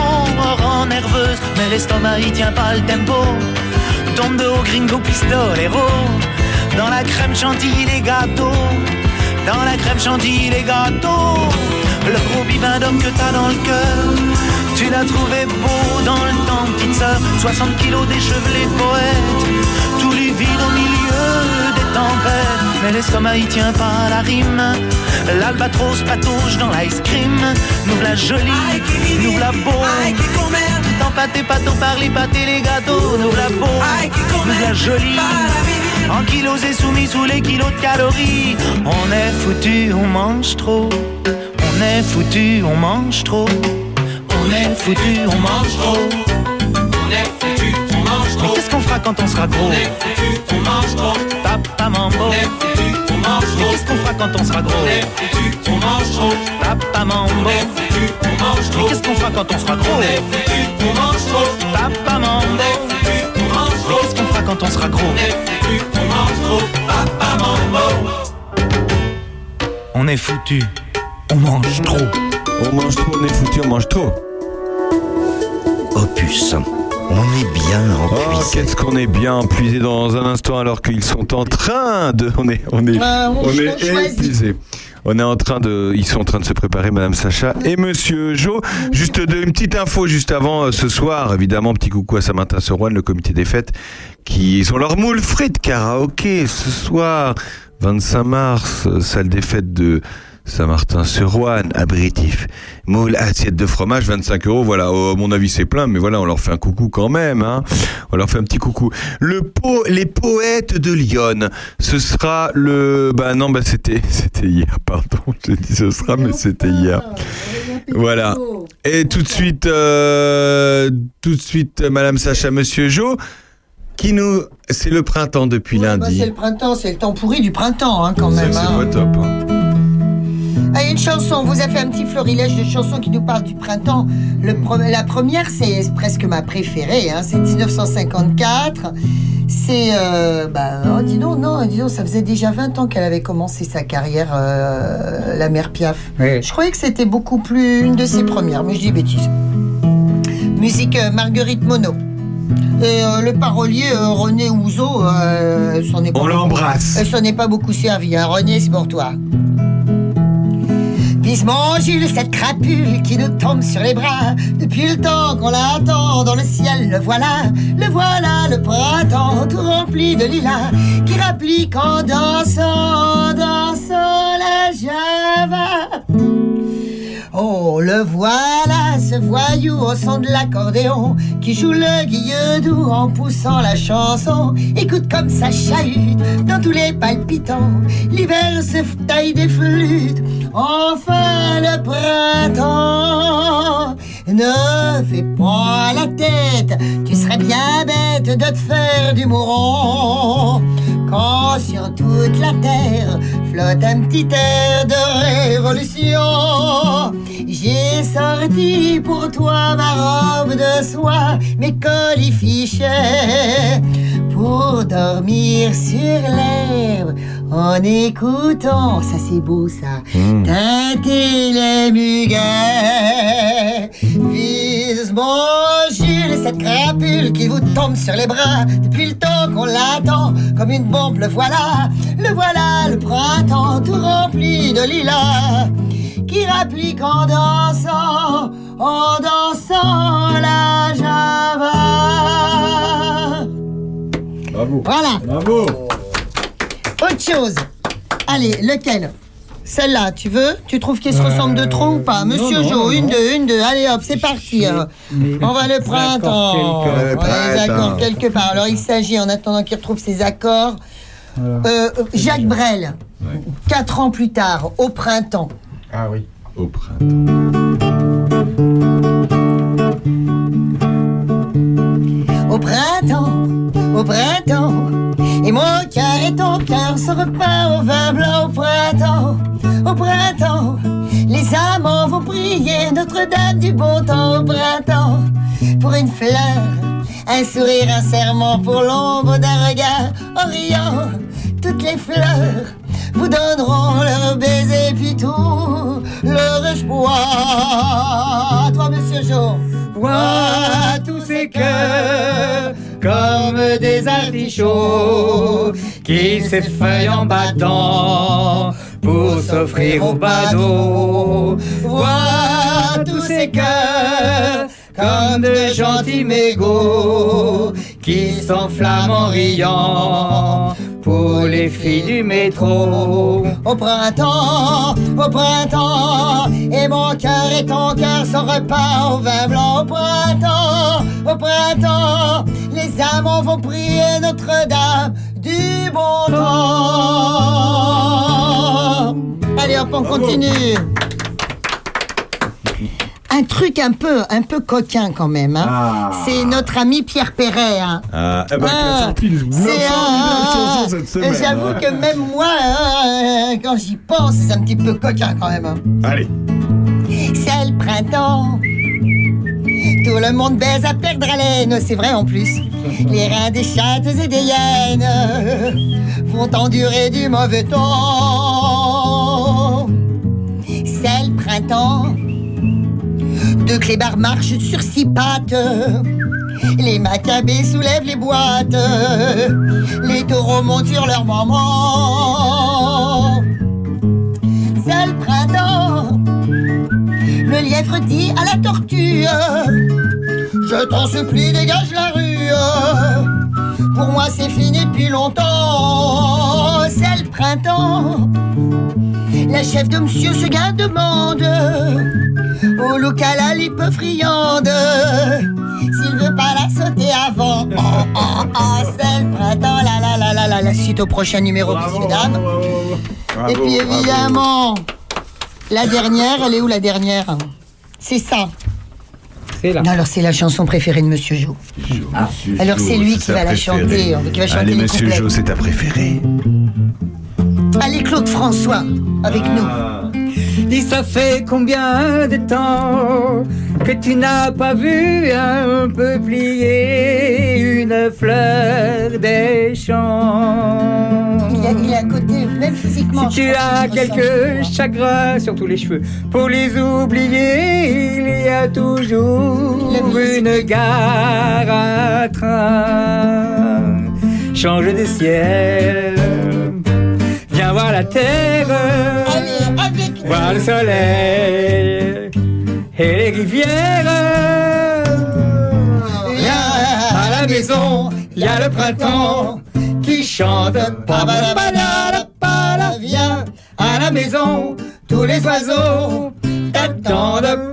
rend nerveuse, mais l'estomac y tient pas le tempo. Tombe de haut gringo pistolero, dans la crème chantilly les gâteaux, dans la crème chantilly les gâteaux, le gros bibin d'homme que t'as dans le cœur. Tu l'as trouvé beau dans le temps, petite sœur, 60 kilos déchevelé poète, tout livide au milieu des tempêtes. Mais l'estomac il tient pas la rime. L'albatros patauge dans l'ice cream. Nous la jolie, nous la beau. Tout empâté, pâteau par les pâtés, les gâteaux. Nous la beau, nous la jolie. En kilos et soumis sous les kilos de calories. On est foutu, on mange trop. On est foutu, on mange trop. On est foutu, on mange trop. On est foutu, qu'on fera quand on sera gros On est foutu, on mange trop. Papa mambo. On est foutu, on mange trop. qu'est-ce qu'on fera quand on sera gros On est foutu, on mange trop. Papa mambo. On est foutu, on mange trop. Mais qu'est-ce qu'on fera quand on sera gros On est foutu, on mange trop. Papa mambo. On est foutu, on mange Mais trop. qu'est-ce qu'on fera quand on sera gros On est foutu, on mange trop. Papa mambo. On est foutu. On mange trop. On mange trop, on est foutu, on mange trop. Opus, on est bien Oh, empuisé. qu'est-ce qu'on est bien puisé dans un instant alors qu'ils sont en train de. On est, on est, Ah, on est épuisé. On est en train de, ils sont en train de se préparer, Madame Sacha et Monsieur Jo. Juste de, une petite info juste avant euh, ce soir, évidemment, petit coucou à Saint-Martin-sur-Ouane, le comité des fêtes, qui ils ont leur moule frites karaoké ce soir, 25 mars, euh, salle des fêtes de Saint-Martin-sur-Ouane, abrétif, moule, assiette de fromage, 25 euros. Voilà, oh, à mon avis, c'est plein, mais voilà, on leur fait un coucou quand même. Hein. On leur fait un petit coucou. Le po, les poètes de Lyon, ce sera le. Bah non, bah c'était, c'était hier, pardon. J'ai dit ce sera, mais c'était hier. Voilà. Et tout de suite, euh, tout de suite, Madame Sacha, Monsieur Jo, qui nous, c'est le printemps depuis Bah, lundi. c'est le printemps, c'est le temps pourri du printemps, hein, quand même. c'est hein. pas top. hein. Ah, une chanson, on vous a fait un petit florilège de chansons qui nous parlent du printemps. Le la première, c'est presque ma préférée, hein, c'est 1954. C'est. euh, bah, oh, dis donc, non, dis donc, ça faisait déjà 20 ans qu'elle avait commencé sa carrière, euh, la mère Piaf. Je croyais que c'était beaucoup plus une de ses premières, mais je dis bêtises. Musique euh, Marguerite Monod. Et euh, le parolier euh, René Ouzo, euh, s'en est pas On l'embrasse. s'en est pas beaucoup servi. Hein. René, c'est pour toi. Vivement, Jules, cette crapule qui nous tombe sur les bras. Depuis le temps qu'on l'attend dans le ciel, le voilà, le voilà, le printemps tout rempli de lilas qui rapplique en dansant, dansant la java. Oh, le voilà, ce voyou au son de l'accordéon qui joue le guilledou en poussant la chanson. Écoute comme ça chahute dans tous les palpitants. L'hiver se taille des flûtes. Enfin le printemps. Ne fais pas la tête, tu serais bien bête de te faire du mouron. Quand sur toute la terre flotte un petit air de révolution, j'ai sorti pour toi ma robe de soie, mes colifichets, pour dormir sur l'herbe en écoutant, ça c'est beau ça, teinter les muguets. Vise mon Jules, cette crapule qui vous tombe sur les bras depuis le temps qu'on l'attend, comme une bombe, le voilà, le voilà, le printemps tout rempli de lilas, qui rapplique en dansant, en dansant la java. Bravo. Voilà. Bravo. Autre chose. Allez, lequel? Celle-là, tu veux? Tu trouves qu'elle se Euh, ressemble de trop ou pas? Monsieur non, Jo, non, une, non. deux, une, deux. Allez hop, c'est parti. hein. On va le printemps. quelque- On va les printemps. accords quelque part. Alors il s'agit, en attendant qu'il retrouve ses accords, euh, euh, Jacques Brel, quatre ans plus tard, au printemps. Ah oui. Au printemps. Au printemps, au printemps, cœur et ton cœur se repart au vin blanc au printemps, au printemps. Les amants vont prier Notre-Dame du bon temps au printemps, pour une fleur, un sourire, un serment pour l'ombre d'un regard en riant. Toutes les fleurs vous donneront leur baiser puis tout leur espoir. Toi, Monsieur Jo. Vois tous ces cœurs comme des artichauts qui s'effeuillent en battant pour s'offrir au badaud. Vois tous ces cœurs comme de gentils mégots qui s'enflamment en riant pour les filles du métro. Au printemps, au printemps, et mon cœur et ton cœur sont repas au vin blanc. Au printemps, au printemps, les amants vont prier Notre-Dame du bon temps. Allez hop, on continue. Un truc un peu, un peu coquin quand même. hein. Ah. C'est notre ami Pierre Perret. hein. Ah, eh ben, Ah, sorti une c'est 900 un- chansons cette semaine. J'avoue que même moi, hein, quand j'y pense, c'est un petit peu coquin quand même. hein. Allez. C'est le printemps. Tout le monde baise à perdre haleine, c'est vrai en plus. Les reins des chattes et des hyènes vont endurer du mauvais temps. C'est le printemps. Deux clébards marchent sur six pattes. Les macabées soulèvent les boîtes. Les taureaux montent sur leur maman. C'est le printemps. Le lièvre dit à la tortue Je t'en supplie, dégage la rue. Pour moi, c'est fini depuis longtemps. C'est le printemps. La chef de monsieur gars demande au local à l'ip friande s'il veut pas la sauter avant. Oh, oh, oh, c'est le printemps. La la la la la la suite au prochain numéro, messieurs dames. Et puis évidemment, la dernière, elle est où la dernière? C'est ça. C'est là. Non, alors c'est la chanson préférée de Monsieur Jo. Alors c'est lui qui va la chanter, hein, qui va chanter Allez, les monsieur couplets. Jo, c'est ta préférée. Allez, Claude François, avec nous. Dis, ça fait combien de temps que tu n'as pas vu un peu plier une fleur des champs Il est, il est à côté, même physiquement. Si tu as quelques vois. chagrins sur tous les cheveux, pour les oublier, il y a toujours une gare à train. Change de ciel, viens voir la terre, voir le soleil et les rivières. À la maison, il y a le printemps qui chante. Viens à la maison, tous les oiseaux. Ta, t'attendent.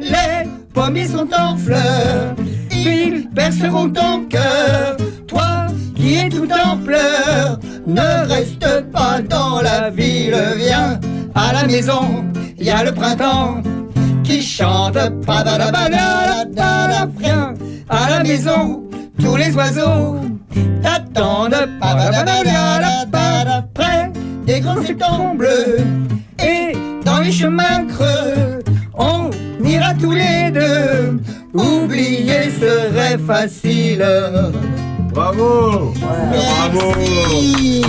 Les pommiers sont en fleurs, ils berceront ton cœur. Toi qui es tout en pleurs, ne reste pas dans la ville, viens à la maison, il y a le printemps qui chante. Pabalabala, Viens à la maison, tous les oiseaux t'attendent. Près des grands septembre bleus et dans les chemins creux, on ira tous les deux. Oublier serait facile. Bravo Bravo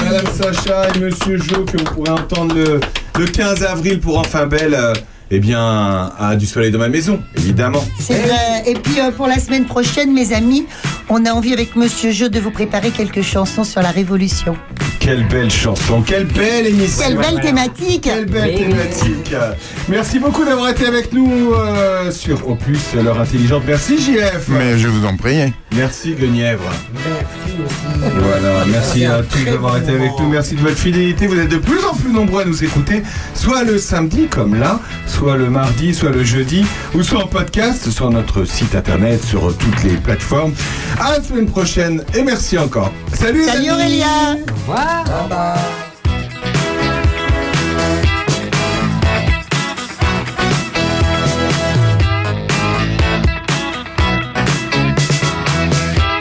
Madame Sacha et Monsieur Jo que vous pourrez entendre le, le 15 avril pour Enfin Belle, euh, eh bien, à Du Soleil dans ma maison, évidemment. C'est vrai. Et puis euh, pour la semaine prochaine, mes amis, on a envie avec Monsieur Jeu de vous préparer quelques chansons sur la Révolution. Quelle belle chanson, quelle belle émission Quelle belle thématique Quelle belle thématique Merci beaucoup d'avoir été avec nous euh, sur Opus, l'heure intelligente. Merci JF Mais je vous en prie. Merci Guenièvre. Voilà, merci à tous d'avoir été avec nous. Merci de votre fidélité. Vous êtes de plus en plus nombreux à nous écouter, soit le samedi comme là, soit le mardi, soit le jeudi, ou soit en podcast sur notre site internet, sur toutes les plateformes. À la semaine prochaine et merci encore. Salut, Salut. Aurélia Au revoir.